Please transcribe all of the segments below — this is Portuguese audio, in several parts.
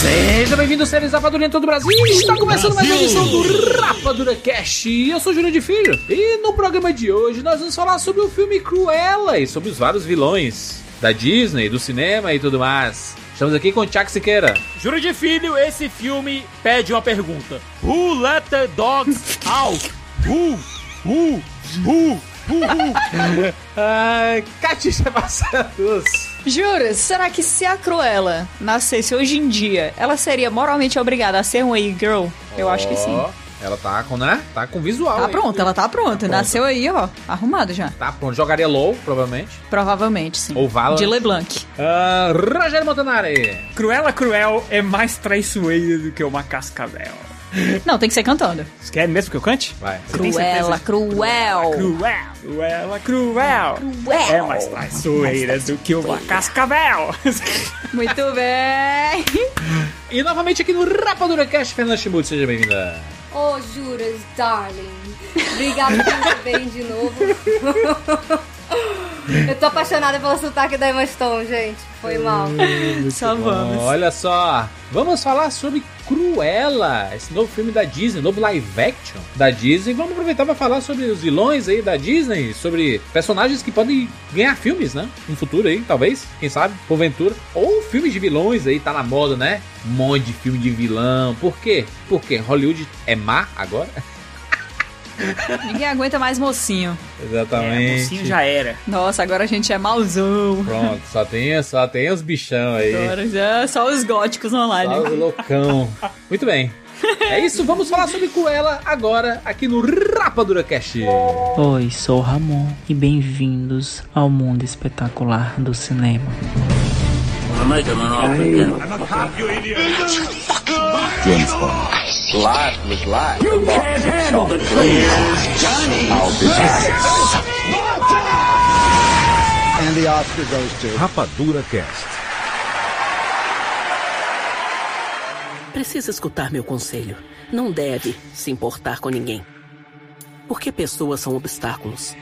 Seja bem-vindo, séries Rapadura em todo o Brasil. Está começando mais uma edição do Rapadura Cast. Eu sou Júlio de Filho e no programa de hoje nós vamos falar sobre o filme Cruella e sobre os vários vilões da Disney, do cinema e tudo mais. Estamos aqui com o Tiago Siqueira. Juro de filho, esse filme pede uma pergunta. Who let the dogs out? Who? Who? Who? Who? Who? Ai, Catixa Barcelos. Jura, será que se a Cruella nascesse hoje em dia, ela seria moralmente obrigada a ser uma e-girl? Eu acho que sim. Ela tá com, né? Tá com visual. Tá aí. pronta, ela tá pronta. Nasceu aí, ó, arrumado já. Tá pronto. Jogaria low, provavelmente. Provavelmente, sim. Ou Valorant. De LeBlanc. Ah, Rogério Montanari. Cruella Cruel é mais traiçoeira do que uma cascavel. Não, tem que ser cantando. Você quer mesmo que eu cante? Vai. Cruella, cruel. Cruel, Cruella Cruel. Cruel. É mais traiçoeira do que uma cascavel. Muito bem. E novamente aqui no Rapadura Cast, Fernanda Schmutz, seja bem-vinda. Ô, Juras, darling. Obrigada por bem de novo. Eu tô apaixonada pelo sotaque da Emma Stone, gente. Foi mal. Só vamos. Olha só, vamos falar sobre Cruella, esse novo filme da Disney, novo live action da Disney. Vamos aproveitar para falar sobre os vilões aí da Disney, sobre personagens que podem ganhar filmes, né? No futuro aí, talvez, quem sabe, porventura. Ou filmes de vilões aí, tá na moda, né? Um monte de filme de vilão. Por quê? Porque Hollywood é má agora? Ninguém aguenta mais mocinho. Exatamente. É, mocinho já era. Nossa, agora a gente é mauzão. Pronto, só tem, só tem os bichão aí. Agora já só os góticos online. Só o loucão. Muito bem. É isso, vamos falar sobre Cruella agora aqui no Rapadura Cast. Oi, sou o Ramon e bem-vindos ao mundo espetacular do cinema. Rapadura Cast. Precisa escutar meu conselho. Não deve se importar com ninguém. Porque pessoas são obstáculos.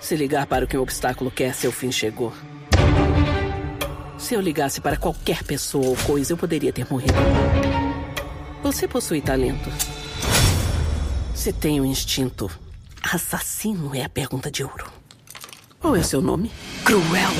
Se ligar para o que um obstáculo quer, seu fim chegou. Se eu ligasse para qualquer pessoa ou coisa, eu poderia ter morrido. Você possui talento. Se tem um instinto, assassino é a pergunta de ouro. Qual é o seu nome? Cruella.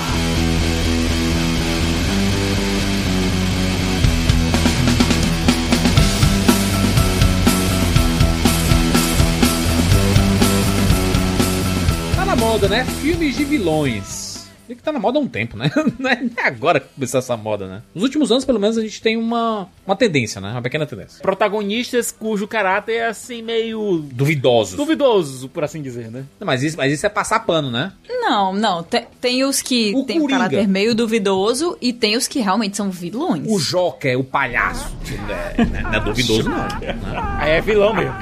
Tá na moda, né? Filmes de vilões. E que tá na moda há um tempo, né? Não é agora que começou essa moda, né? Nos últimos anos, pelo menos, a gente tem uma, uma tendência, né? Uma pequena tendência. Protagonistas cujo caráter é assim meio Duvidosos. duvidoso, por assim dizer, né? Não, Mas isso, mas isso é passar pano, né? Não, não. Tem, tem os que O tem um Coringa. caráter meio duvidoso e tem os que realmente são vilões. O Joker, o palhaço. Não é, não é duvidoso, não. Aí é vilão mesmo.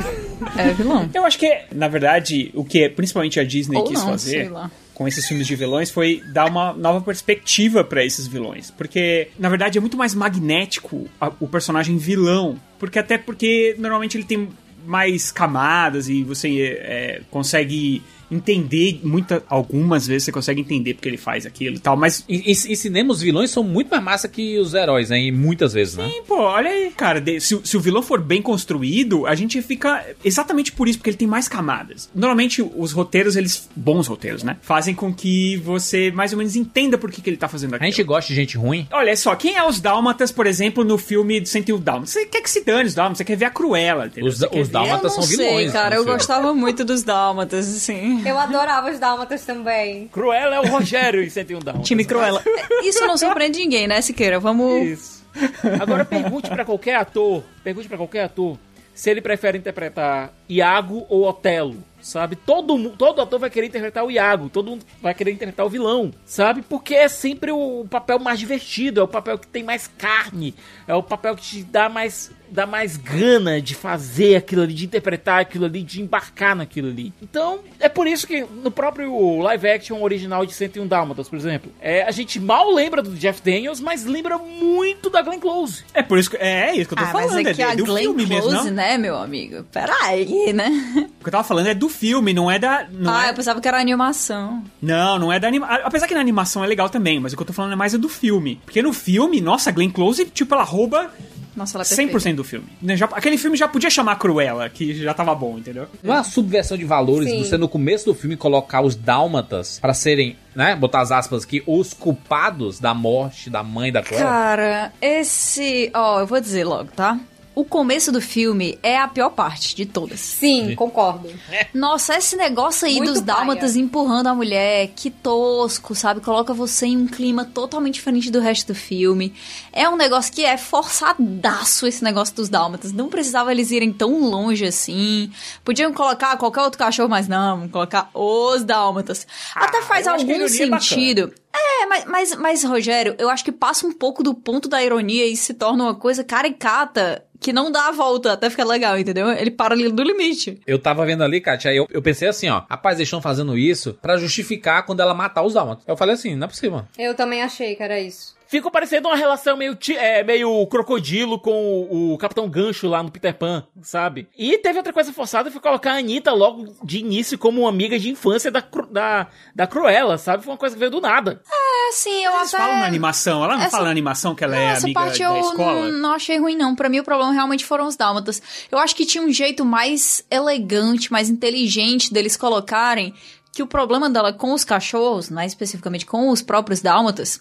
É vilão. Eu acho que, na verdade, o que principalmente a Disney Ou quis não, fazer sei lá. Com esses filmes de vilões foi dar uma nova perspectiva pra esses vilões. Porque, na verdade, é muito mais magnético a- o personagem vilão. Porque até porque normalmente ele tem mais camadas e você é, consegue entender muita, algumas vezes você consegue entender porque ele faz aquilo e tal, mas Em, em- em cinema, os vilões são muito mais massa que os heróis, né? E muitas vezes, né? Sim, pô, olha aí, cara. de- se, o- se o vilão for bem construído, a gente fica exatamente por isso, porque ele tem mais camadas. Normalmente, os roteiros, eles. Bons roteiros, né? Fazem com que você mais ou menos entenda por que, que ele tá fazendo A aquilo. gente gosta de gente ruim. Olha só, quem é os Dálmatas, por exemplo, no filme do 101 Dálmatas? Você quer que se dane os Dálmatas, você quer ver a Cruella, entendeu? Os, os dálmatas eu não são sei, vilões. cara. Eu gostava muito dos dálmatas, assim. Eu adorava os dálmatas também. Cruella é o Rogério em 101 Dálmatas. Time Cruella. Isso não surpreende ninguém, né, Siqueira? Vamos. Isso. Agora pergunte pra qualquer ator, pergunte pra qualquer ator se ele prefere interpretar Iago ou Otelo, sabe? Todo todo ator vai querer interpretar o Iago, todo mundo vai querer interpretar o vilão, sabe? Porque é sempre o papel mais divertido, é o papel que tem mais carne, é o papel que te dá mais dá mais gana de fazer aquilo ali, de interpretar aquilo ali, de embarcar naquilo ali. Então, é por isso que no próprio live action original de 101 Dálmatas, por exemplo, é, a gente mal lembra do Jeff Daniels, mas lembra muito da Glenn Close. É por isso que, é, é isso que eu tô Ah, falando. mas é aqui de- a do Glenn filme Close, mesmo, né, meu amigo? Peraí, né? O que eu tava falando é do filme, não é da. Não, ah, é, eu pensava que era animação. não, não é da animação. Apesar que na animação é legal também, mas o que eu tô falando é mais é do filme. Porque no filme, nossa, a Glenn Close, tipo, ela rouba Nossa, ela é 100% perfeita. do filme. Né, já- aquele filme já podia chamar Cruella, que já tava bom, entendeu? Não é uma subversão de valores Sim. você no começo do filme colocar os dálmatas pra serem, né, botar as aspas aqui, os culpados da morte da mãe da Cruella? Cara, esse. Ó, eu vou dizer logo, tá? O começo do filme é a pior parte de todas. Sim, concordo. Nossa, esse negócio aí Muito dos dálmatas paia. empurrando a mulher, que tosco, sabe? Coloca você em um clima totalmente diferente do resto do filme. É um negócio que é forçadaço esse negócio dos dálmatas. Não precisava eles irem tão longe assim. Podiam colocar qualquer outro cachorro, mas não, vamos colocar os dálmatas. Até faz algum é sentido. É, mas, mas, mas, Rogério, eu acho que passa um pouco do ponto da ironia e se torna uma coisa caricata que não dá a volta até ficar legal, entendeu? Ele para ali do limite. Eu tava vendo ali, Kátia, aí eu, eu pensei assim, ó, rapaz, eles estão fazendo isso pra justificar quando ela matar os dálmatas. Eu falei assim, não é possível. Eu também achei que era isso. Ficou parecendo uma relação meio, é, meio crocodilo com o, o Capitão Gancho lá no Peter Pan, sabe? E teve outra coisa forçada, foi colocar a Anitta logo de início como uma amiga de infância da, da, da Cruella, sabe? Foi uma coisa que veio do nada. É assim, eu Eles até... falam na animação, ela não essa- fala na animação que ela Não, é essa amiga parte da eu escola? não, não achei ruim, não. Pra mim, o problema realmente foram os dálmatas. Eu acho que tinha um jeito mais elegante, mais inteligente deles colocarem que o problema dela com os cachorros, mais especificamente com os próprios dálmatas,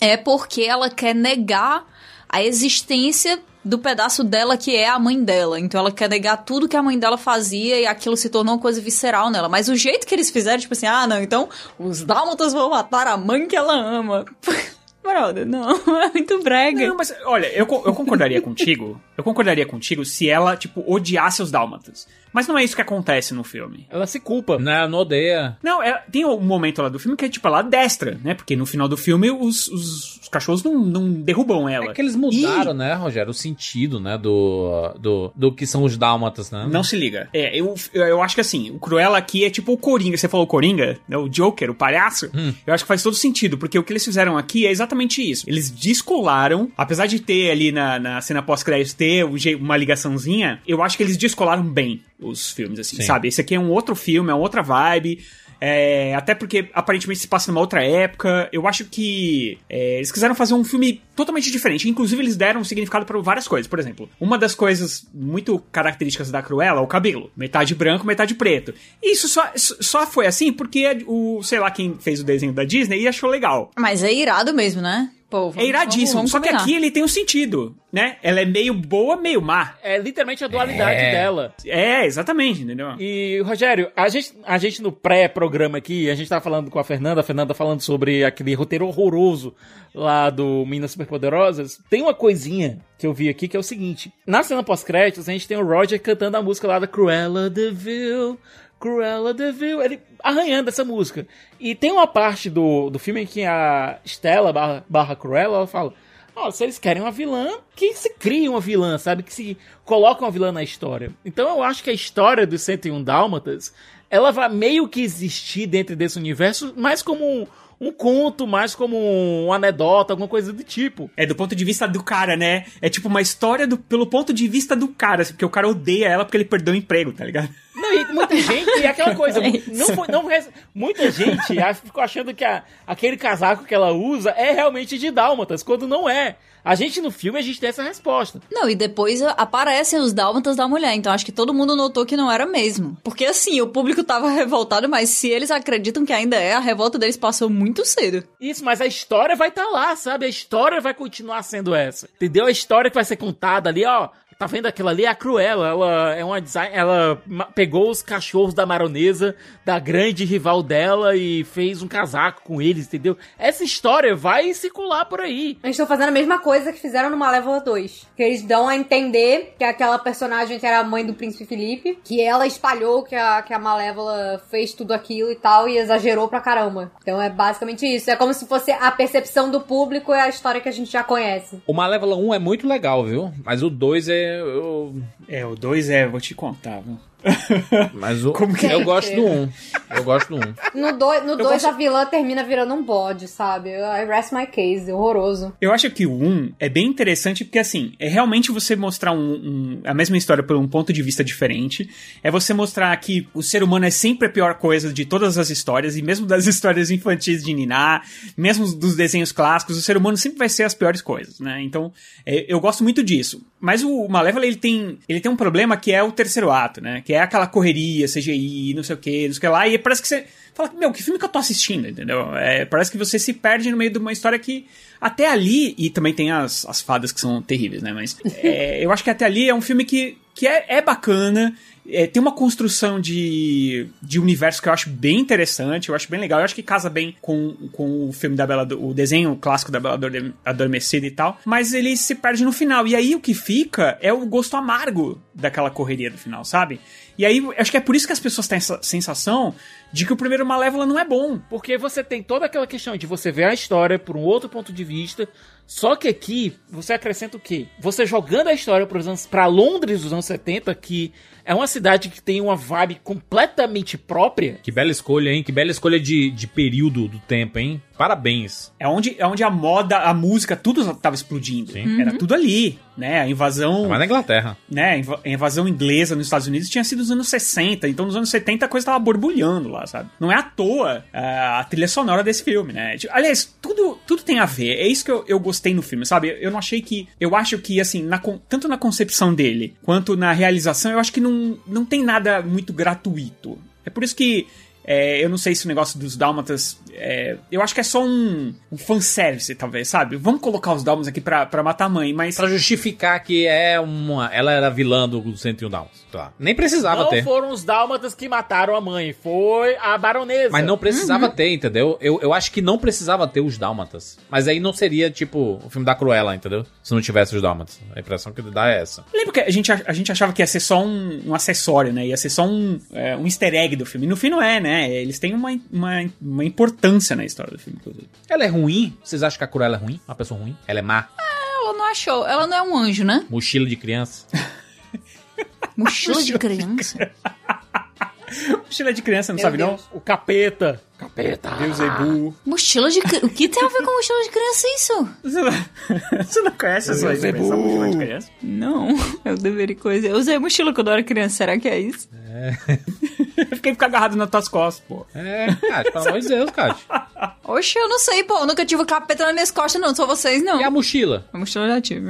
é porque ela quer negar a existência do pedaço dela que é a mãe dela. Então ela quer negar tudo que a mãe dela fazia e aquilo se tornou uma coisa visceral nela. Mas o jeito que eles fizeram, tipo assim, ah, não, então os dálmatas vão matar a mãe que ela ama. Brother, não, é muito brega. Não, mas olha, eu, eu concordaria contigo. Eu concordaria contigo se ela, tipo, odiasse os dálmatas. Mas não é isso que acontece no filme. Ela se culpa. Não, não odeia. Não, é- tem um momento lá do filme que é, tipo, ela destra, né? Porque no final do filme os, os- os cachorros não, não derrubam ela. É que eles mudaram, né, Rogério, o sentido, né, do, do, do que são os dálmatas, né? Não se liga. É, eu, eu, acho que assim, o Cruella aqui é tipo o Coringa. Você falou Coringa, né? O Joker, o palhaço. Eu acho que faz todo sentido, porque o que eles fizeram aqui é exatamente isso. Eles descolaram, apesar de ter ali na, na cena pós-crédito ter um uma ligaçãozinha, eu acho que eles descolaram bem os filmes, assim, Sim. sabe? Esse aqui é um outro filme, é outra vibe. É, até porque aparentemente se passa numa outra época. Eu acho que é, eles quiseram fazer um filme totalmente diferente. Inclusive, eles deram um significado para várias coisas. Por exemplo, uma das coisas muito características da Cruella é o cabelo. Metade branco, metade preto. E isso só, só foi assim porque o, sei lá, quem fez o desenho da Disney e achou legal. Mas é irado mesmo, né? Pô, vamos- É iradíssimo. vamos- vamos só que aqui ele tem um sentido, né? Ela é meio boa, meio má. É literalmente a dualidade É. dela. É, exatamente, entendeu? E, Rogério, a gente, a gente no pré-programa aqui, a gente tava falando com a Fernanda, a Fernanda falando sobre aquele roteiro horroroso lá do Minas Superpoderosas. Tem uma coisinha que eu vi aqui que é o seguinte: na cena pós-créditos, a gente tem o Roger cantando a música lá da Cruella de Vil. Cruella de Vil, ele arranhando essa música. E tem uma parte do, do filme em que a Stella barra, barra Cruella, ela fala: Ó, se eles querem uma vilã, que se crie uma vilã, sabe? Que se coloque uma vilã na história. Então eu acho que a história dos 101 Dálmatas, ela vai meio que existir dentro desse universo, mais como um, um conto, mais como um anedota, alguma coisa do tipo. É do ponto de vista do cara, né? É tipo uma história do, pelo ponto de vista do cara, assim, porque o cara odeia ela porque ele perdeu o emprego, tá ligado? Não, e muita gente, e aquela coisa, não foi, não, res- muita gente ficou achando que a- aquele casaco que ela usa é realmente de dálmatas, quando não é. A gente no filme, a gente tem essa resposta. Não, e depois aparecem os dálmatas da mulher, então acho que todo mundo notou que não era mesmo. Porque assim, o público tava revoltado, mas se eles acreditam que ainda é, a revolta deles passou muito cedo. Isso, mas a história vai estar lá, sabe? A história vai continuar sendo essa. Entendeu? A história que vai ser contada ali, ó. Tá vendo aquilo ali? É a Cruella. Ela é uma design. Ela pegou os cachorros da maronesa, da grande rival dela, e fez um casaco com eles, entendeu? Essa história vai circular por aí. Eles estão fazendo a mesma coisa que fizeram no Malévola 2. Que eles dão a entender que aquela personagem que era a mãe do príncipe Felipe, que ela espalhou que a, que a Malévola fez tudo aquilo e tal, e exagerou pra caramba. Então é basicamente isso. É como se fosse a percepção do público é a história que a gente já conhece. O Malévola 1 é muito legal, viu? Mas o 2 é. Eu- É, o 2 é, vou te contar, viu? Mas o. Como que eu é? gosto do 1. Eu gosto do 1. No 2 no dois, gosto- a vilã termina virando um bode, sabe? I rest my case, horroroso. Eu acho que o 1 é bem interessante porque, assim, é realmente você mostrar um- um- a mesma história por um ponto de vista diferente. É você mostrar que o ser humano é sempre a pior coisa de todas as histórias, e mesmo das histórias infantis de Niná, mesmo dos desenhos clássicos, o ser humano sempre vai ser as piores coisas, né? Então, é, eu gosto muito disso. Mas o Malévola, ele tem, ele tem um problema que é o terceiro ato, né? Que é aquela correria, CGI, não sei o que, não sei o que lá, e parece que você fala, meu, que filme que eu tô assistindo, entendeu? É, parece que você se perde no meio de uma história que até ali, e também tem as, as fadas que são terríveis, né? Mas é, eu acho que até ali é um filme que, que é, é bacana, é, tem uma construção de, de universo que eu acho bem interessante, eu acho bem legal. Eu acho que casa bem com, com o filme da Bela, o desenho clássico da Bela Adorme- Adormecida e tal, mas ele se perde no final. E aí o que fica é o gosto amargo daquela correria do final, sabe? E aí acho que é por isso que as pessoas têm essa sensação de que o primeiro Malévola não é bom. Porque você tem toda aquela questão de você ver a história por um outro ponto de vista. Só que aqui você acrescenta o quê? Você jogando a história pros anos, pra Londres dos anos 70, que é uma cidade que tem uma vibe completamente própria. Que bela escolha, hein? Que bela escolha de, de período do tempo, hein? Parabéns. É onde, é onde a moda, a música, tudo tava explodindo. Sim. Era tudo ali, né? A invasão. Mas na Inglaterra. né, a inva- a invasão inglesa nos Estados Unidos tinha sido nos anos 60, então nos anos 70 a coisa tava borbulhando lá, sabe? Não é à toa ah, a trilha sonora desse filme, né? Tipo, Aliás, tudo, tudo tem a ver, é isso que eu, eu gostei no filme, sabe? Eu não achei que. Eu acho que, assim, na tanto na concepção dele quanto na realização, eu acho que não, não tem nada muito gratuito. É por isso que. É, eu não sei se o negócio dos dálmatas. é, eu acho que é só um, um fanservice, talvez, sabe? Vamos colocar os dálmatas aqui pra, pra matar a mãe, mas. Pra justificar que é uma. Ela era vilã do 101 Downs. Tá. Nem precisava não ter. foram os dálmatas que mataram a mãe, foi a baronesa. Mas não precisava ter, entendeu? Eu, eu acho que não precisava ter os Dálmatas. Mas aí não seria, tipo, o filme da Cruella, entendeu? Se não tivesse os Dálmatas. A impressão que dá é essa. Lembra que a gente, a gente achava que ia ser só um, um acessório, né? Ia ser só um, é, um easter egg do filme. No fim não é, né? Eles têm uma, uma, uma importância na história do filme, inclusive. Ela é ruim? Vocês acham que a Cruella é ruim? Uma pessoa ruim? Ela é má? Ela não achou. Ela não é um anjo, né? Mochila de criança? Mochila de criança. Mochila de criança, não Meu sabe Deus. O capeta. Capeta. não? Deus Ebu. Mochila de criança. O que tem a ver com mochila de criança isso? Você não, você não conhece essa Ebu. mochila de criança? Não, eu deveria coisa. Eu usei mochila quando eu era criança, será que é isso? Eu fiquei ficar agarrado nas tuas costas, pô. É, Kátia, pelo amor de Deus, Kátia. Oxe, eu não sei, pô. Eu nunca tive capeta nas minhas costas, não. Só vocês, não. E a mochila? A mochila eu já tive.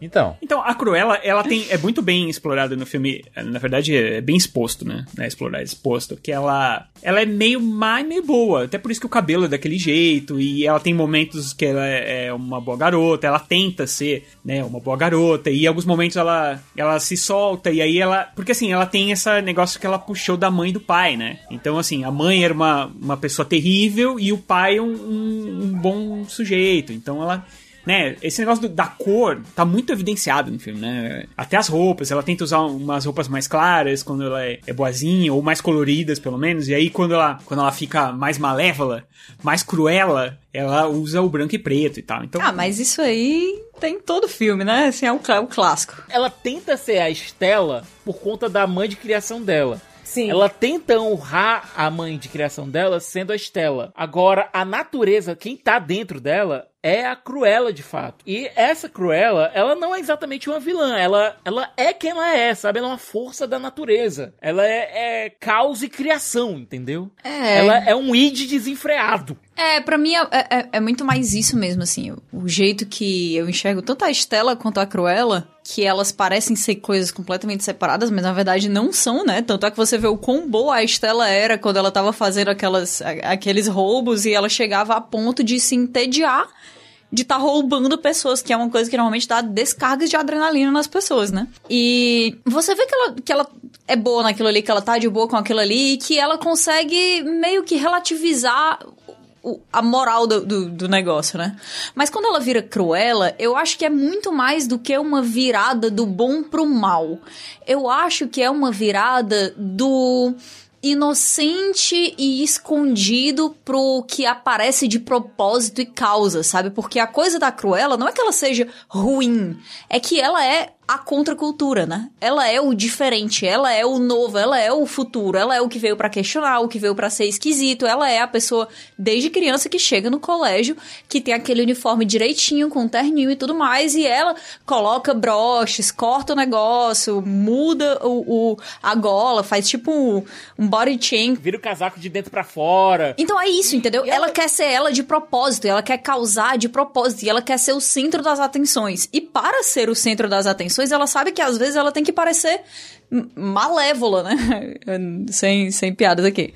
Então. Então, a Cruella, ela tem, é muito bem explorada no filme. Na verdade, é bem exposto, né? É explorar, é exposto. Que ela, ela é meio má e meio boa. Até por isso que o cabelo é daquele jeito. E ela tem momentos que ela é uma boa garota. Ela tenta ser, né, uma boa garota. E em alguns momentos ela, ela se solta. E aí ela. Porque assim, ela tem esse negócio que ela puxou da mãe e do pai, né? Então, assim, a mãe era uma, uma pessoa terrível e o pai um, um, um bom sujeito. Então ela né, esse negócio do- da cor tá muito evidenciado no filme, né? Até as roupas, ela tenta usar umas roupas mais claras quando ela é, é boazinha, ou mais coloridas, pelo menos, e aí quando ela, quando ela fica mais malévola, mais cruela, ela usa o branco e preto e tal. Então, Ah, mas isso aí tem em todo filme, né? Assim, é um, clá- um clássico. Ela tenta ser a Estela por conta da mãe de criação dela. Sim. Ela tenta honrar a mãe de criação dela sendo a Estela. Agora, a natureza, quem tá dentro dela, é a Cruella, de fato. E essa Cruella, ela não é exatamente uma vilã. Ela, ela é quem ela é, sabe? Ela é uma força da natureza. Ela é, é caos e criação, entendeu? É. Ela é um id desenfreado. É, pra mim é, é- é muito mais isso mesmo, assim. O, o jeito que eu enxergo tanto a Estela quanto a Cruella, que elas parecem ser coisas completamente separadas, mas na verdade não são, né? Tanto é que você vê o quão boa a Estela era quando ela tava fazendo aquelas, aqueles roubos e ela chegava a ponto de se entediar de estar tá roubando pessoas, que é uma coisa que normalmente dá descargas de adrenalina nas pessoas, né? E você vê que ela, que ela é boa naquilo ali, que ela tá de boa com aquilo ali, e que ela consegue meio que relativizar o, a moral do, do, do, negócio, né? Mas quando ela vira cruela, eu acho que é muito mais do que uma virada do bom pro mal. Eu acho que é uma virada do inocente e escondido pro que aparece de propósito e causa, sabe? Porque a coisa da Cruella não é que ela seja ruim, é que ela é a contracultura, né? Ela é o diferente, ela é o novo, ela é o futuro, ela é o que veio para questionar, o que veio para ser esquisito, ela é a pessoa desde criança que chega no colégio, que tem aquele uniforme direitinho, com terninho e tudo mais, e ela coloca broches, corta o negócio, muda o, o a gola, faz tipo um, um body chain. Vira o casaco de dentro para fora. Então é isso, entendeu? Ela... ela quer ser ela de propósito, ela quer causar de propósito, e ela quer ser o centro das atenções. E para ser o centro das atenções, ela sabe que às vezes ela tem que parecer malévola, né? sem, sem piadas aqui.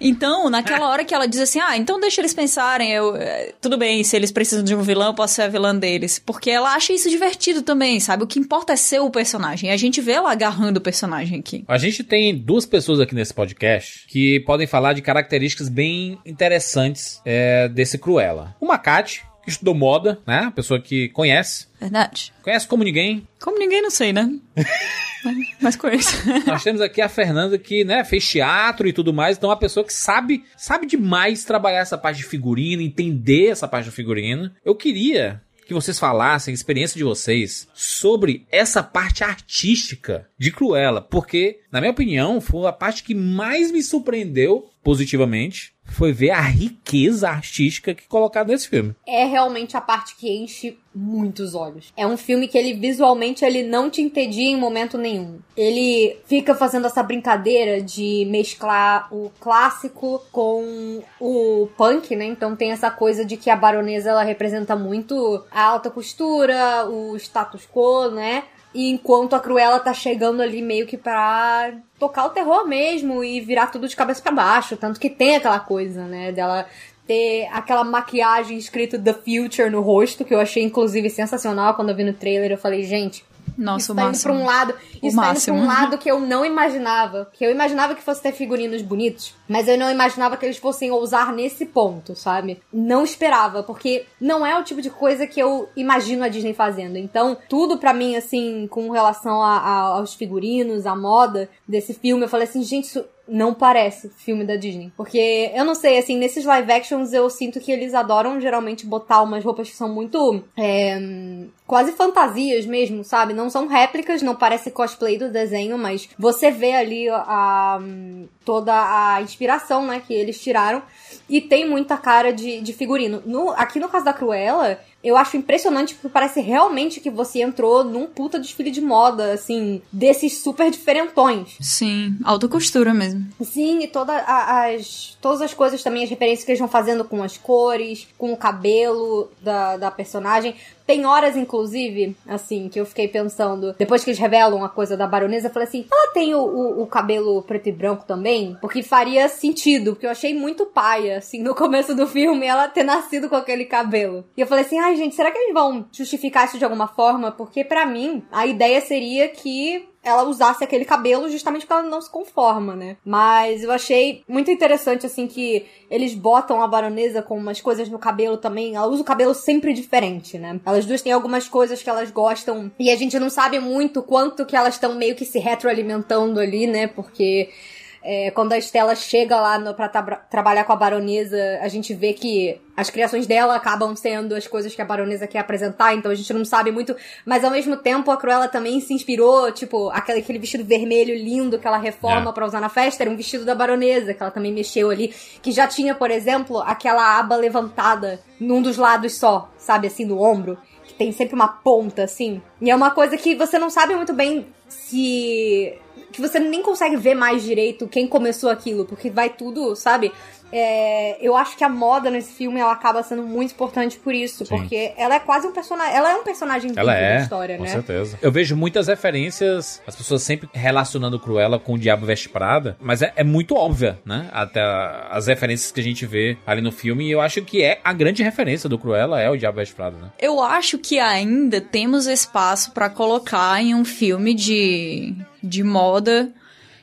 Então, naquela hora que ela diz assim, ah, então deixa eles pensarem, eu, eh, tudo bem, se eles precisam de um vilão, eu posso ser a vilã deles. Porque ela acha isso divertido também, sabe? O que importa é ser o personagem. E a gente vê ela agarrando o personagem aqui. A gente tem duas pessoas aqui nesse podcast que podem falar de características bem interessantes é, desse Cruella. Uma Kat, que estudou moda, né? Pessoa que conhece. Verdade. Conhece como ninguém. Como ninguém, não sei, né? Mas conheço. Nós temos aqui a Fernanda que, né, fez teatro e tudo mais, então é uma pessoa que sabe, sabe demais trabalhar essa parte de figurino, entender essa parte do figurino. Eu queria que vocês falassem a experiência de vocês sobre essa parte artística de Cruella, porque, na minha opinião, foi a parte que mais me surpreendeu positivamente foi ver a riqueza artística que colocaram nesse filme. É realmente a parte que enche muitos olhos. É um filme que ele visualmente ele não te entedia em momento nenhum. Ele fica fazendo essa brincadeira de mesclar o clássico com o punk, né? Então tem essa coisa de que a baronesa ela representa muito a alta costura, o status quo, né? E enquanto a Cruella tá chegando ali meio que pra tocar o terror mesmo e virar tudo de cabeça para baixo. Tanto que tem aquela coisa, né? Dela ter aquela maquiagem escrito The Future no rosto, que eu achei inclusive sensacional quando eu vi no trailer. Eu falei, gente, nossa, isso tá máximo. indo pra um lado. O isso tá indo máximo. pra um lado que eu não imaginava. Que eu imaginava que fosse ter figurinos bonitos. Mas eu não imaginava que eles fossem ousar nesse ponto, sabe? Não esperava, porque não é o tipo de coisa que eu imagino a Disney fazendo. Então, tudo pra mim, assim, com relação a, a, aos figurinos, à moda desse filme, eu falei assim, gente, isso não parece filme da Disney. Porque, eu não sei, assim, nesses live actions eu sinto que eles adoram geralmente botar umas roupas que são muito. É, quase fantasias mesmo, sabe? Não são réplicas, não parece cosplay do desenho, mas você vê ali a, toda a inspiração, né, que eles tiraram. E tem muita cara de, de figurino. No, aqui no caso da Cruella, eu acho impressionante porque parece realmente que você entrou num puta desfile de moda, assim, desses super diferentões. Sim, alta costura mesmo. Sim, e toda as, todas as coisas também, as referências que eles vão fazendo com as cores, com o cabelo da, da personagem. Tem horas, inclusive, assim, que eu fiquei pensando, depois que eles revelam a coisa da baronesa, eu falei assim, ela tem o, o, o, cabelo preto e branco também? Porque faria sentido, porque eu achei muito paia, assim, no começo do filme, ela ter nascido com aquele cabelo. E eu falei assim, ai gente, será que eles vão justificar isso de alguma forma? Porque para mim, a ideia seria que ela usasse aquele cabelo justamente porque ela não se conforma, né? Mas eu achei muito interessante, assim, que eles botam a baronesa com umas coisas no cabelo também. Ela usa o cabelo sempre diferente, né? Elas duas têm algumas coisas que elas gostam e a gente não sabe muito quanto que elas estão meio que se retroalimentando ali, né? Porque é, quando a Estela chega lá no, pra tra trabalhar com a baronesa, a gente vê que as criações dela acabam sendo as coisas que a baronesa quer apresentar, então a gente não sabe muito. Mas ao mesmo tempo, a Cruella também se inspirou, tipo, aquele, aquele vestido vermelho lindo que ela reforma é. para usar na festa, era um vestido da baronesa, que ela também mexeu ali. Que já tinha, por exemplo, aquela aba levantada num dos lados só, sabe, assim, no ombro tem sempre uma ponta, assim. E é uma coisa que você não sabe muito bem se. Que você nem consegue ver mais direito quem começou aquilo, porque vai tudo, sabe? É, eu acho que a moda nesse filme ela acaba sendo muito importante por isso, Sim. porque ela é quase um personagem, ela é um personagem vivo Ela da é, história, com né? certeza. Eu vejo muitas referências, as pessoas sempre relacionando Cruella com o Diabo Veste Prada, mas é, é muito óbvia, né? Até as referências que a gente vê ali no filme, e eu acho que é a grande referência do Cruella é o Diabo Veste Prada, né? Eu acho que ainda temos espaço pra colocar em um filme de, de moda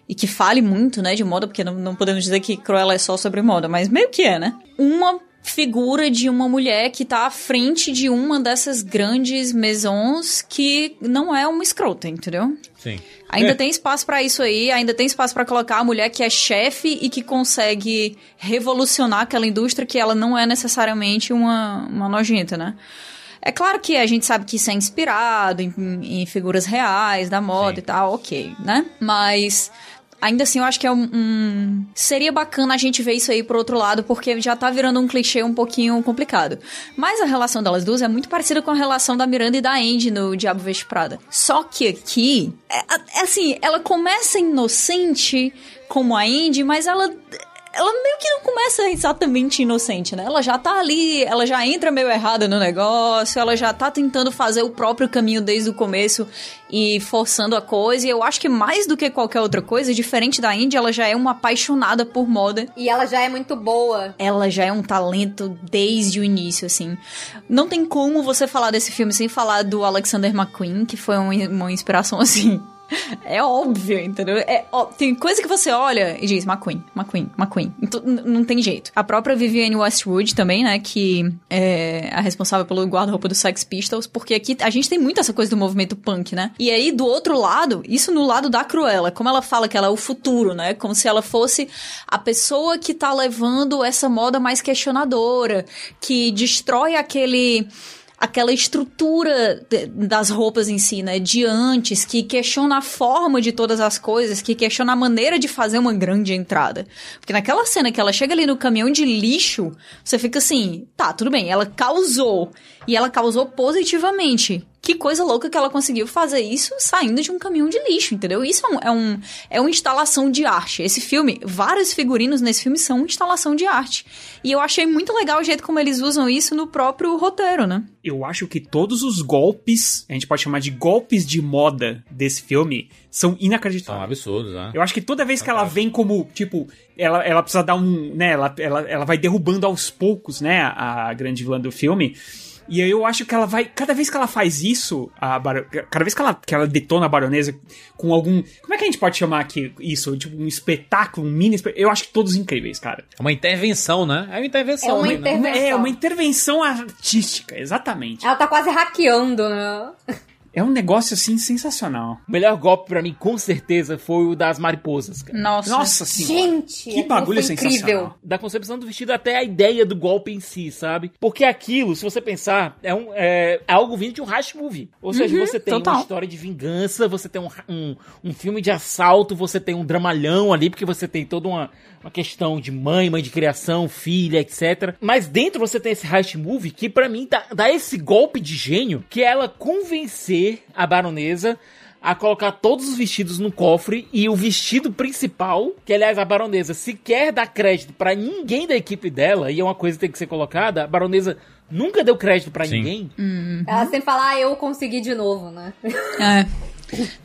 e que fale muito, né, de moda, porque não, não podemos dizer que Cruella é só sobre moda, mas meio que é, né? Uma figura de uma mulher que tá à frente de uma dessas grandes maisons que não é uma escrota, entendeu? Sim. Ainda É. tem espaço pra isso aí, ainda tem espaço pra colocar a mulher que é chefe e que consegue revolucionar aquela indústria que ela não é necessariamente uma, uma nojenta, né? É claro que a gente sabe que isso é inspirado em, em figuras reais da moda Sim. e tal, ok, né? Mas ainda assim eu acho que é um, um- Seria bacana a gente ver isso aí por outro lado, porque já tá virando um clichê um pouquinho complicado. Mas a relação delas duas é muito parecida com a relação da Miranda e da Andy no Diabo Veste Prada. Só que aqui, é, é assim, ela começa inocente como a Andy, mas ela. Ela meio que não começa exatamente inocente, né? Ela já tá ali, ela já entra meio errada no negócio, ela já tá tentando fazer o próprio caminho desde o começo e forçando a coisa. E eu acho que mais do que qualquer outra coisa, diferente da Indy, ela já é uma apaixonada por moda. E ela já é muito boa. Ela já é um talento desde o início, assim. Não tem como você falar desse filme sem falar do Alexander McQueen, que foi um- uma inspiração, assim. É óbvio, entendeu? É, ó, tem coisa que você olha e diz McQueen, McQueen, McQueen. Então, não tem jeito. A própria Vivienne Westwood também, né? Que é a responsável pelo guarda-roupa do Sex Pistols, porque aqui a gente tem muito essa coisa do movimento punk, né? E aí, do outro lado, isso no lado da Cruella, como ela fala que ela é o futuro, né? Como se ela fosse a pessoa que tá levando essa moda mais questionadora, que destrói aquele aquela estrutura de- das roupas em si, né, de antes, que questiona a forma de todas as coisas, que questiona a maneira de fazer uma grande entrada. Porque naquela cena que ela chega ali no caminhão de lixo, você fica assim, tá, tudo bem, ela causou, e ela causou positivamente. Que coisa louca que ela conseguiu fazer isso saindo de um caminhão de lixo, entendeu? Isso é, um, é, um, é uma instalação de arte. Esse filme, vários figurinos nesse filme são instalação de arte. E eu achei muito legal o jeito como eles usam isso no próprio roteiro, né? Eu acho que todos os golpes, a gente pode chamar de golpes de moda desse filme, são São inacreditáveis. absurdos, né? Eu acho que toda vez que ela vem como, tipo, ela, ela precisa dar um, né, ela, ela, ela vai derrubando aos poucos, né, a, a grande vilã do filme. E aí eu acho que ela vai, cada vez que ela faz isso, a Baro- cada vez que ela, que ela detona a baronesa com algum, como é que a gente pode chamar aqui isso? Tipo, um espetáculo, um mini espetáculo, eu acho que todos incríveis, cara. É uma intervenção, né? É uma intervenção. É uma né? inter- Intervenção. É, uma intervenção artística, exatamente. Ela tá quase hackeando, né? É um negócio, assim, sensacional. O melhor golpe pra mim, com certeza, foi o das mariposas, cara. Nossa. Nossa senhora. Gente, que bagulho foi sensacional. incrível. Da concepção do vestido até a ideia do golpe em si, sabe? Porque aquilo, se você pensar, é, um, é, é algo vindo de um hash movie. Ou seja, você tem total. uma história de vingança, você tem um, um, um filme de assalto, você tem um dramalhão ali, porque você tem toda uma, uma questão de mãe, mãe de criação, filha, etc. Mas dentro você tem esse hash movie que pra mim dá, dá esse golpe de gênio que é ela convencer a baronesa a colocar todos os vestidos no cofre e o vestido principal, que aliás a baronesa sequer dá crédito pra ninguém da equipe dela, e é uma coisa que tem que ser colocada, a baronesa nunca deu crédito pra Sim. ninguém. Ela sempre fala, ah, eu consegui de novo, né? É.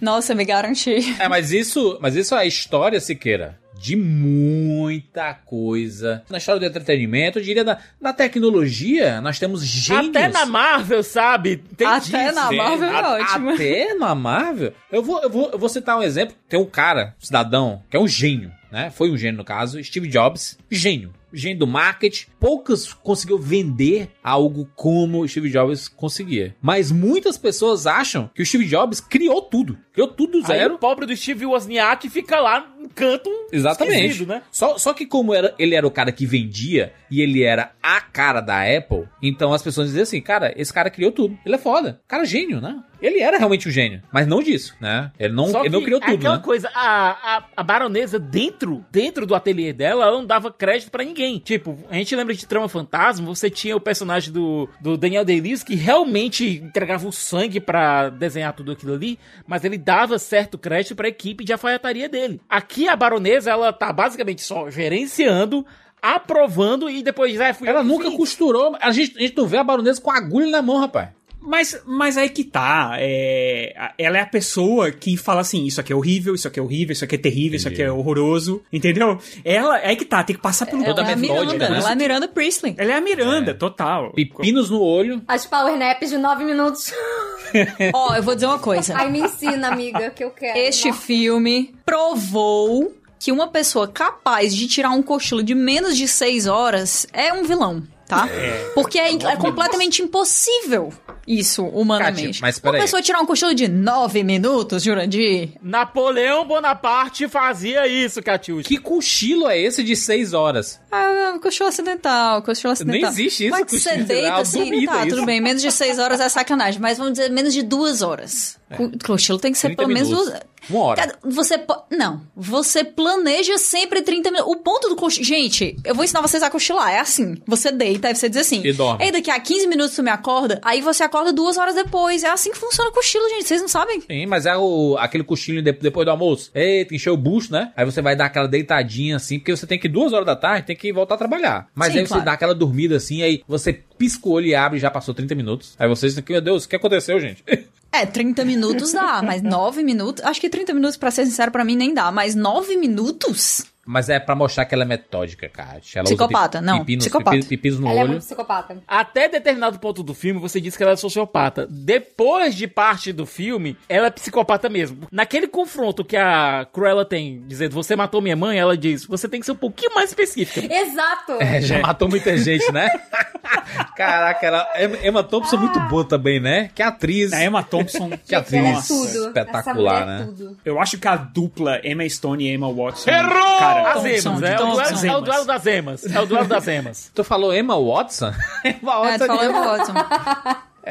Nossa, me garanti. É, mas isso, mas isso é a história, Siqueira, de muita coisa. Na história do entretenimento, eu diria da, da tecnologia, nós temos gênios. Até na Marvel, sabe? Tem Até disso. na Marvel é A- ótimo. Até na Marvel. Eu vou, eu, vou, eu vou citar um exemplo. Tem um cara, um cidadão, que é um gênio, né? Foi um gênio no caso, Steve Jobs, gênio. Gênio do marketing. Poucas conseguiu vender algo como o Steve Jobs conseguia. Mas muitas pessoas acham que o Steve Jobs criou tudo. Criou tudo do Aí zero. o pobre do Steve Wozniak fica lá canto Exatamente. esquisito, né? Só, só que como era, ele era o cara que vendia e ele era a cara da Apple, então as pessoas diziam assim, cara, esse cara criou tudo. Ele é foda. Cara gênio, né? Ele era realmente um gênio, mas não disso, né? Ele não, Só ele não criou tudo, aquela né? coisa, a, a, a baronesa dentro, dentro do ateliê dela, ela não dava crédito pra ninguém. Tipo, a gente lembra de Trama Fantasma, você tinha o personagem do, do Daniel Day-Lewis que realmente entregava o sangue pra desenhar tudo aquilo ali, mas ele dava certo crédito pra equipe de alfaiataria dele. Aqui a baronesa, ela tá basicamente só gerenciando, aprovando e depois já fui eu Ela nunca fiz. costurou. A gente, a gente não vê a baronesa com a agulha na mão, rapaz. Mas, mas aí que tá. É, a- ela é a pessoa que fala assim: isso aqui é horrível, isso aqui é horrível, isso aqui é terrível, isso aqui é horroroso. Entendeu? Ela é aí que tá, tem que passar pelo Toda Ela é a metódica, Miranda, né? ela é a Miranda Priestley. Ela é a Miranda, total. Pepinos no olho. As power naps de 9 minutos. Ó, eu vou dizer uma coisa. Aí me ensina, amiga, que eu quero. Este Nossa. filme provou que uma pessoa capaz de tirar um cochilo de menos de seis horas é um vilão, tá? Porque é, é completamente impossível isso, humanamente. Kátia, mas uma peraí. pessoa tirar um cochilo de nove minutos, Jurandir, Napoleão Bonaparte fazia isso, Catiúcha. Que cochilo é esse de seis horas? Ah, cochilo acidental, cochilo acidental. existe isso, Mas você deita assim, tá, isso. tudo bem. Menos de seis horas é sacanagem, mas vamos dizer menos de duas horas. O cochilo tem que ser 30 pelo menos minutos. duas... Uma hora. Você po- Não, você planeja sempre 30 minutos. O ponto do cochilo... Gente, eu vou ensinar vocês a cochilar, é assim. Você deita, aí você diz assim... E dorme. Ei, daqui a 15 minutos tu me acorda, aí você acorda duas horas depois. É assim que funciona o cochilo, gente. Vocês não sabem? Sim, mas é o, aquele cochilo de- depois do almoço. Eita, encheu o bucho, né? Aí você vai dar aquela deitadinha assim, porque você tem que duas horas da tarde, tem que voltar a trabalhar. Mas Sim, aí você claro. dá aquela dormida assim, aí você pisca o olho e abre já passou 30 minutos. Aí vocês dizem, meu Deus, o que aconteceu, gente? É, 30 minutos dá, mas 9 minutos... Acho que 30 minutos, pra ser sincero, pra mim nem dá. Mas 9 minutos... Mas é pra mostrar que ela é metódica, Kátia. Ela Psicopata, usa não, pepinos, psicopata. pepi- pepinos no Ela é olho. muito psicopata. Até determinado ponto do filme, você disse que ela é sociopata. Depois de parte do filme, ela é psicopata mesmo. Naquele confronto que a Cruella tem, dizendo, você matou minha mãe, ela diz, você tem que ser um pouquinho mais específica. Exato! É, já matou muita gente, né? Caraca, ela, Emma Thompson é muito boa também, né? Que atriz. A Emma Thompson. Que atriz Ela é tudo. espetacular, Essa mulher é né? tudo. Eu acho que a dupla Emma Stone e Emma Watson. Errou! Cara, As emas, é, o duelo, é o duelo das emas. É o duelo das emas. Tu falou Emma Watson? Emma É, tu falou Emma Watson.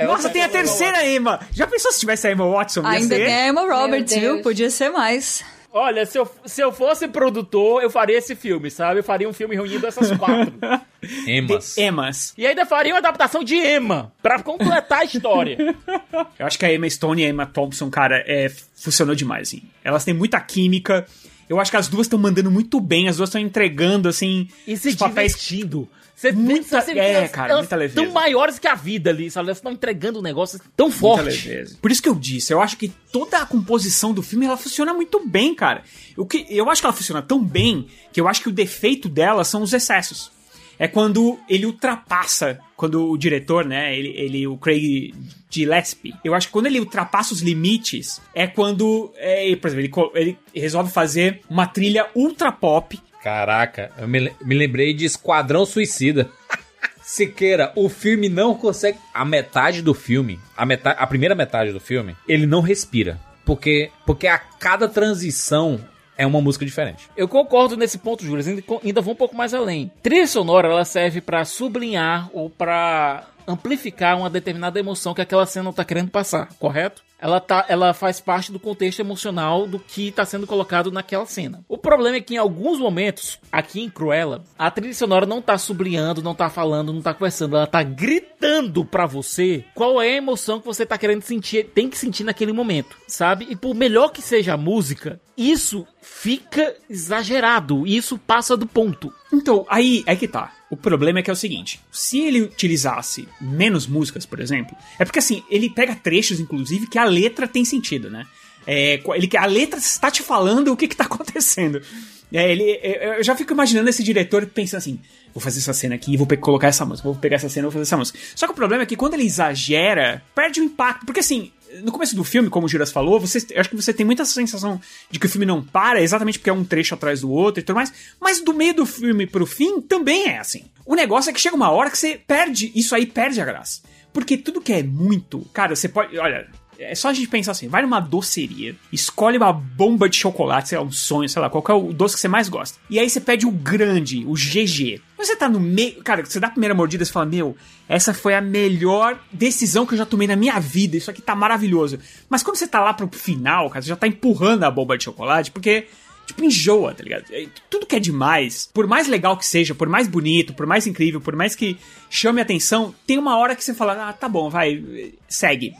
Nossa, tem a terceira Emma. Já pensou se tivesse a Emma Watson? Ainda tem a Emma Roberts, viu? Podia ser mais. Olha, se eu, se eu fosse produtor, eu faria esse filme, sabe? Eu faria um filme reunindo essas quatro. Emas. Emmas. e ainda faria uma adaptação de Emma, pra completar a história. Eu acho que a Emma Stone e a Emma Thompson, cara, é, funcionou demais, assim. Elas têm muita química. Eu acho que as duas estão mandando muito bem, as duas estão entregando, assim, E se os papéis divertindo. Você Muita- você- é, elas- cara, elas muita leveza. tão maiores que a vida ali, sabe? Elas estão entregando um negócio tão Muita forte. leveza. Por isso que eu disse, eu acho que toda a composição do filme ela funciona muito bem, cara. O que eu acho que ela funciona tão bem que eu acho que o defeito dela são os excessos. É quando ele ultrapassa, quando o diretor, né, ele, ele o Craig Gillespie, eu acho que quando ele ultrapassa os limites é quando, é, por exemplo, ele, ele resolve fazer uma trilha ultra pop Caraca, eu me, me lembrei de Esquadrão Suicida. Siqueira, o filme não consegue. A metade do filme, a, metade, a primeira metade do filme, ele não respira. Porque, porque a cada transição é uma música diferente. Eu concordo nesse ponto, Júlio. Ainda, ainda vou um pouco mais além. Trilha sonora, ela serve pra sublinhar ou pra amplificar uma determinada emoção que aquela cena tá querendo passar, correto? Ela, tá, ela faz parte do contexto emocional do que tá sendo colocado naquela cena. O problema é que em alguns momentos, aqui em Cruella, a trilha sonora não tá sublinhando, não tá falando, não tá conversando, ela tá gritando pra você qual é a emoção que você tá querendo sentir, tem que sentir naquele momento, sabe? E por melhor que seja a música, isso fica exagerado, isso passa do ponto. Então, aí é que tá. O problema é que é o seguinte: se ele utilizasse menos músicas, por exemplo, é porque assim, ele pega trechos, inclusive, que a letra tem sentido, né? É, ele, a letra está te falando o que, que tá acontecendo. É, ele, é, eu já fico imaginando esse diretor pensando assim: vou fazer essa cena aqui, vou colocar essa música, vou pegar essa cena, vou fazer essa música. Só que o problema é que quando ele exagera, perde o impacto. Porque assim, no começo do filme, como o Juras falou, você, eu acho que você tem muita sensação de que o filme não para, exatamente porque é um trecho atrás do outro e tudo mais. Mas do meio do filme pro fim também é assim. O negócio é que chega uma hora que você perde, isso aí perde a graça. Porque tudo que é muito, cara, você pode. Olha, É só a gente pensar assim, vai numa doceria, escolhe uma bomba de chocolate, sei lá, um sonho, sei lá, qual é o doce que você mais gosta. E aí você pede o grande, o GG. Você tá no meio, cara, você dá a primeira mordida e fala, meu, essa foi a melhor decisão que eu já tomei na minha vida, isso aqui tá maravilhoso. Mas quando você tá lá pro final, cara, você já tá empurrando a bomba de chocolate, porque tipo, enjoa, tá ligado? É, Tudo que é demais, por mais legal que seja, por mais bonito, por mais incrível, por mais que chame a atenção, tem uma hora que você fala, ah, tá bom, vai, segue.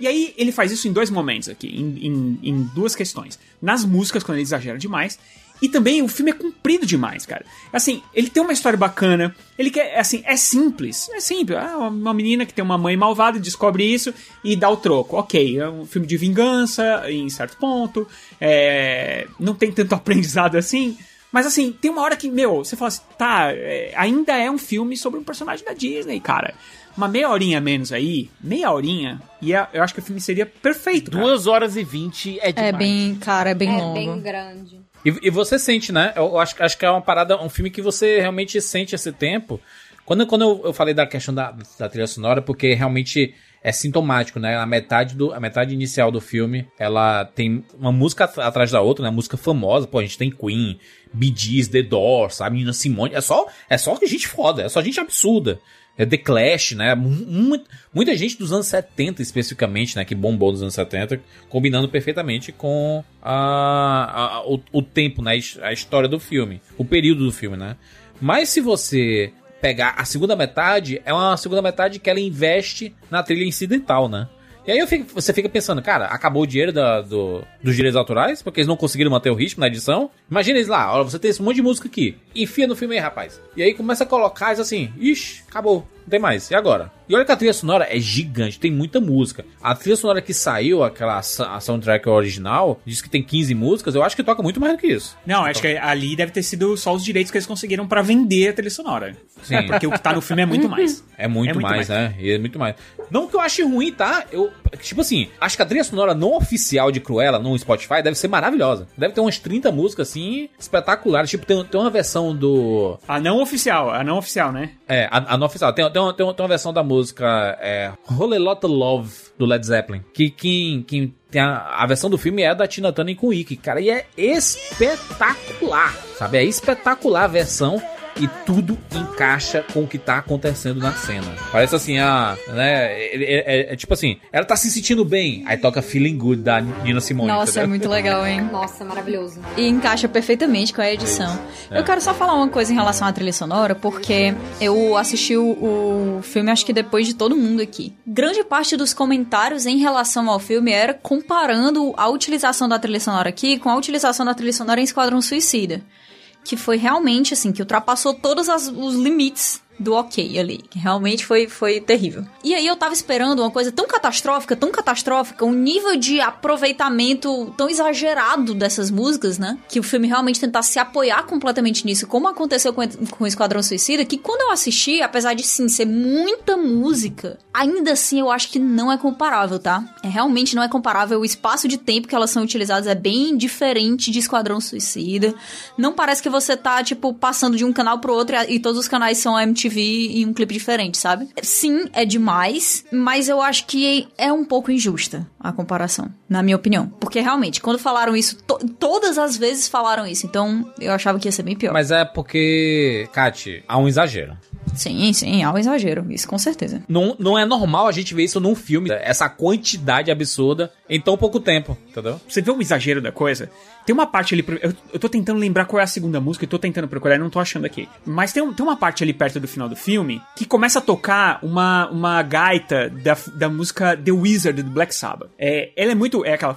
E aí ele faz isso em dois momentos aqui, em, em, em duas questões. Nas músicas, quando ele exagera demais, e também o filme é comprido demais, cara. Assim, ele tem uma história bacana, ele quer, assim, é simples. É simples. Ah, uma menina que tem uma mãe malvada descobre isso e dá o troco. Ok, é um filme de vingança em certo ponto. É, não tem tanto aprendizado assim. Mas assim, tem uma hora que, meu, você fala assim, tá, é, ainda é um filme sobre um personagem da Disney, cara. Uma meia horinha a menos aí, meia horinha, e é- eu acho que o filme seria perfeito. cara. Duas horas e vinte é demais. É bem, cara, é bem é longo. bem grande. E, e você sente, né? Eu acho, acho que é uma parada, um filme que você realmente sente esse tempo. Quando, quando eu, eu falei da questão da, da trilha sonora, porque realmente é sintomático, né? A metade, do, a metade inicial do filme, ela tem uma música at- atrás da outra, né? Música famosa, pô, a gente tem Queen, Bee Gees, The Doors, sabe? Nina Simone, é só, é só gente foda, é só gente absurda. É The Clash, né? Mu- mu- muita gente dos anos 70 especificamente, né? Que bombou nos anos 70, combinando perfeitamente com a, a- o, o tempo, né? A história do filme, o período do filme, né? Mas se você pegar a segunda metade, é uma segunda metade que ela investe na trilha incidental, né? E aí eu fico- você fica pensando, cara, acabou o dinheiro da- do- dos direitos autorais, porque eles não conseguiram manter o ritmo na edição. Imagina eles lá, olha, você tem esse monte de música aqui, enfia no filme aí, rapaz. E aí começa a colocar diz assim, ixi, acabou, não tem mais, e agora? E olha que a trilha sonora é gigante, tem muita música. A trilha sonora que saiu, aquela a soundtrack original, diz que tem 15 músicas, eu acho que toca muito mais do que isso. Não, acho que ali deve ter sido só os direitos que eles conseguiram pra vender a trilha sonora. Sim. É, porque o que tá no filme é muito mais. É muito, É muito mais, mais. né? E é muito mais. Não que eu ache ruim, tá? Eu, tipo assim, acho que a trilha sonora não oficial de Cruella no Spotify deve ser maravilhosa. Deve ter umas 30 músicas assim espetaculares. Tipo, tem, tem uma versão do. A não oficial, a não oficial, né? É, a, a não oficial. Tem, tem, tem, tem uma versão da música é, Whole Lotta Love do Led Zeppelin. Que quem, quem tem a, a versão do filme é da Tina Turner com Ikki, cara. E é espetacular, sabe? É espetacular a versão. E tudo encaixa com o que tá acontecendo na cena. Parece assim, a. Né? É, é- é- é tipo assim, ela tá se sentindo bem. Aí toca Feeling Good da Nina Simone. Nossa, é muito legal, hein? Nossa, maravilhoso. E encaixa perfeitamente com a edição. É. Eu quero só falar uma coisa em relação à trilha sonora, porque eu assisti o, o filme, acho que depois de todo mundo aqui. Grande parte dos comentários em relação ao filme era comparando a utilização da trilha sonora aqui com a utilização da trilha sonora em Esquadrão Suicida. Que foi realmente, assim, que ultrapassou todos as- os limites do ok ali. Realmente foi, foi terrível. E aí eu tava esperando uma coisa tão catastrófica, tão catastrófica, um nível de aproveitamento tão exagerado dessas músicas, né? Que o filme realmente tentasse se apoiar completamente nisso, como aconteceu com, com o Esquadrão Suicida, que quando eu assisti, apesar de sim ser muita música, ainda assim eu acho que não é comparável, tá? É, realmente não é comparável. O espaço de tempo que elas são utilizadas é bem diferente de Esquadrão Suicida. Não parece que você tá, tipo, passando de um canal pro outro e, e todos os canais são a MTV em um clipe diferente, sabe? Sim, é demais, mas eu acho que é um pouco injusta a comparação, na minha opinião. Porque realmente, quando falaram isso, to- todas as vezes falaram isso, então eu achava que ia ser bem pior. Mas é porque, Kat, há um exagero. Sim, sim, há um exagero, isso com certeza. Não, não é normal a gente ver isso num filme, essa quantidade absurda em tão pouco tempo, entendeu? Você vê o exagero da coisa? Tem uma parte ali. Eu, eu tô tentando lembrar qual é a segunda música, eu tô tentando procurar e não tô achando aqui. Mas tem, tem uma parte ali perto do final do filme que começa a tocar uma, uma gaita da, da música The Wizard do Black Sabbath. É, ela é muito. É aquela.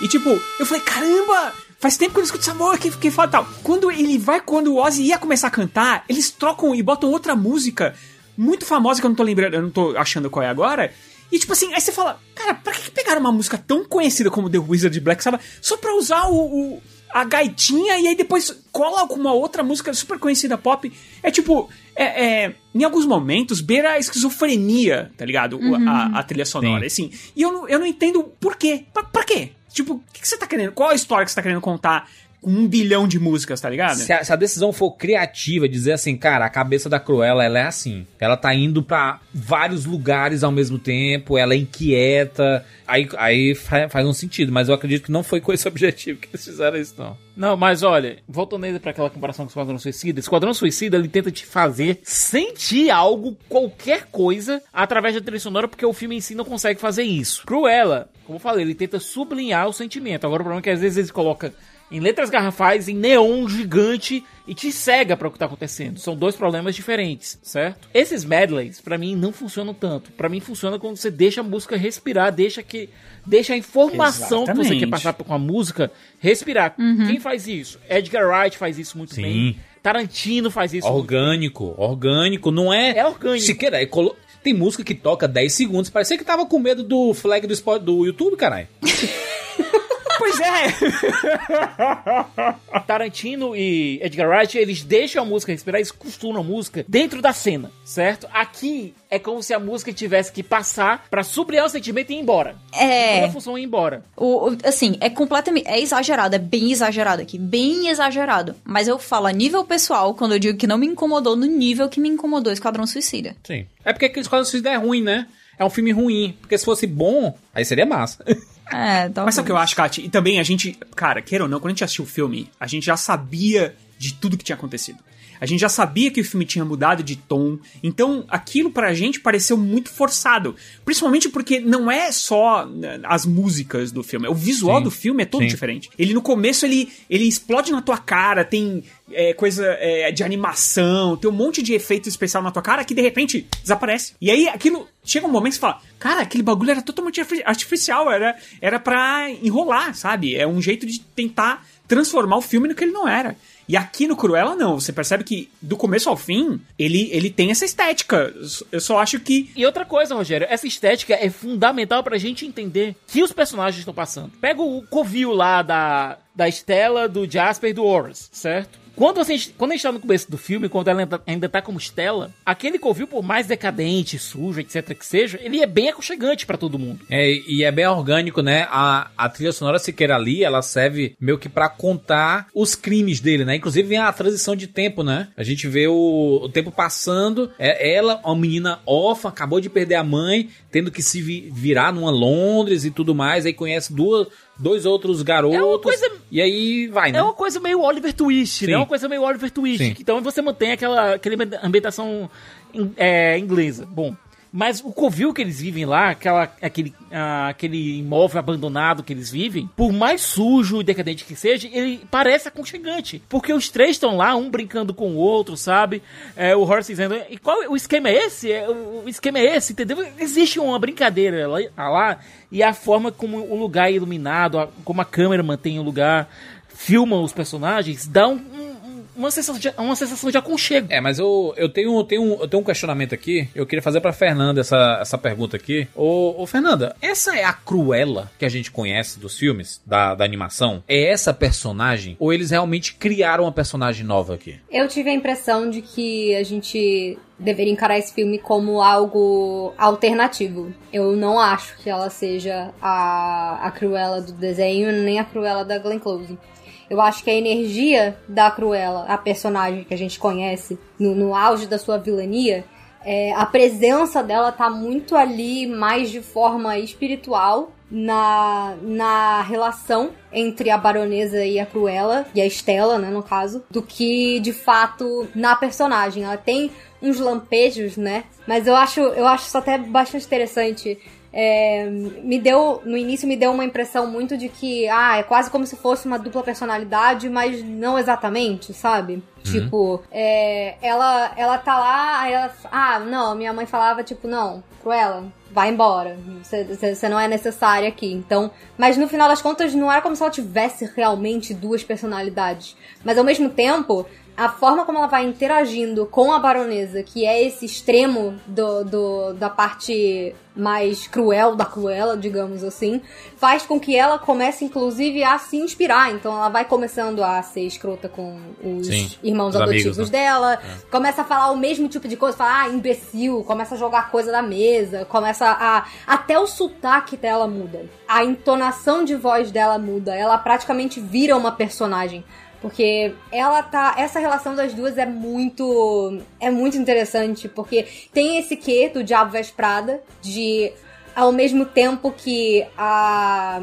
E tipo, eu falei, caramba! Faz tempo que eu não escuto essa música, que, que fala tal. Quando ele vai, quando o Ozzy ia começar a cantar, eles trocam e botam outra música muito famosa que eu não tô lembrando, eu não tô achando qual é agora. E tipo assim, aí você fala, cara, pra que pegaram uma música tão conhecida como The Wizard de Black Sabbath só pra usar o, o- a gaitinha e aí depois cola com uma outra música super conhecida pop? É tipo, é, é, em alguns momentos beira a esquizofrenia, tá ligado? O- A, a trilha sonora, assim. E eu não, eu não entendo por quê. Pra, pra quê? Tipo, o que, que você tá querendo? Qual a história que você tá querendo contar com um bilhão de músicas, tá ligado? Se a, se a decisão for criativa, dizer assim, cara, a cabeça da Cruella, ela é assim. Ela tá indo pra vários lugares ao mesmo tempo, ela é inquieta. Aí, aí fa- faz um sentido, mas eu acredito que não foi com esse objetivo que eles fizeram isso, não. Não, mas olha, voltando ainda pra aquela comparação com o Esquadrão Suicida, Esquadrão Suicida ele tenta te fazer sentir algo, qualquer coisa, através da trilha sonora, porque o filme em si não consegue fazer isso. Cruella, como eu falei, ele tenta sublinhar o sentimento. Agora o problema é que às vezes ele coloca em letras garrafais, em neon gigante e te cega para o que tá acontecendo. São dois problemas diferentes, certo? Esses medleys para mim não funcionam tanto. Para mim funciona quando você deixa a música respirar, deixa que deixa a informação que você Exatamente. quer passar com a música respirar. Quem faz isso? Edgar Wright faz isso muito Sim. bem. Tarantino faz isso muito Orgânico, orgânico, não é. É orgânico. Siqueira, é colo- tem música que toca 10 segundos. Parecia que tava com medo do flag do, do YouTube, caralho. Pois é! Tarantino e Edgar Wright, eles deixam a música respirar, eles costuram a música dentro da cena, certo? Aqui é como se a música tivesse que passar pra sublinhar o sentimento e ir embora. É. Toda a função é ir embora. O, o- assim, é completamente. É exagerado, é bem exagerado aqui. Bem exagerado. Mas eu falo a nível pessoal, quando eu digo que não me incomodou, no nível que me incomodou Esquadrão Suicida. Sim. É porque Esquadrão Suicida é ruim, né? É um filme ruim. Porque se fosse bom, aí seria massa. É, talvez. Mas sabe o que eu acho, Kat? E também a gente, cara, queira ou não, quando a gente assistiu o filme, a gente já sabia de tudo que tinha acontecido. A gente já sabia que o filme tinha mudado de tom, então aquilo pra gente pareceu muito forçado. Principalmente porque não é só né, as músicas do filme, o visual Sim. do filme é todo Sim. diferente. Ele no começo ele, ele explode na tua cara, tem é, coisa é, de animação, tem um monte de efeito especial na tua cara que de repente desaparece. E aí aquilo chega um momento que você fala: Cara, aquele bagulho era totalmente arti- artificial, era, era pra enrolar, sabe? É um jeito de tentar transformar o filme no que ele não era. E aqui no Cruella, não. Você percebe que do começo ao fim, ele, ele tem essa estética. Eu só acho que. E outra coisa, Rogério, essa estética é fundamental pra gente entender que os personagens estão passando. Pega o covil lá da, da Stella, do Jasper e do Horace, certo? Quando, você, quando a gente tá no começo do filme, quando ela ainda, ainda tá como Stella, aquele covil, por mais decadente, sujo, etc que seja, ele é bem aconchegante pra todo mundo. É, e é bem orgânico, né? A, a trilha sonora Siqueira ali, ela serve meio que pra contar os crimes dele, né? Inclusive vem a transição de tempo, né? A gente vê o, o tempo passando, é ela, uma menina órfã, acabou de perder a mãe, tendo que se vi- virar numa Londres e tudo mais, aí conhece duas, dois outros garotos, É uma coisa- e aí vai, né? É uma coisa meio Oliver Twist, Sim. né? É uma coisa meio Oliver Twist. Sim. Então você mantém aquela, aquela ambientação é, inglesa. Bom. Mas o covil que eles vivem lá, aquela, aquele, ah, aquele imóvel abandonado que eles vivem, por mais sujo e decadente que seja, ele parece aconchegante. Porque os três estão lá, um brincando com o outro, sabe? É, o Horace dizendo, e qual o esquema é esse? É, o, esquema é esse, entendeu? Existe uma brincadeira lá, lá e a forma como o lugar é iluminado, como a câmera mantém o lugar, filma os personagens, dá um- uma, sensação de, uma sensação de aconchego. É, mas eu, eu, tenho, eu, tenho, eu tenho um questionamento aqui. Eu queria fazer pra Fernanda essa, essa pergunta aqui. Ô, ô, Fernanda, essa é a Cruella que a gente conhece dos filmes, da, da animação? É essa personagem? Ou eles realmente criaram uma personagem nova aqui? Eu tive a impressão de que a gente deveria encarar esse filme como algo alternativo. Eu não acho que ela seja a, a Cruella do desenho, nem a Cruella da Glenn Close. Eu acho que a energia da Cruella, a personagem que a gente conhece no, no auge da sua vilania, é, a presença dela tá muito ali mais de forma espiritual na, na relação entre a baronesa e a Cruella, e a Estela, né, no caso, do que de fato na personagem. Ela tem uns lampejos, né? Mas eu acho, eu acho isso até bastante interessante. É, me deu, no início me deu uma impressão muito de que, ah, é quase como se fosse uma dupla personalidade, mas não exatamente, sabe? Tipo, é, ela, ela tá lá, aí ela, ah, não, minha mãe falava, tipo, não, Cruella, vai embora, você não é necessária aqui. Então, mas no final das contas não era como se ela tivesse realmente duas personalidades. Mas ao mesmo tempo, a forma como ela vai interagindo com a baronesa, que é esse extremo do, do da parte mais cruel da cruela, digamos assim, faz com que ela comece, inclusive, a se inspirar. Então ela vai começando a ser escrota com os Sim, irmãos os adotivos amigos, né? dela, começa a falar o mesmo tipo de coisa, fala, ah, imbecil, começa a jogar coisa da mesa, começa a. Até o sotaque dela muda. A entonação de voz dela muda. Ela praticamente vira uma personagem. Porque ela tá. Essa relação das duas é muito. É muito interessante. Porque tem esse quê do Diabo Veste Prada, de. Ao mesmo tempo que a.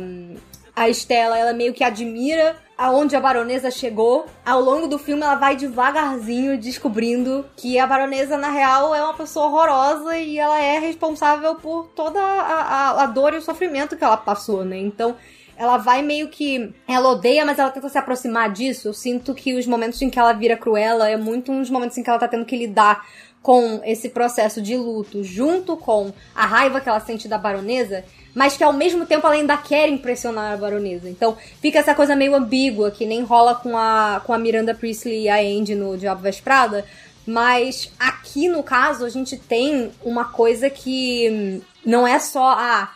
A Estela, ela meio que admira aonde a baronesa chegou. Ao longo do filme, ela vai devagarzinho descobrindo que a baronesa, na real, é uma pessoa horrorosa e ela é responsável por toda a, a, a dor e o sofrimento que ela passou, né? Então, ela vai meio que. Ela odeia, mas ela tenta se aproximar disso. Eu sinto que os momentos em que ela vira cruela é muito uns momentos em que ela tá tendo que lidar com esse processo de luto, junto com a raiva que ela sente da baronesa, mas que ao mesmo tempo ela ainda quer impressionar a baronesa. Então fica essa coisa meio ambígua, que nem rola com a, com a Miranda Priestley e a Andy no Diabo Veste Prada. Mas aqui no caso a gente tem uma coisa que não é só ah,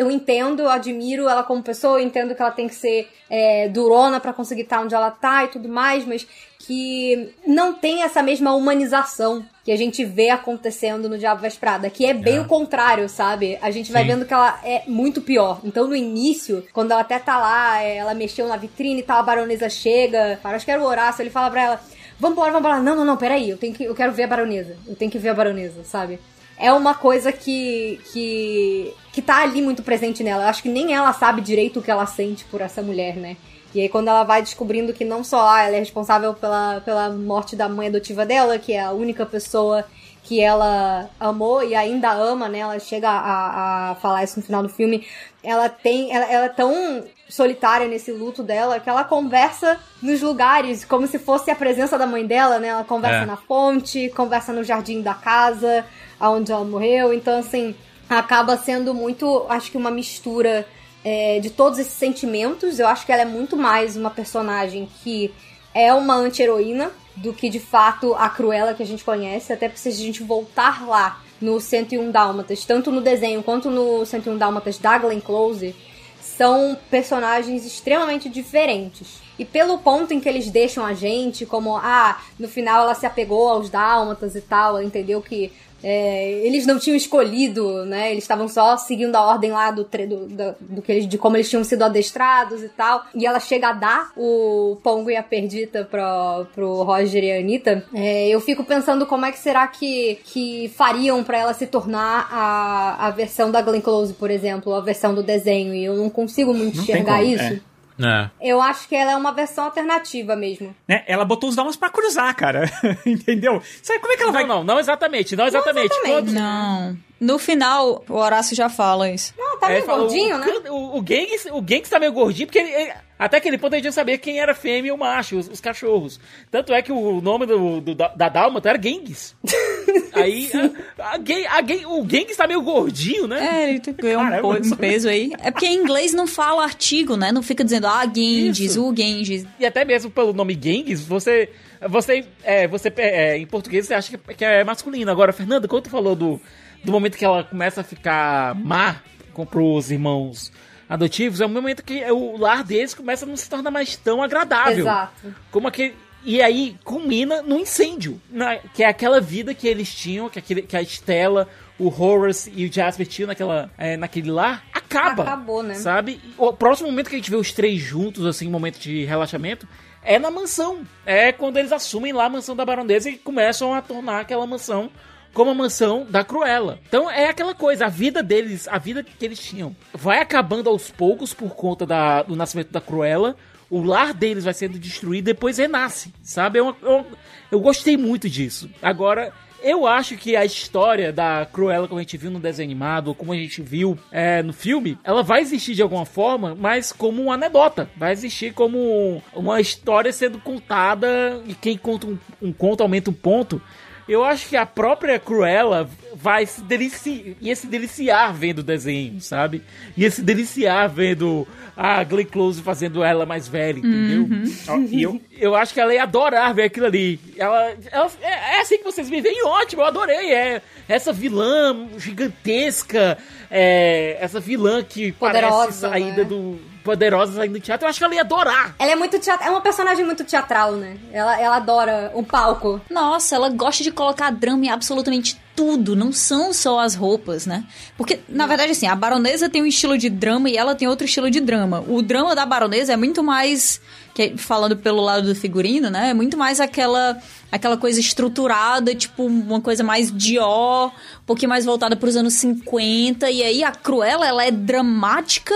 eu entendo, eu admiro ela como pessoa, eu entendo que ela tem que ser é, durona para conseguir estar onde ela tá e tudo mais, mas que não tem essa mesma humanização que a gente vê acontecendo no Diabo Prada, que é bem É. o contrário, sabe? A gente vai Sim. vendo que ela é muito pior. Então, no início, quando ela até tá lá, é, ela mexeu na vitrine e tal, a baronesa chega, acho que era o Horácio, ele fala pra ela, vamos embora, vamos embora. Não, não, não, peraí, eu, tenho que, eu quero ver a baronesa. Eu tenho que ver a baronesa, sabe? É uma coisa que, que, que tá ali muito presente nela. Eu acho que nem ela sabe direito o que ela sente por essa mulher, né? E aí quando ela vai descobrindo que não só ela é responsável pela, pela morte da mãe adotiva dela, que é a única pessoa que ela amou e ainda ama, né? Ela chega a, a falar isso no final do filme. Ela tem. Ela, ela é tão solitária nesse luto dela que ela conversa nos lugares como se fosse a presença da mãe dela, né? Ela conversa É. na fonte, conversa no jardim da casa, onde ela morreu. Então, assim, acaba sendo muito, acho que uma mistura é, de todos esses sentimentos. Eu acho que ela é muito mais uma personagem que é uma anti-heroína do que de fato a Cruella que a gente conhece, até porque se a gente voltar lá no 101 Dálmatas, tanto no desenho quanto no 101 Dálmatas da Glenn Close, são personagens extremamente diferentes. E pelo ponto em que eles deixam a gente, como, ah, no final ela se apegou aos dálmatas e tal, ela entendeu que é, eles não tinham escolhido, né? Eles estavam só seguindo a ordem lá do, do, do, do que eles, de como eles tinham sido adestrados e tal. E ela chega a dar o Pongo e a Perdita pro, pro Roger e a Anitta. É, eu fico pensando como é que será que, que fariam pra ela se tornar a, a versão da Glenn Close, por exemplo, a versão do desenho. E eu não consigo muito Não enxergar isso. é. É. Eu acho que ela é uma versão alternativa mesmo. Né? Ela botou os dálmatas pra cruzar, cara. Entendeu? Sabe como é que ela vai... Não, não, não exatamente, não exatamente. exatamente. Quando- Não. No final, o Horácio já fala isso. Não, tá É, meio fala, gordinho, o, né? O, o, o Genghis tá meio gordinho, porque ele, ele- até aquele ponto a gente ia saber quem era fêmea e o macho, os, os cachorros. Tanto é que o nome do, do- da, da Dálmata era Genghis. Aí, a, a, a o Genghis tá meio gordinho, né? É, ele ganhou um, Caramba, um sou- peso aí. É porque em inglês não fala artigo, né? Não fica dizendo, ah, Genghis, Isso. o Genghis. E até mesmo pelo nome Genghis, você. Você, é, você é, em português você acha que, que é masculino. Agora, Fernanda, quando tu falou do, do momento que ela começa a ficar má com, pros irmãos adotivos, é o momento que o lar deles começa a não se tornar mais tão agradável. Exato. Como aquele. E aí culmina no incêndio. na- que é aquela vida que eles tinham, que, aquele, que a Stella, o Horace e o Jasper tinham naquela, é, naquele lar, acaba. Acabou, né? Sabe? O próximo momento que a gente vê os três juntos, assim, um momento de relaxamento, é na mansão. É quando eles assumem lá a mansão da baronesa e começam a tornar aquela mansão como a mansão da Cruella. Então é aquela coisa, a vida deles, a vida que eles tinham, vai acabando aos poucos por conta da- do nascimento da Cruella. O lar deles vai sendo destruído, depois renasce, sabe? É uma- eu, eu gostei muito disso. Agora, eu acho que a história da Cruella, como a gente viu no desenho animado, ou como a gente viu é, no filme, ela vai existir de alguma forma, mas como uma anedota. Vai existir como uma história sendo contada, e quem conta um, um conto aumenta um ponto. Eu acho que a própria Cruella, vai se deliciar, ia se deliciar vendo o desenho, sabe? Ia se deliciar vendo a Glenn Close fazendo ela mais velha, entendeu? Ó, E eu, eu acho que ela ia adorar ver aquilo ali. Ela, ela- é, é assim que vocês me veem, ótimo, eu adorei. É essa vilã gigantesca, é, essa vilã que Poderosa, parece saída né? do poderosa saindo do teatro. Eu acho que ela ia adorar. Ela é muito teatral, é uma personagem muito teatral, né? Ela, ela adora o palco. Nossa, ela gosta de colocar drama em absolutamente tudo, não são só as roupas, né? Porque, na verdade, assim, a baronesa tem um estilo de drama e ela tem outro estilo de drama. O drama da baronesa é muito mais, que, falando pelo lado do figurino, né? É muito mais aquela, aquela coisa estruturada, tipo, uma coisa mais Dior, um pouquinho mais voltada pros anos 50. E aí a Cruella, ela é dramática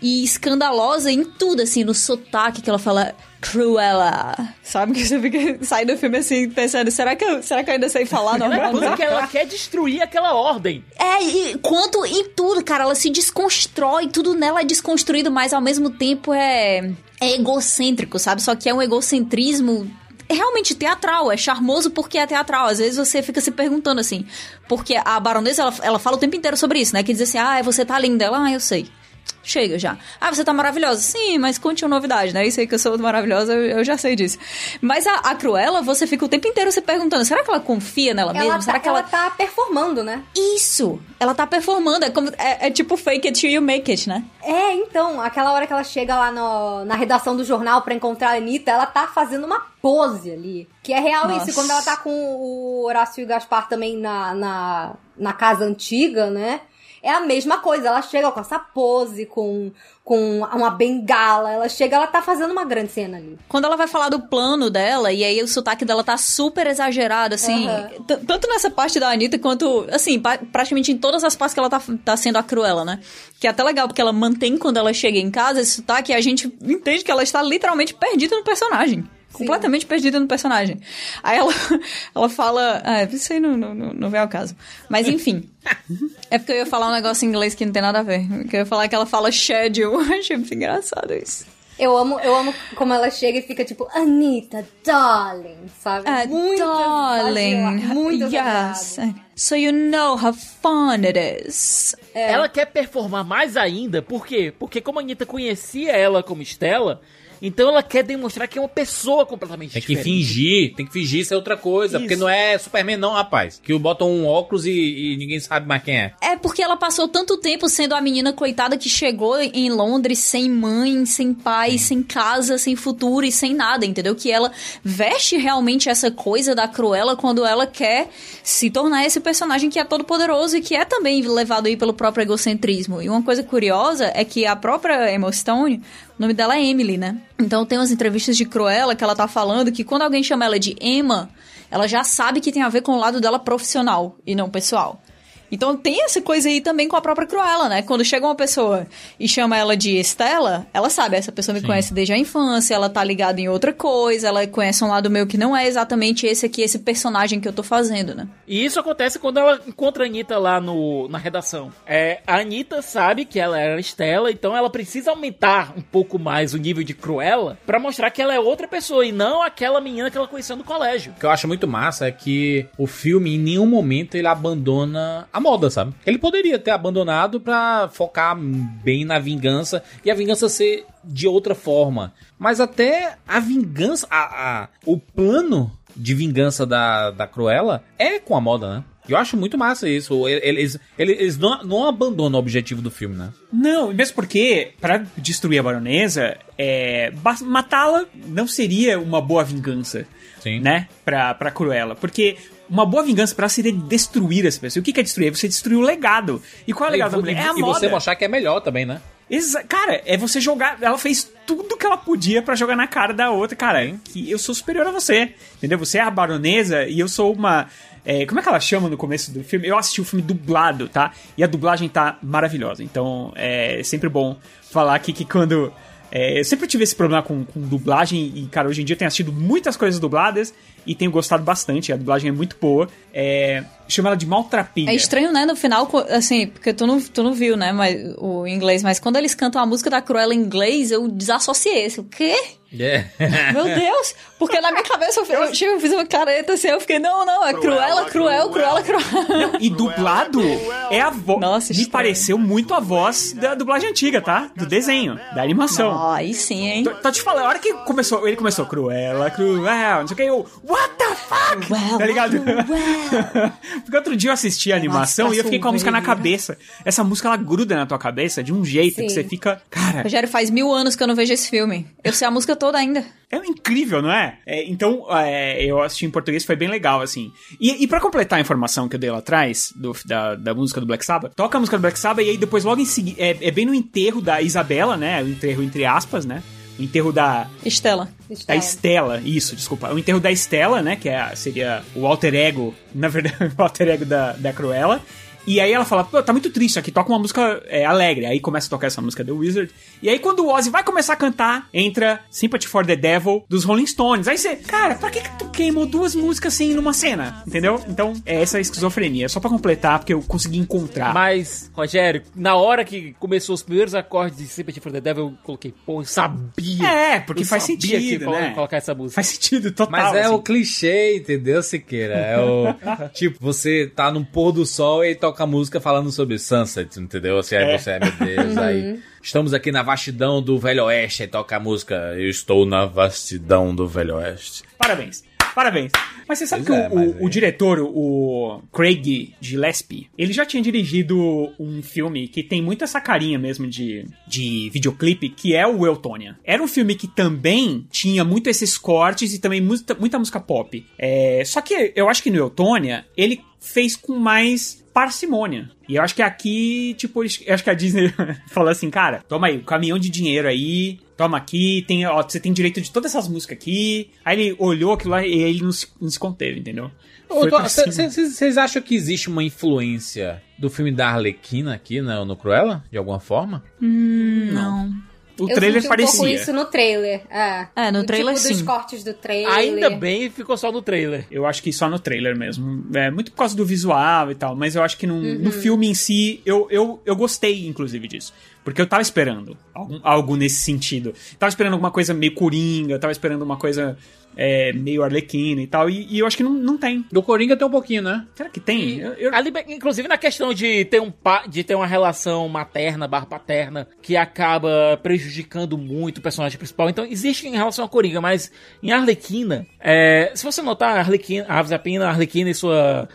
e escandalosa em tudo, assim, no sotaque que ela fala Cruella. Sabe que você fica sai do filme assim pensando, será que eu, será que eu ainda sei falar normal? é que ela quer destruir aquela ordem. É, e quanto em tudo, cara, ela se desconstrói, tudo nela é desconstruído, mas ao mesmo tempo é, é egocêntrico, sabe? Só que é um egocentrismo realmente teatral, é charmoso porque é teatral. Às vezes você fica se perguntando assim, porque a baronesa, ela, ela fala o tempo inteiro sobre isso, né? Que diz assim, ah, você tá linda. Ela, ah, eu sei. Chega já. Ah, você tá maravilhosa. Sim, mas conte uma novidade, né? Isso aí que eu sou maravilhosa, eu, eu já sei disso. Mas a, a Cruella, você fica o tempo inteiro se perguntando, será que ela confia nela Ela, mesma? tá, será que ela ela... tá performando, né? Isso! Ela tá performando. É, como, é, é tipo fake it till you make it, né? É, então, aquela hora que ela chega lá no- na redação do jornal pra encontrar a Anitta, ela tá fazendo uma pose ali. Que é real Nossa. isso. Quando ela tá com o Horácio e o Gaspar também na, na, na casa antiga, né? É a mesma coisa. Ela chega com essa pose, com, com uma bengala. Ela chega, ela tá fazendo uma grande cena ali. Quando ela vai falar do plano dela, e aí o sotaque dela tá super exagerado, assim. T- Tanto nessa parte da Anitta quanto, assim, praticamente em todas as partes que ela tá, tá sendo a Cruella, né? Que é até legal, porque ela mantém quando ela chega em casa esse sotaque e a gente entende que ela está literalmente perdida no personagem. Completamente perdida no personagem. Aí ela, ela fala. Ah, isso aí não, não, não vem ao caso. Mas enfim. é porque eu ia falar um negócio em inglês que não tem nada a ver. Que eu ia falar que ela fala schedule. Eu achei muito engraçado isso. Eu amo, eu amo como ela chega e fica tipo, Anitta, darling, sabe? Ah, muito darling. muito yes. So you know how fun it is. Ela quer performar mais ainda, por quê? Porque como a Anitta conhecia ela como Estela, então ela quer demonstrar que é uma pessoa completamente Tem que diferente. fingir, tem que fingir ser outra coisa. Isso. Porque não é Superman, não, rapaz. Que botam um óculos e, e ninguém sabe mais quem é. É porque ela passou tanto tempo sendo a menina coitada que chegou em Londres sem mãe, sem pai, sem casa, sem futuro e sem nada, entendeu? Que ela veste realmente essa coisa da Cruella quando ela quer se tornar esse personagem que é todo poderoso e que é também levado aí pelo próprio egocentrismo. E uma coisa curiosa é que a própria Emma Stone, o nome dela é Emily, né? Então tem umas entrevistas de Cruella que ela tá falando que quando alguém chama ela de Emma, ela já sabe que tem a ver com o lado dela profissional e não pessoal. Então tem essa coisa aí também com a própria Cruella, né? Quando chega uma pessoa e chama ela de Estela, ela sabe, essa pessoa me conhece desde a infância, ela tá ligada em outra coisa, ela conhece um lado meu que não é exatamente esse aqui, esse personagem que eu tô fazendo, né? E isso acontece quando ela encontra a Anitta lá no, na redação. É, a Anitta sabe que ela era Estela, então ela precisa aumentar um pouco mais o nível de Cruella pra mostrar que ela é outra pessoa e não aquela menina que ela conheceu no colégio. O que eu acho muito massa é que o filme, em nenhum momento, ele abandona a moda, sabe? Ele poderia ter abandonado pra focar bem na vingança e a vingança ser de outra forma. Mas até a vingança, a, a- o plano de vingança da, da Cruella é com a moda, né? Eu acho muito massa isso. Eles, eles, eles não, não abandonam o objetivo do filme, né? Não, mesmo porque, pra destruir a baronesa, é, matá-la não seria uma boa vingança, Sim. né? Pra, pra Cruella. Porque uma boa vingança pra seria destruir essa pessoa. O que é destruir? É você destruir o legado. E qual é o legado da mulher? É a e moda. você mostrar que é melhor também, né? Exa- cara, é você jogar. Ela fez tudo que ela podia pra jogar na cara da outra, cara. Que eu sou superior a você. Entendeu? Você é a baronesa e eu sou uma. é, como é que ela chama no começo do filme? Eu assisti o filme dublado, tá? E a dublagem tá maravilhosa. Então é sempre bom falar aqui que quando. é, eu sempre tive esse problema com, com dublagem e, cara, hoje em dia eu tenho assistido muitas coisas dubladas e tenho gostado bastante. A dublagem é muito boa. É, chama ela de Maltrapilha. É estranho, né, no final, assim, porque tu não, tu não viu, né, mas, o inglês, mas quando eles cantam a música da Cruella em inglês, eu desassociei. Assim, o quê? É. Meu Deus! Porque na minha cabeça eu, eu, eu fiz uma careta assim, eu fiquei, não, não, é Cruella, Cruel, Cruella, Cruella. E dublado é a voz. Nossa, Me estranho. pareceu muito a voz da dublagem antiga, tá? Do desenho, da animação. Ó, aí sim, hein? Tô, tô te falando, a hora que começou, ele começou Cruella, Cruel, não sei o que, eu, what the fuck? Cruella, tá ligado? Cruel. Porque outro dia eu assisti a animação e eu fiquei com a música na Nossa, cabeça. Essa música, ela gruda na tua cabeça de um jeito Sim. que você fica, cara, Rogério, faz mil anos que eu não vejo esse filme. Eu sei a música toda ainda. É incrível, não é? É, então, é, eu assisti em português, foi bem legal, assim. E, e para completar a informação que eu dei lá atrás, do- da, da música do Black Sabbath, toca a música do Black Sabbath e aí depois, logo em seguida, é, é bem no enterro da Isabela, né? O enterro entre aspas, né? O enterro da, Estela. da Estela. Isso, desculpa. O enterro da Estela, né? Que é, seria o alter ego, na verdade, o alter ego da, da Cruella. E aí ela fala, pô, tá muito triste aqui, toca uma música é, alegre. Aí começa a tocar essa música The Wizard. E aí quando o Ozzy vai começar a cantar, entra Sympathy for the Devil dos Rolling Stones. Aí você, cara, pra que, que tu queimou duas músicas assim numa cena? Entendeu? Então, é essa esquizofrenia. Só pra completar, porque eu consegui encontrar. Mas, Rogério, na hora que começou os primeiros acordes de Sympathy for the Devil, eu coloquei, pô, eu sabia. É, porque Eu faz sabia sentido, que ia né? colocar essa música. Faz sentido, total. Mas é assim. o clichê, entendeu, Siqueira? É o. tipo, você tá no pôr do sol e toca música falando sobre sunset, entendeu? Assim, aí É. você, ai meu Deus, aí. Estamos aqui na vastidão do Velho Oeste, aí toca a música Eu estou na vastidão do Velho Oeste. Parabéns. Parabéns. Mas você sabe Pois que é, o, mas o- o diretor, o Craig Gillespie, ele já tinha dirigido um filme que tem muito essa carinha mesmo de, de videoclipe, que é o Eutônia. Era um filme que também tinha muito esses cortes e também muita, muita música pop. É, só que eu acho que no Eutônia, ele fez com mais parcimônia. E eu acho que aqui, tipo, eu acho que a Disney falou assim, cara, toma aí, um caminhão de dinheiro aí, toma aqui, tem, ó, você tem direito de todas essas músicas aqui. Aí ele olhou aquilo lá e ele não se, não se conteve, entendeu? Vocês acham que existe uma influência do filme da Arlequina aqui no, no Cruella? De alguma forma? Não. O eu trailer senti um pouco parecia. isso no trailer. É, É, no O trailer, tipo dos sim. cortes do trailer. Ainda bem ficou só no trailer. Eu acho que só no trailer mesmo. É muito por causa do visual e tal, mas eu acho que no, Uhum. no filme em si, eu, eu, eu gostei, inclusive, disso. Porque eu tava esperando algum- algo nesse sentido. Tava esperando alguma coisa meio coringa, tava esperando uma coisa é, meio arlequina e tal, e, e eu acho que não, não tem. Do Coringa tem um pouquinho, né? Será que tem? Eu- eu- Ali, inclusive na questão de ter, um pa- de ter uma relação materna barra paterna que acaba prejudicando muito o personagem principal. Então existe em relação a Coringa, mas em Arlequina, é, se você notar a Arlequina, a Aves Pena, a Arlequina e sua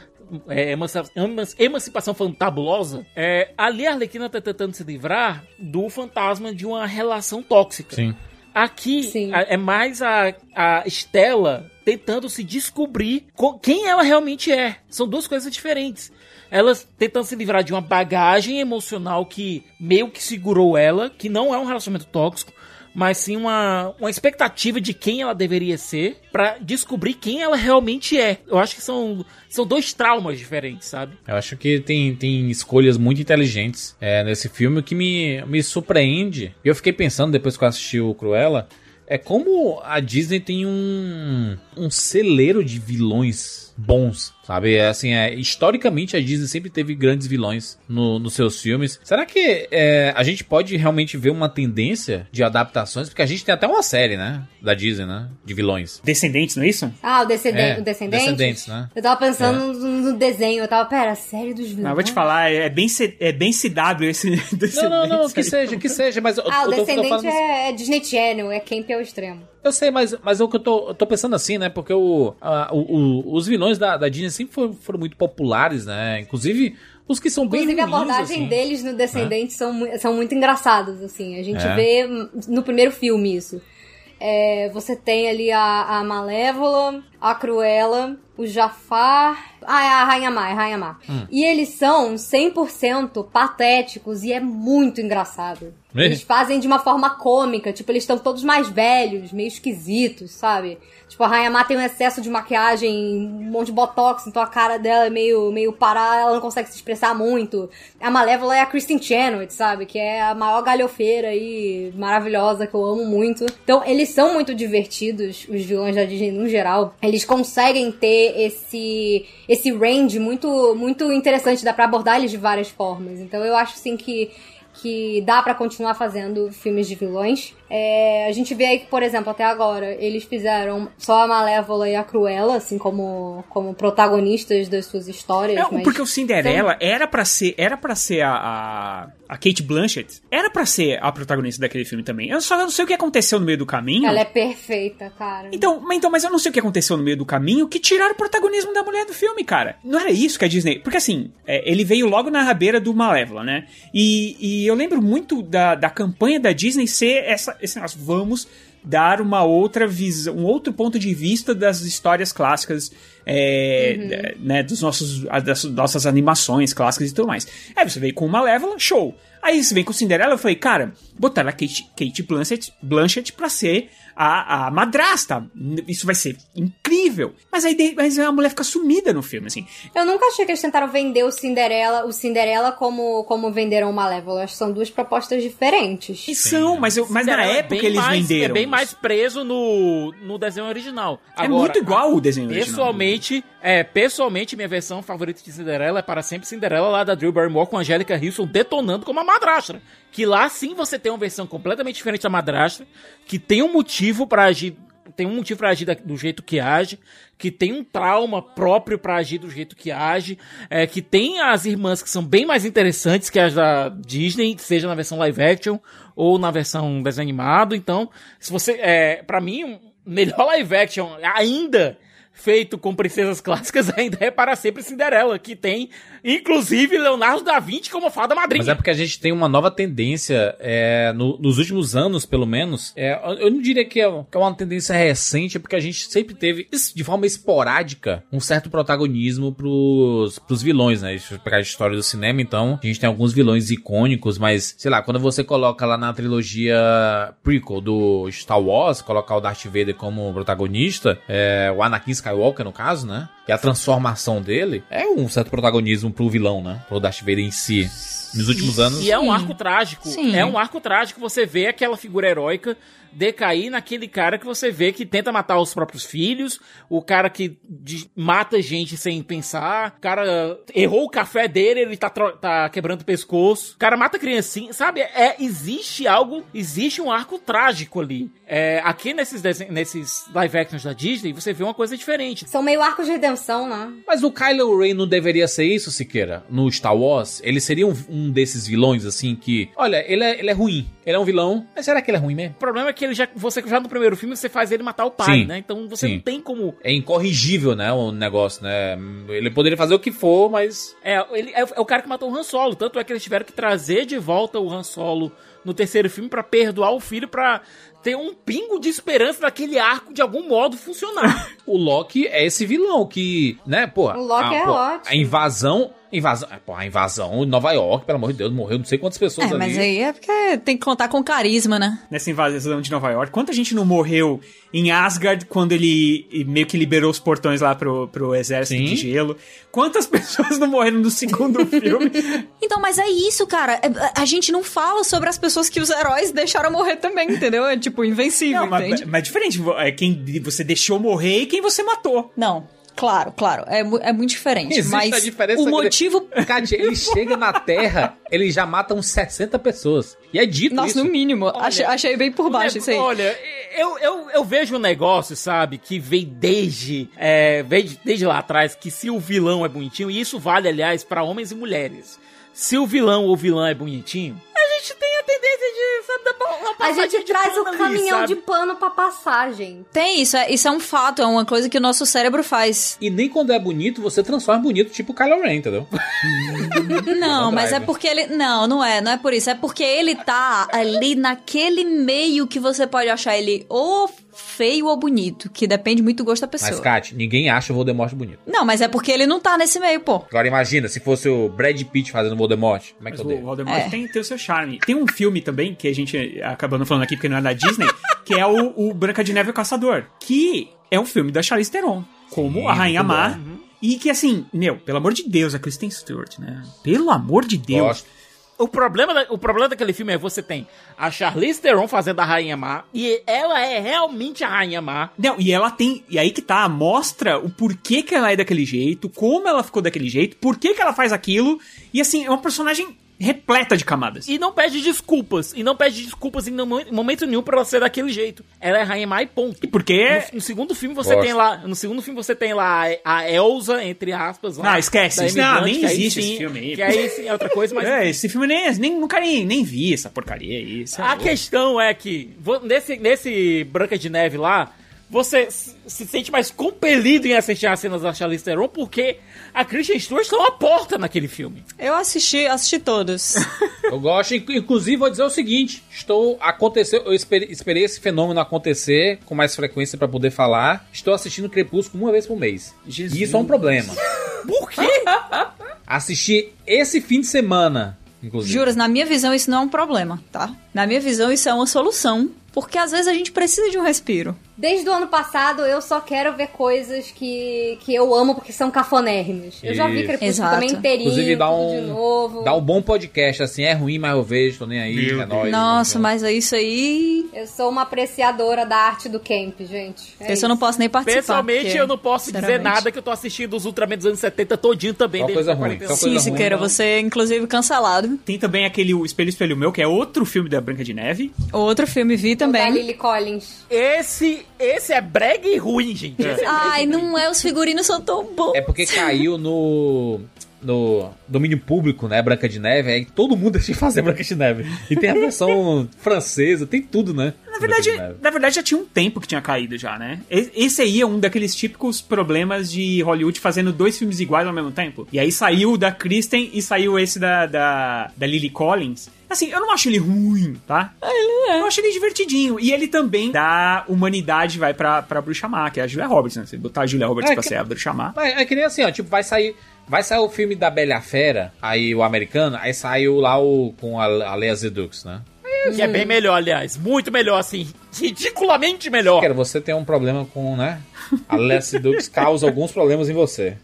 é, emanci- emanci- emancipação fantabulosa, é, ali a Arlequina tá tentando se livrar do fantasma de uma relação tóxica. Sim. Aqui Sim. a- é mais a, a Estela tentando se descobrir co- quem ela realmente é. São duas coisas diferentes. Elas tentando se livrar de uma bagagem emocional que meio que segurou ela, que não é um relacionamento tóxico, mas sim uma, uma expectativa de quem ela deveria ser pra descobrir quem ela realmente é. Eu acho que são, são dois traumas diferentes, sabe? Eu acho que tem, tem escolhas muito inteligentes é, nesse filme, que me, me surpreende. E eu fiquei pensando depois que eu assisti o Cruella, é como a Disney tem um, um celeiro de vilões bons, sabe? É, assim, é, historicamente a Disney sempre teve grandes vilões no- nos seus filmes. Será que é, a gente pode realmente ver uma tendência de adaptações? Porque a gente tem até uma série, né? Da Disney, né? De vilões. Descendentes, não é isso? Ah, o, descenden É, o Descendente? Descendentes, né? Eu tava pensando no, no desenho, eu tava, pera, série dos vilões? Não, eu vou te falar, é bem, C- é bem CW esse Não, não, não, Descendentes que seja, que seja, mas Ah, eu o Descendente falando é, é Disney Channel, é Camp ao extremo. Eu sei, mas, mas é o que eu tô, eu tô pensando assim, né? Porque o, a- o- o- os vilões da, da Disney sempre foram, foram muito populares, né? Inclusive os que são bem Inclusive, a abordagem assim. deles no Descendente são, mu- são muito engraçados, assim. A gente É. vê no primeiro filme isso. É, você tem ali a, a Malévola, a Cruella, o Jafar... Ah, é a Rainha Má, é a Rainha Má. Hum. E eles são 100% patéticos e é muito engraçado. Eles fazem de uma forma cômica, tipo, eles estão todos mais velhos, meio esquisitos, sabe? Tipo, a Rainha Má tem um excesso de maquiagem, um monte de botox, então a cara dela é meio, meio parada, ela não consegue se expressar muito. A Malévola é a Kristen Chenoweth, sabe? Que é a maior galhofeira e maravilhosa, que eu amo muito. Então, eles são muito divertidos, os vilões da Disney no geral. eles conseguem ter esse esse range muito muito interessante, dá pra abordar eles de várias formas. Então eu acho assim que que dá pra continuar fazendo filmes de vilões. É, a gente vê aí que, por exemplo, até agora, eles fizeram só a Malévola e a Cruella, assim, como, como protagonistas das suas histórias. É, mas porque o Cinderela era pra ser, era para ser a, a, a Kate Blanchett, era pra ser a protagonista daquele filme também. Eu só não sei o que aconteceu no meio do caminho. Ela é perfeita, cara. Então, mas- então, mas eu não sei o que aconteceu no meio do caminho que tiraram o protagonismo da mulher do filme, cara. Não era isso que a Disney. Porque assim, é, ele veio logo na rabeira do Malévola, né? E, e eu lembro muito da, da campanha da Disney ser essa, esse negócio, vamos dar uma outra visão, um outro ponto de vista das histórias clássicas, é, da- né, dos nossos, das nossas animações clássicas e tudo mais. Aí você veio com o Malévola, show. Aí você vem com Cinderela, eu falei, cara, botaram a Kate, Kate Blanchett, Blanchett pra ser a, a madrasta. Isso vai ser incrível. Mas aí de- mas a mulher fica sumida no filme, assim. Eu nunca achei que eles tentaram vender o Cinderela, o Cinderela como, como venderam o Malévola. Acho que são duas propostas diferentes. E são, mas, eu, mas na Cinderela é época bem eles mais- venderam. É bem mais preso no, no desenho original. É muito igual o desenho original. Pessoalmente, é, pessoalmente, minha versão favorita de Cinderela é para sempre Cinderela lá da Drew Barrymore com a Angélica Houston detonando como a madrastra. Que lá sim você tem uma versão completamente diferente da madrastra, que tem um motivo pra agir, tem um motivo para agir do jeito que age, que tem um trauma próprio pra agir do jeito que age, é, que tem as irmãs que são bem mais interessantes que as da Disney, seja na versão live action ou na versão desenho animado. Então, se você, é, para mim, melhor live action ainda feito com princesas clássicas ainda é para sempre Cinderela, que tem inclusive Leonardo da Vinci como fada madrinha. Mas é porque a gente tem uma nova tendência, é, no- nos últimos anos, pelo menos. É, eu não diria que é, que é uma tendência recente, porque a gente sempre teve, de forma esporádica, um certo protagonismo pros, pros vilões, né? Pegar a história do cinema, então, a gente tem alguns vilões icônicos, mas, sei lá, quando você coloca lá na trilogia prequel do Star Wars, colocar o Darth Vader como protagonista, é, o Anakin Skywalker, no caso, né? E a transformação dele é um certo protagonismo pro vilão, né? Pro Darth Vader em si. Nos últimos anos. E é um arco trágico. Sim. É um arco trágico. Você vê aquela figura heróica decair naquele cara que você vê que tenta matar os próprios filhos, o cara que mata gente sem pensar, o cara errou o café dele, ele tá, tá quebrando o pescoço, o cara mata criancinha, sabe? É, existe algo, existe um arco trágico ali. É, aqui nesses, nesses live actions da Disney, você vê uma coisa diferente. São meio arcos de redenção, né? Mas o Kylo Ren não deveria ser isso, Siqueira? No Star Wars, ele seria um, um desses vilões, assim, que... Olha, ele é, ele é ruim. Ele é um vilão, mas será que ele é ruim mesmo? O problema é que ele já, você já no primeiro filme você faz ele matar o pai, Sim. né? Então você Sim. não tem como É incorrigível, né, o negócio, né? Ele poderia fazer o que for, mas... É, ele é, é o cara que matou o Han Solo. Tanto é que eles tiveram que trazer de volta o Han Solo no terceiro filme pra perdoar o filho, pra ter um pingo de esperança daquele arco de algum modo funcionar. O Loki é esse vilão que, né, pô... O Loki a, é pô, ótimo. A invasão... Invasão, é, pô, a invasão em Nova York, pelo amor de Deus, morreu não sei quantas pessoas É, ali. mas aí é porque tem que contar com carisma, né? Nessa invasão de Nova York. Quanta gente não morreu em Asgard quando ele meio que liberou os portões lá pro, pro exército Sim. de gelo? Quantas pessoas não morreram no segundo filme? Então, mas é isso, cara. É- A gente não fala sobre as pessoas que os heróis deixaram morrer também, entendeu? É tipo invencível, Não, mas, mas é diferente. É quem você deixou morrer e quem você matou. Não, claro, claro. É, é muito diferente. Existe mas a diferença o motivo. Kátia, ele chega na Terra, ele já mata uns 60 pessoas. E é dito Nossa, isso. no mínimo. achei, achei bem por baixo isso aí. Olha, eu, eu, eu vejo um negócio, sabe, que vem desde, é, vem de- desde lá atrás, que se o vilão é bonitinho, e isso vale, aliás, pra homens e mulheres. Se o vilão ou vilã é bonitinho, a gente tem tendência de, sabe, dar uma- A gente de traz o pano ali, caminhão sabe? de pano pra passagem. Tem isso, é, isso é um fato, é uma coisa que o nosso cérebro faz. E nem quando é bonito, você transforma bonito, tipo o Kylo Ren, entendeu? Não, mas é porque ele. Não, não é, não é por isso. É porque ele tá ali naquele meio que você pode achar ele ou feio ou bonito, que depende muito do gosto da pessoa. Mas, Kat, ninguém acha o Voldemort bonito. Não, mas é porque ele não tá nesse meio, pô. Agora imagina, se fosse o Brad Pitt fazendo o Voldemort. Como é que Mas eu o? Voldemort É. tem, tem o seu charme. Tem um filme também, que a gente acabou não falando aqui porque não é da Disney, que é o, o Branca de Neve e o Caçador. Que é um filme da Charlize Theron, como Sim, a Rainha Má. E que assim, meu, pelo amor de Deus, a Kristen Stewart, né? Pelo amor de Deus. Gosto. O problema, da- o problema daquele filme é você tem a Charlize Theron fazendo a Rainha Má, e ela é realmente a Rainha Má. Não, e ela tem. E aí que tá, mostra o porquê que ela é daquele jeito, como ela ficou daquele jeito, por que que ela faz aquilo. E assim, é uma personagem repleta de camadas. E não pede desculpas. E não pede desculpas em mo- momento nenhum pra ela ser daquele jeito. Ela é Rainha Má e ponto. E porque. No, no segundo filme você Gosto. tem lá. No segundo filme você tem lá a, Elsa, entre aspas. Lá, Ah, esquece. Isso não, nem existe sim- esse filme aí. Que aí sim é outra coisa, mas. É, esse filme nem, nem nunca nem, nem vi essa porcaria aí. isso é A louco. questão é que nesse, nesse Branca de Neve lá, você se sente mais compelido em assistir as cenas da Charlize Theron porque a Christian Stewart está uma porta naquele filme. Eu assisti, assisti todos. Eu gosto, inc- inclusive vou dizer o seguinte: estou aconteceu, eu esperei, esperei esse fenômeno acontecer com mais frequência pra poder falar. Estou assistindo Crepúsculo uma vez por mês. Jesus. E isso é um problema. Por quê? Assisti esse fim de semana, inclusive. Juras, na minha visão isso não é um problema, tá? Na minha visão isso é uma solução, porque às vezes a gente precisa de um respiro. Desde o ano passado, eu só quero ver coisas que, que eu amo porque são cafonérrimas. Eu já vi. Crepúsculo Exato. também inteirinho, Inclusive dá um, de novo. dá um bom podcast, assim, é ruim, mas eu vejo, tô nem aí, é nóis. Nossa, mas é isso aí. Eu sou uma apreciadora da arte do camp, gente. É Esse eu não posso nem participar. Pessoalmente, porque, eu não posso dizer nada que eu tô assistindo os Ultraman dos anos 70 todinho também. Só desde coisa ruim, só coisa Sim, Siqueira, você é inclusive cancelado. Tem também aquele o Espelho Espelho Meu, que é outro filme da Branca de Neve. Outro filme vi Da também. Lily Collins. Esse, esse é brega e ruim, gente. Esse é Ai, não é, os figurinos são tão bons. É porque caiu no. No domínio público, né? Branca de Neve, aí todo mundo deixa de fazer Branca de Neve. E tem a versão francesa, tem tudo, né? Na verdade, na verdade, já tinha um tempo que tinha caído já, né? Esse aí é um daqueles típicos problemas de Hollywood fazendo dois filmes iguais ao mesmo tempo. E aí saiu o da Kristen e saiu esse da, da, da Lily Collins. Assim, eu não acho ele ruim, tá? Eu acho ele divertidinho. E ele também dá humanidade, vai pra, pra Bruxa Má, que é a Julia Roberts, né? Se botar a Julia Roberts É, pra que- ser a Bruxa Má. É, é que nem assim, ó, tipo, vai sair. Vai sair o filme da Bela e a Fera, aí o americano, aí saiu lá o com a, a Lea Sedux, né? Que é bem melhor, aliás. Muito melhor, assim. Ridiculamente melhor. Cara, você tem um problema com, né? A Lea Sedux causa alguns problemas em você.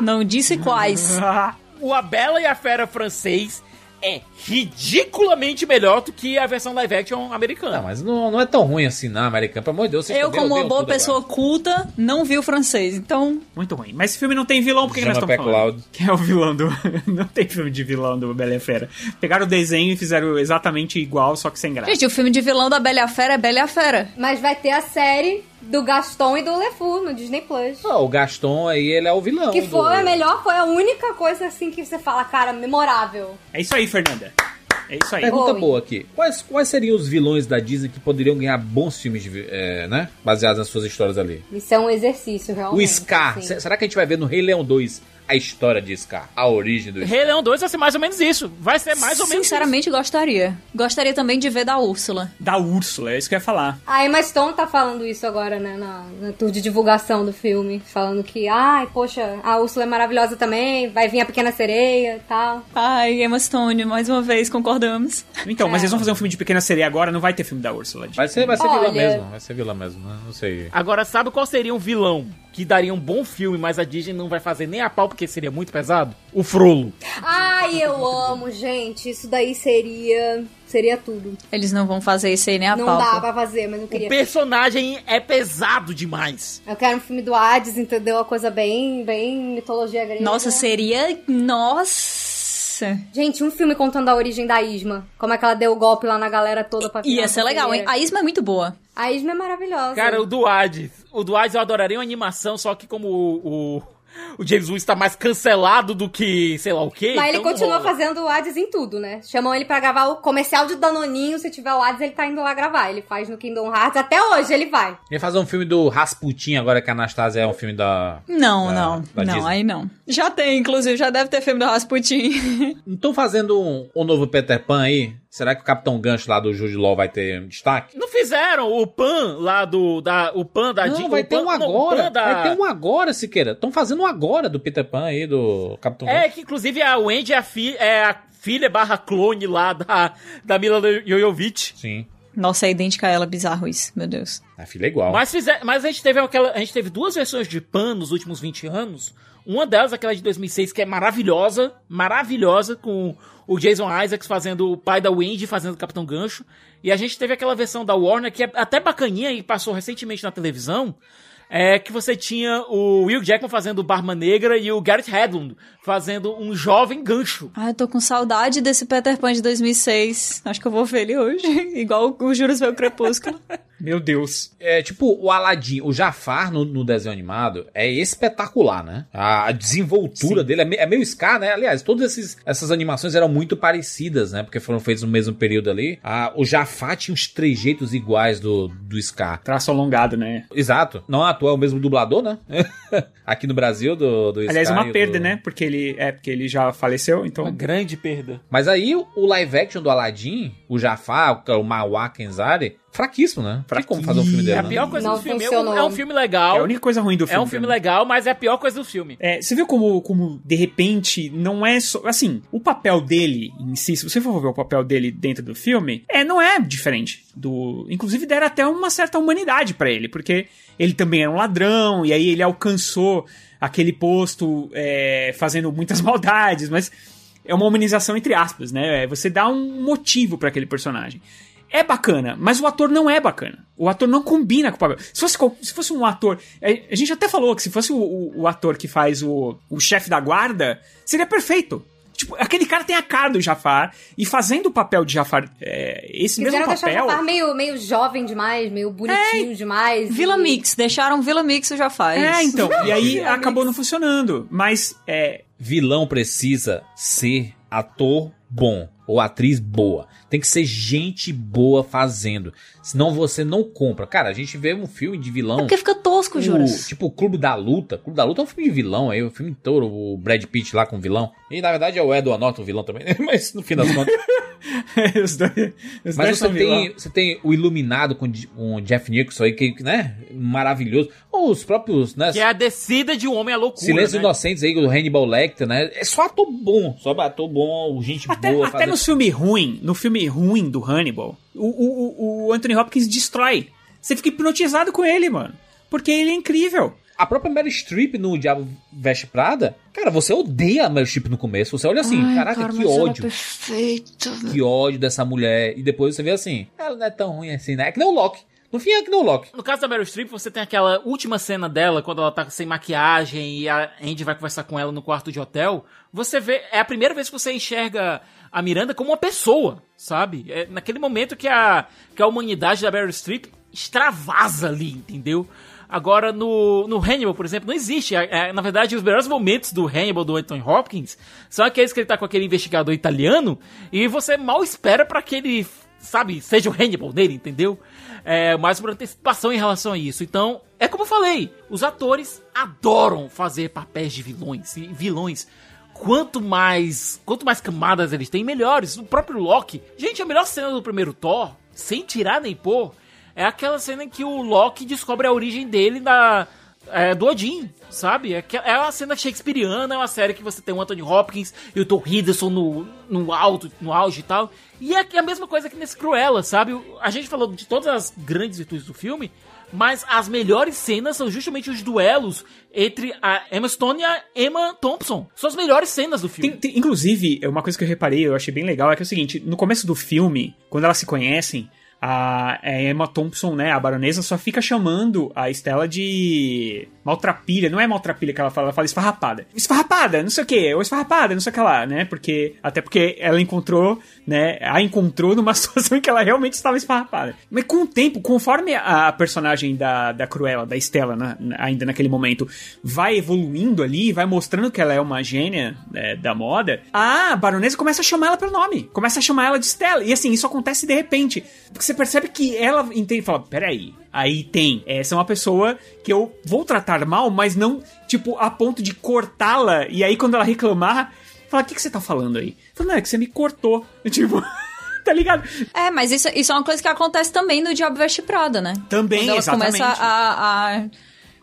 Não disse quais. O A Bela e a Fera francês é ridiculamente melhor do que a versão live action americana. Não, mas não, não é tão ruim assim, não, americano. Pelo amor de Deus, vocês Eu, como uma boa pessoa agora. culta, não vi o francês. Então, Muito ruim. Mas esse filme não tem vilão, por que, que nós estamos falando? Cloud. Que é o vilão do... não tem filme de vilão do Bela e a Fera. Pegaram o desenho e fizeram exatamente igual, só que sem graça. gente, o filme de vilão da Bela e a Fera é Bela e a Fera. Mas vai ter a série do Gaston e do LeFou no Disney Plus. Ó, o Gaston aí, ele é o vilão. Que do- foi a melhor, foi a única coisa assim que você fala, cara, memorável. É isso aí, Fernanda. É isso aí. Pergunta Oi. boa aqui. Quais, quais seriam os vilões da Disney que poderiam ganhar bons filmes, é, né? Baseados nas suas histórias ali? Isso é um exercício, realmente. O Scar. assim. se- Será que a gente vai ver no Rei Leão 2 a história de Scar? A origem do Scar? Rei Leão 2 vai ser mais ou menos isso. Vai ser mais ou menos Sinceramente, gostaria. Gostaria também de ver da Úrsula. Da Úrsula, é isso que eu ia falar. A Emma Stone tá falando isso agora, né, na, na tour de divulgação do filme. Falando que, ai, poxa, a Úrsula é maravilhosa também, vai vir a Pequena Sereia e tal. Ai, Emma Stone, mais uma vez, concordamos. Então, mas É. eles vão fazer um filme de pequena sereia agora, não vai ter filme da Úrsula. Vai ser, vai ser Olha- vilã mesmo. Vai ser vilã mesmo, né? Não sei. Agora, sabe qual seria um vilão que daria um bom filme, mas a Disney não vai fazer nem a pau porque seria muito pesado? O Frollo. Ai, eu amo, gente. Isso daí seria. Seria tudo. Eles não vão fazer isso aí nem a Não pau. dá pra fazer, mas eu O queria. personagem é pesado demais. Eu quero um filme do Hades, entendeu? Uma coisa bem, bem mitologia grega. Nossa, seria. Nossa. Gente, um filme contando a origem da Isma. Como é que ela deu o golpe lá na galera toda pra Ia ser legal, hein? A Isma é muito boa. A Isma é maravilhosa. Cara, o do Hades. O do Hades eu adoraria uma animação, só que como o, o, o James Woods tá mais cancelado do que sei lá o quê. Mas ele então não continua fazendo o Hades em tudo, né? Chamam ele pra gravar o comercial de Danoninho. Se tiver o Hades, ele tá indo lá gravar. Ele faz no Kingdom Hearts. Até hoje ele vai. Ia fazer um filme do Rasputin agora que a Anastasia é um filme da. Não, da- não. da não, Disney. aí não. Já tem, inclusive, já deve ter filme do Rasputin. Não estão fazendo um, um novo Peter Pan aí? Será que o Capitão Gancho lá do Jude Law vai ter um destaque? Não fizeram o Pan lá do. Da, o Pan da Não, Di- vai ter Pan- um agora. Da- Vai ter um agora, Siqueira. Estão fazendo um agora do Peter Pan aí, do Capitão É, Gancho. que inclusive a Wendy é a, fi, é a filha barra clone lá da, da Mila Jovovich. Sim. Nossa, é idêntica a ela, bizarro isso, meu Deus. A filha é igual. Mas, fizer, mas a gente teve aquela. A gente teve duas versões de Pan nos últimos 20 anos. Uma delas, aquela de 2006, que é maravilhosa, maravilhosa, com o Jason Isaacs fazendo o pai da Wendy, fazendo o Capitão Gancho. E a gente teve aquela versão da Warner, que é até bacaninha e passou recentemente na televisão, é que você tinha o Will Jackman fazendo Barma Negra e o Garrett Hedlund fazendo um jovem gancho. Ah, eu tô com saudade desse Peter Pan de 2006. Acho que eu vou ver ele hoje. Igual o Juros o Crepúsculo. Meu Deus. É tipo o Aladdin, o Jafar no, no desenho animado é espetacular, né? A desenvoltura Sim. dele é, me- é meio Scar, né? Aliás, todas esses- essas animações eram muito parecidas, né? Porque foram feitas no mesmo período ali. Ah, o Jafar tinha uns trejeitos iguais do, do Scar. Traço alongado, né? Exato. Não à toa é o mesmo dublador, né? Aqui no Brasil, do, do Aliás, Scar uma e perda, do- né? Porque ele é porque ele já faleceu, Uma então grande perda. Mas aí o live action do Aladdin, o Jafar, o Mawá Kenzari, fraquíssimo, né? Tem como fazer um filme É dele, a né? pior coisa Não do filme. É um, funcionou. é um filme legal. é a única coisa ruim do É filme. um filme pra mim. legal, mas é a pior coisa do filme. É, você viu como, como, de repente, não é só. Assim, o papel dele em si, se você for ver o papel dele dentro do filme, é, não é diferente do. Inclusive, deram até uma certa humanidade pra ele, porque ele também era um ladrão, e aí ele alcançou aquele posto é, fazendo muitas maldades, mas é uma humanização entre aspas, né? É, Você dá um motivo pra aquele personagem. É bacana, mas o ator não é bacana. O ator não combina com o papel. Se fosse, se fosse um ator. é, A gente até falou que se fosse o, o- o ator que faz o, o chefe da guarda, seria perfeito. Tipo, aquele cara tem a cara do Jafar, e fazendo o papel de Jafar, é, esse mesmo Quiseram deixar o papel. Jafar meio, meio jovem demais, meio bonitinho demais. Vila e- Mix, deixaram Vila Mix o já faz. É, então. E aí acabou não funcionando. Mas, é. vilão precisa ser ator bom ou atriz boa. Tem que ser gente boa fazendo. Senão você não compra. Cara, a gente vê um filme de vilão. É porque fica tosco, Juras. tipo o Clube da Luta. Clube da Luta é um filme de vilão aí, o filme inteiro, o Brad Pitt lá com vilão. E na verdade é o Edward Norton o vilão também, mas no fim das contas. os dois, os Mas você vilão. tem, você tem o Iluminado com, o Jeff Nicholson aí, que, né, maravilhoso. Ou os próprios, né, Que é a descida de um homem à loucura. Silêncio né? Inocentes aí, o Hannibal Lecter, né? É só ator bom, só ator bom, gente Até, boa. até fazendo- no filme ruim, no filme ruim do Hannibal, o, o, o- Anthony Hopkins destrói. Você fica hipnotizado com ele, mano. Porque ele é incrível. A própria Meryl Streep no Diabo Veste Prada, cara, você odeia a Meryl Streep no começo. Você olha assim, Ai, caraca, cara, que é ódio. perfeita. Que ódio dessa mulher. E depois você vê assim, ela não é tão ruim assim, né? É que nem o Loki. No fim é que nem o Loki. No caso da Meryl Streep, você tem aquela última cena dela, quando ela tá sem maquiagem e a Andy vai conversar com ela no quarto de hotel. Você vê, é a primeira vez que você enxerga a Miranda como uma pessoa, sabe? É naquele momento que a, que a humanidade da Meryl Streep extravasa ali, entendeu? Agora, no, no Hannibal, por exemplo, não existe. É, é, na verdade, os melhores momentos do Hannibal, do Anthony Hopkins, são aqueles que ele tá com aquele investigador italiano e você mal espera pra que ele, sabe, seja o Hannibal dele, entendeu? É, mais por antecipação em relação a isso. Então, é como eu falei, os atores adoram fazer papéis de vilões. E vilões, quanto mais quanto mais camadas eles têm, melhores. O próprio Loki. Gente, a melhor cena do primeiro Thor, sem tirar nem pôr, é aquela cena em que o Loki descobre a origem dele na, é, do Odin, sabe? É, é uma cena shakespeariana, é uma série que você tem o Anthony Hopkins e o Tom Hiddleston no, no alto, no auge e tal. E é a mesma coisa que nesse Cruella, sabe? A gente falou de todas as grandes virtudes do filme, mas as melhores cenas são justamente os duelos entre a Emma Stone e a Emma Thompson. São as melhores cenas do filme. Tem- tem- inclusive, é uma coisa que eu reparei, eu achei bem legal, é que é o seguinte, no começo do filme, quando elas se conhecem, a a Emma Thompson, né, a baronesa, só fica chamando a Estela de maltrapilha. Não é maltrapilha que ela fala, ela fala esfarrapada. Esfarrapada, não sei o que, ou esfarrapada, não sei o que lá, né? Porque, até porque ela encontrou, né, a encontrou numa situação em que ela realmente estava esfarrapada. Mas com o tempo, conforme a, personagem da, da Cruella, da Estela, na- ainda naquele momento, vai evoluindo ali, vai mostrando que ela é uma gênia né, da moda, a baronesa começa a chamar ela pelo nome. Começa a chamar ela de Estela. E assim, isso acontece de repente. Porque você percebe que ela entende fala: peraí. Aí tem, essa é uma pessoa que eu vou tratar mal, mas não, tipo, a ponto de cortá-la. E aí, quando ela reclamar, fala: o que, que você tá falando aí? Fala, não, é que você me cortou. Tipo, tá ligado? É, mas isso, isso é uma coisa que acontece também no Diabo Veste Prada, né? Também, Quando ela exatamente. começa a, a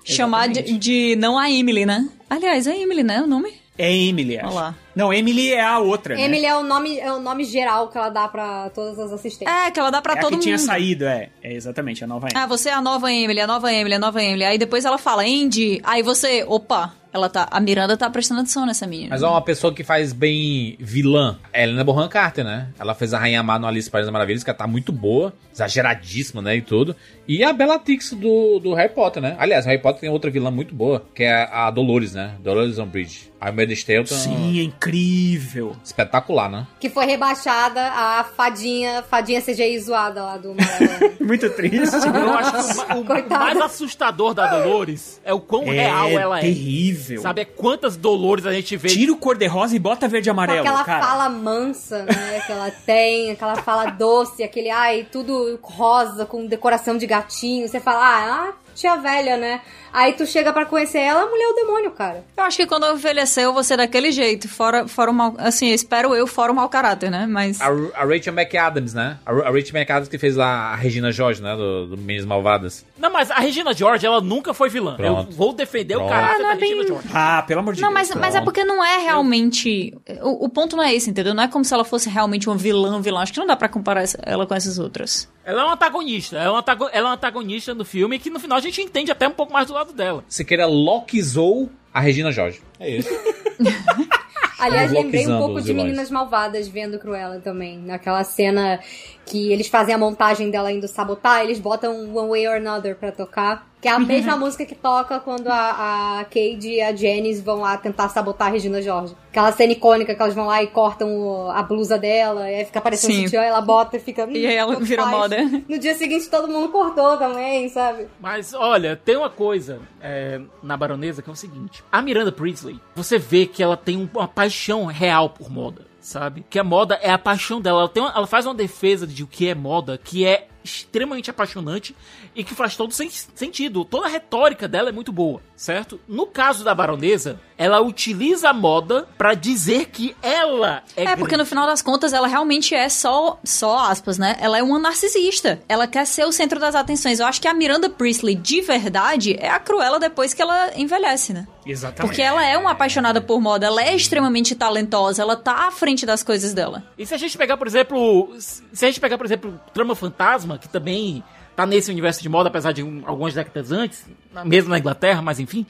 chamar de, de- Não a Emily, né? Aliás, é Emily, né? O nome? É Emily, acho. Olha lá. Não, Emily é a outra, né? Emily é o nome, é o nome geral que ela dá pra todas as assistentes. É, que ela dá pra é a todo que mundo. tinha saído, é. É exatamente, a nova Emily. Ah, você é a nova Emily, a nova Emily, a nova Emily. Aí depois ela fala, Andy. Aí você, opa, ela tá. A Miranda tá prestando atenção nessa menina. Mas é uma pessoa que faz bem vilã. É Helena Bonham Carter, né? Ela fez a Rainha Má no Alice País das Maravilhas, que ela tá muito boa, exageradíssima, né? E tudo. E a Bellatrix do, do Harry Potter, né? Aliás, Harry Potter tem outra vilã muito boa, que é a Dolores, né? Dolores Umbridge. A Meredith Taylor Sim, é incrível. espetacular, né? Que foi rebaixada a fadinha, fadinha CGI zoada lá do. Muito triste. Eu acho que o o, mais assustador da Dolores é o quão real ela é. terrível. Sabe, é quantas Dolores a gente vê. Tira o cor-de-rosa e bota verde e Com amarelo, aquela cara. fala mansa, né? Que ela tem, aquela fala doce, aquele, ai, tudo rosa, com decoração de gatinho. Você fala, ah, tia velha, né? Aí tu chega pra conhecer ela, a mulher é o demônio, cara. Eu acho que quando eu envelhecer eu vou ser daquele jeito. Fora, fora o mal. Assim, espero eu, fora o mau caráter, né? Mas. A, a Rachel McAdams, né? A, a Rachel McAdams que fez lá a Regina George, né? Do, do Meninas Malvadas. Não, mas a Regina George, ela nunca foi vilã. Pronto. Eu vou defender Pronto. o caráter Ah, não da é bem- Regina George. Ah, pelo amor de Não, Deus. mas, mas é porque não é realmente. O, o ponto não é esse, entendeu? Não é como se ela fosse realmente uma vilã, vilã. Acho que não dá pra comparar essa- ela com essas outras. Ela é uma antagonista. Ela é uma, ela é uma antagonista no filme que no final a gente entende até um pouco mais do lado dela. Você queira Lockizou a Regina George. É isso. Aliás, lembrei um pouco de vilões. Meninas Malvadas vendo Cruella também. Naquela cena que eles fazem a montagem dela indo sabotar, eles botam One Way or Another pra tocar. Que é a mesma música que toca quando a, a Cade e a Janice vão lá tentar sabotar a Regina George. Aquela cena icônica que elas vão lá e cortam o- a blusa dela, e aí fica parecendo Sim. sutiã, ela bota e fica. E aí ela vira moda. No dia seguinte todo mundo cortou também, sabe? Mas olha, tem uma coisa é, na baronesa que é o seguinte: a Miranda Priestley, você vê que ela tem um- uma paixão real por moda, sabe? Que a moda é a paixão dela. Ela, tem uma- ela faz uma defesa de o que é moda, que é extremamente apaixonante e que faz todo sen- sentido. Toda a retórica dela é muito boa, certo? No caso da baronesa, ela utiliza a moda pra dizer que ela é, É, porque no final das contas ela realmente é só, só aspas, né? Ela é uma narcisista. Ela quer ser o centro das atenções. Eu acho que a Miranda Priestley, de verdade, é a Cruella depois que ela envelhece, né? Exatamente. Porque ela é uma apaixonada por moda, ela é extremamente talentosa, ela tá à frente das coisas dela. E se a gente pegar, por exemplo, se a gente pegar, por exemplo, Trama Fantasma, que também tá nesse universo de moda, apesar de um- algumas décadas antes, mesmo na Inglaterra, mas enfim.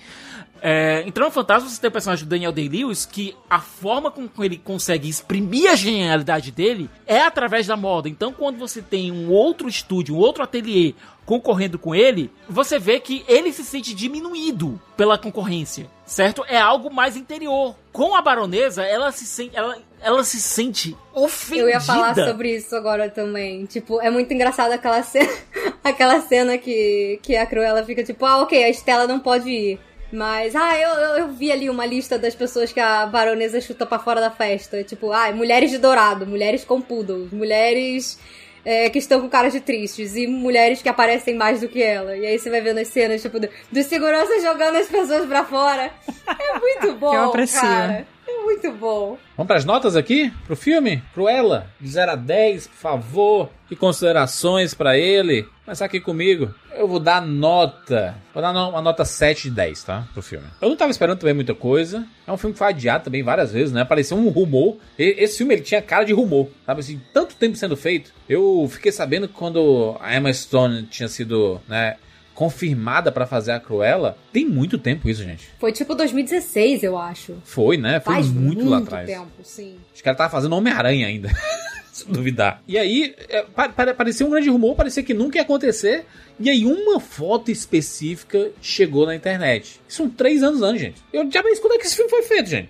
É, em Trama Fantasma você tem o personagem do Daniel Day-Lewis, que a forma com que ele consegue exprimir a genialidade dele é através da moda. Então quando você tem um outro estúdio, um outro ateliê concorrendo com ele, você vê que ele se sente diminuído pela concorrência, certo? É algo mais interior. Com a baronesa, ela se sente, ela, ela se sente ofendida. Eu ia falar sobre isso agora também. Tipo, é muito engraçado aquela cena, aquela cena que, que a Cruella fica tipo, ah, ok, a Estela não pode ir. Mas, ah, eu, eu, eu vi ali uma lista das pessoas que a baronesa chuta pra fora da festa. Tipo, ah, mulheres de dourado, mulheres com poodles, mulheres é, que estão com caras de tristes e mulheres que aparecem mais do que ela. E aí você vai vendo as cenas, tipo, do- dos seguranças jogando as pessoas pra fora. É muito bom, Eu aprecio. cara. É muito bom. Vamos pras notas aqui? Pro filme? Cruella, de 0 a 10, por favor. Que considerações pra ele? Começar aqui comigo. Eu vou dar nota. Vou dar uma nota 7 de 10, tá? Pro filme. Eu não tava esperando também muita coisa. É um filme que foi adiado também várias vezes, né? Apareceu um rumor. E- esse filme ele tinha cara de rumor. Sabe assim, tanto tempo sendo feito. Eu fiquei sabendo que quando a Emma Stone tinha sido, né? Confirmada pra fazer a Cruella, tem muito tempo isso, gente. Foi tipo 2016, eu acho. Foi, né? Foi Faz muito, lá atrás. tempo, sim. Os caras estavam fazendo Homem-Aranha ainda. Se duvidar. E aí, é, pa- pa- parecia um grande rumor, parecia que nunca ia acontecer. E aí, uma foto específica chegou na internet. Isso são três anos antes, gente. Eu já pensei quando é que esse filme foi feito, gente.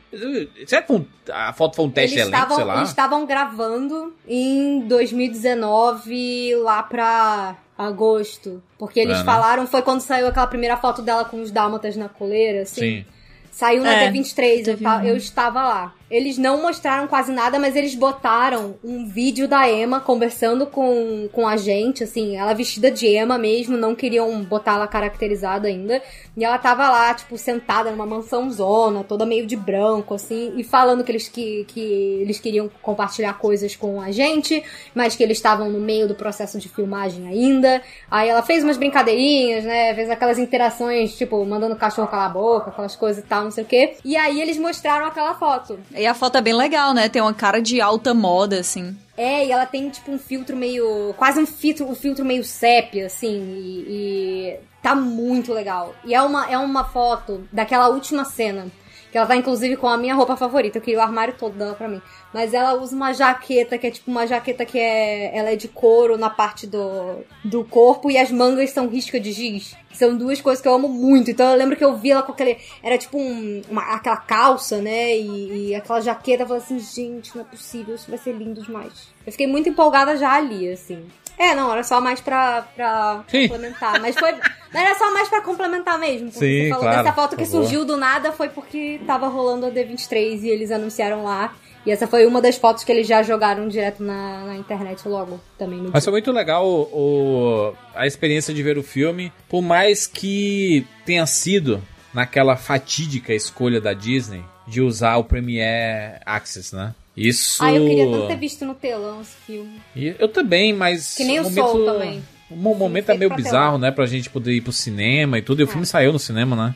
Será que foi um- a foto foi um teste Eles elenco, sei estavam, lá? eles estavam gravando em 2019, lá pra agosto. Porque eles É, né? falaram, foi quando saiu aquela primeira foto dela com os dálmatas na coleira, assim. Sim. Saiu na É, D23, eu, eu estava lá. Eles não mostraram quase nada, mas eles botaram um vídeo da Emma conversando com, com a gente, assim, ela vestida de Emma mesmo, não queriam botar ela caracterizada ainda. E ela tava lá, tipo, sentada numa mansão zona, toda meio de branco, assim, e falando que eles, que, que eles queriam compartilhar coisas com a gente, mas que eles estavam no meio do processo de filmagem ainda. Aí ela fez umas brincadeirinhas, né? Fez aquelas interações, tipo, mandando o cachorro calar a boca, aquelas coisas e tal, não sei o quê. E aí eles mostraram aquela foto. E a foto é bem legal, né? Tem uma cara de alta moda, assim. É, e ela tem tipo um filtro meio. quase um filtro, um filtro meio sépia, assim, e, e tá muito legal. E é uma, é uma foto daquela última cena. Que ela tá, inclusive, com a minha roupa favorita. Eu queria o armário todo dela pra mim. Mas ela usa uma jaqueta, que é tipo uma jaqueta que é. Ela é de couro na parte do, do corpo e as mangas são risca de giz. São duas coisas que eu amo muito. Então eu lembro que eu vi ela com aquele. Era tipo um, uma, aquela calça, né? E, e aquela jaqueta. Eu falei assim, gente, não é possível, isso vai ser lindo demais. Eu fiquei muito empolgada já ali, assim. É, não, era só mais pra, pra Sim. complementar. Mas foi. Não era só mais pra complementar mesmo. Porque Sim, você falou claro, dessa foto que surgiu do nada foi porque tava rolando a D23 e eles anunciaram lá. E essa foi uma das fotos que eles já jogaram direto na, na internet logo também. No Mas foi muito legal o, o- a experiência de ver o filme, por mais que tenha sido naquela fatídica escolha da Disney de usar o Premiere Access, né? Isso. Ah, eu queria tanto ter visto no telão esse filme. E Eu também, mas. Que nem o momento, Soul também. O mo- momento é meio bizarro, telão. né? Pra gente poder ir pro cinema e tudo. E o filme saiu no cinema, né?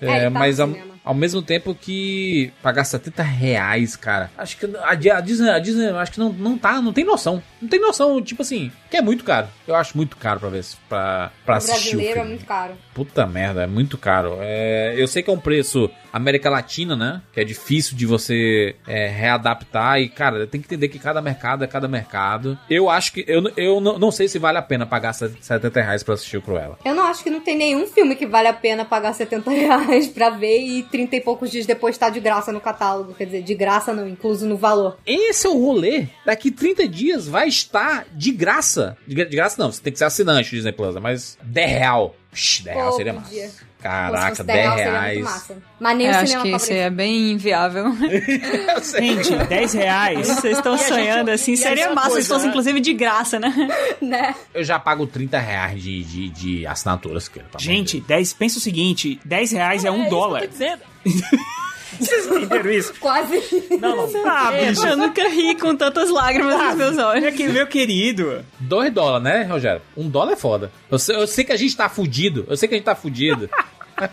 É, ele tá mas ao, ao mesmo tempo que pagar 70 reais, cara. Acho que a, a Disney, a Disney acho que não, não tá, não tem noção. Não tem noção, tipo assim, que é muito caro. Eu acho muito caro pra ver pra, pra O assistir o brasileiro é filme. muito caro. Puta merda, é muito caro. É, eu sei que é um preço América Latina, né? Que é difícil de você é, readaptar. E, cara, tem que entender que cada mercado é cada mercado. Eu acho que. Eu, eu não, não sei se vale a pena pagar 70 reais pra assistir o Cruella. Eu não acho que não tem nenhum filme que vale a pena pagar 70 reais pra ver e 30 e poucos dias depois tá de graça no catálogo. Quer dizer, de graça não, incluso no valor. Esse é o rolê. Daqui 30 dias vai estar de graça. De, de graça não, você tem que ser assinante Disney Plus, mas 10 real. Psh, 10 real seria massa. Se Caraca, fosse 10 real, seria muito reais. massa. Mas nem Eu o acho cinema que isso é bem inviável. Gente, 10 reais. Vocês estão E a gente- sonhando assim. Seria massa coisa, se fosse, né? inclusive, de graça, né? né? Eu já pago 30 reais de, de, de assinaturas, cara. Gente, Deus. 10, pensa o seguinte: 10 reais é um dólar. Vocês entenderam isso? Quase. Não, não. Ah, bicho. Eu nunca ri com tantas lágrimas nos meus olhos. Meu, que- meu querido. 2 dólares, né, Rogério? Um dólar é foda. Eu sei, eu sei que a gente tá fudido. Eu sei que a gente tá fudido.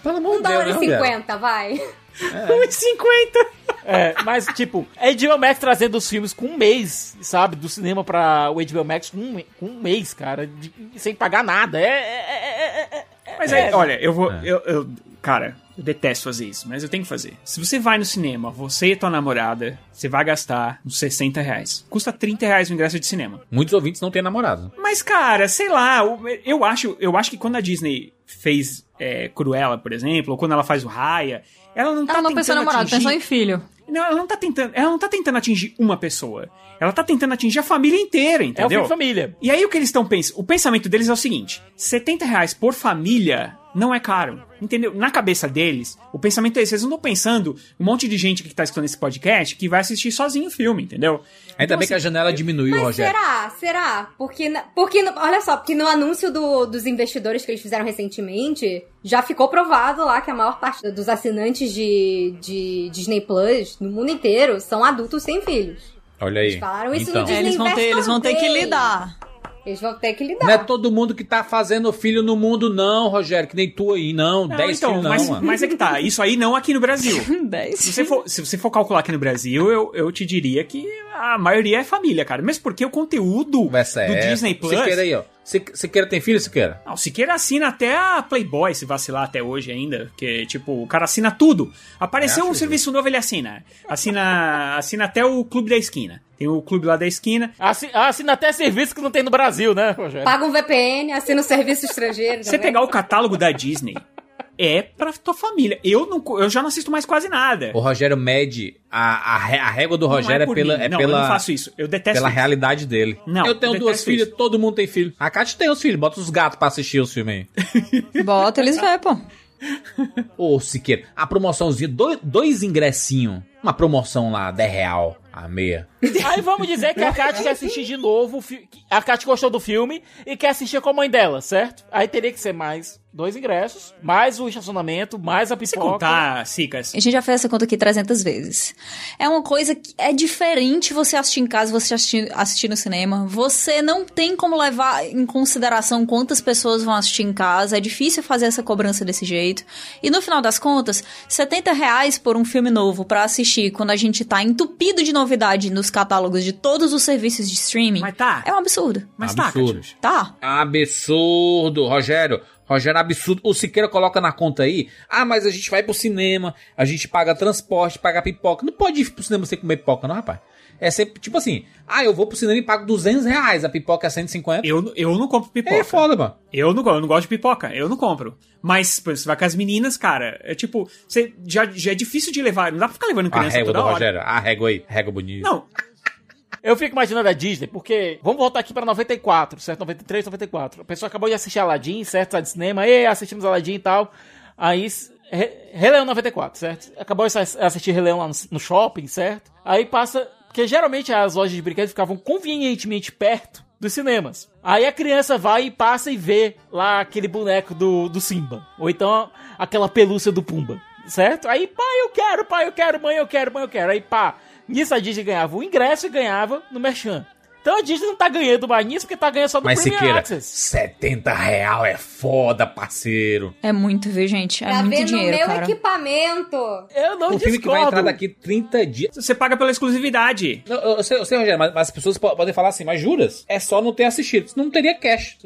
Pelo amor Um de Deus, dólar né, e Rogério? 50, vai. 1,50. É, mas, tipo, a HBO Max trazendo os filmes com um mês, sabe? Do cinema pra o HBO Max com um, com um mês, cara, de- sem pagar nada. É. é- é- é- é- é- Mas é, olha, eu vou. É. Eu, eu- cara, eu detesto fazer isso, mas eu tenho que fazer. Se você vai no cinema, você e tua namorada, você vai gastar uns 60 reais. Custa 30 reais o ingresso de cinema. Muitos ouvintes não têm namorado. Mas, cara, sei lá, eu acho, eu acho que quando a Disney fez é, Cruella, por exemplo, ou quando ela faz o Raya, ela não tá Ela não pensou em tentando namorado, atingir... pensou em filho. Não, ela não tá tentando, ela não tá tentando atingir uma pessoa. Ela tá tentando atingir a família inteira, É o entendeu? filme de família. E aí o que eles estão pensando? O pensamento deles é o seguinte: 70 reais por família não é caro. Entendeu? Na cabeça deles, o pensamento é esse. Eles não estão pensando um monte de gente que tá escutando esse podcast que vai assistir sozinho o filme, entendeu? Ainda Então, bem que a assim, janela diminuiu, Mas Rogério. será? Será? Porque, porque no- olha só, porque no anúncio do- dos investidores que eles fizeram recentemente, já ficou provado lá que a maior parte dos assinantes de, de Disney Plus no mundo inteiro são adultos sem filhos. Olha aí. Eles falaram isso então. no É, eles vão ter, eles vão ter que lidar. Eles vão ter que lidar. Não é todo mundo que tá fazendo filho no mundo, não, Rogério. Que nem tu aí, não. Não, 10 então, filhos, não, mas, mano. mas é que tá. Isso aí não aqui no Brasil. 10. Se você for, se você for calcular aqui no Brasil, eu, eu te diria que a maioria é família, cara. Mesmo porque o conteúdo do é essa. Disney Plus. Aí, ó. Sique- Siqueira tem filho, Siqueira? Não, Siqueira assina até a Playboy, se vacilar até hoje ainda. Porque, tipo, o cara assina tudo. Apareceu É, um serviço novo, ele assina. Assina, assina até o Clube da Esquina. Tem o Clube lá da Esquina. Assi- Assina até serviço que não tem no Brasil, né, Rogério? Paga um VPN, assina o serviço estrangeiro. Você pegar o catálogo da Disney, é pra tua família. Eu, não, eu já não assisto mais quase nada. O Rogério mede. A, a, a régua do Rogério é, por pela, mim. é não, pela, eu não faço isso. Eu detesto pela isso. realidade dele. Não, eu tenho eu duas filhas, isso. todo mundo tem filho. A Kátia tem os filhos, bota os gatos pra assistir os filmes aí. Bota, eles vê, pô. Ô, Siqueira, a promoçãozinha, dois, dois ingressinhos. Uma promoção lá, 10 real a meia. Aí vamos dizer que a Kat quer assistir de novo, a Kat gostou do filme e quer assistir com a mãe dela, certo? Aí teria que ser mais dois ingressos, mais o estacionamento, mais a Se pipoca. contar, Cicas. A gente já fez essa conta aqui 300 vezes. É uma coisa que é diferente você assistir em casa, você assistir, assistir no cinema. Você não tem como levar em consideração quantas pessoas vão assistir em casa. É difícil fazer essa cobrança desse jeito. E no final das contas, 70 reais por um filme novo pra assistir quando a gente tá entupido de novidade nos catálogos de todos os serviços de streaming Mas tá. é um absurdo. Mas tá, Absurdo. Catiuxa. Tá. Absurdo, Rogério. Rogério, absurdo. O Siqueira coloca na conta aí. Ah, mas a gente vai pro cinema, a gente paga transporte, paga pipoca. Não pode ir pro cinema sem comer pipoca, não, rapaz. É sempre, tipo assim, ah, eu vou pro cinema e pago 200 reais, a pipoca é 150. Eu, eu não compro pipoca. É foda, mano. Eu não, eu não gosto de pipoca, eu não compro. Mas, pô, você vai com as meninas, cara, é tipo, você já, já é difícil de levar, não dá pra ficar levando A criança régua toda do hora. Rogério, a régua aí, régua bonita. Não, Eu fico imaginando a Disney, porque vamos voltar aqui pra 94, certo? 93, 94. A pessoa acabou de assistir Aladdin, certo? Tá de cinema, e assistimos Aladdin e tal. Aí, Re- Rei Leão 94, certo? Acabou de ass- assistir Rei Leão lá no, no shopping, certo? Aí passa. Porque geralmente as lojas de brinquedos ficavam convenientemente perto dos cinemas. Aí a criança vai e passa e vê lá aquele boneco do, do Simba. Ou então aquela pelúcia do Pumba. Certo? Aí, pai, eu quero, pai, eu quero, mãe, eu quero, mãe, eu quero. Aí, pá, nisso a Disney ganhava o ingresso e ganhava no Merchan. Então a Disney não tá ganhando mais nisso porque tá ganhando só do Mas Premium Siqueira, Access. 70 real é foda, parceiro. É muito, viu, gente? É Pra muito ver dinheiro, no meu cara. equipamento. Eu não O filme que vai discordo. entrar daqui 30 dias. você paga pela exclusividade. Não, eu, sei, eu sei, Rogério, mas, mas as pessoas po- podem falar assim, mas juras? É só não ter assistido. Não teria cash,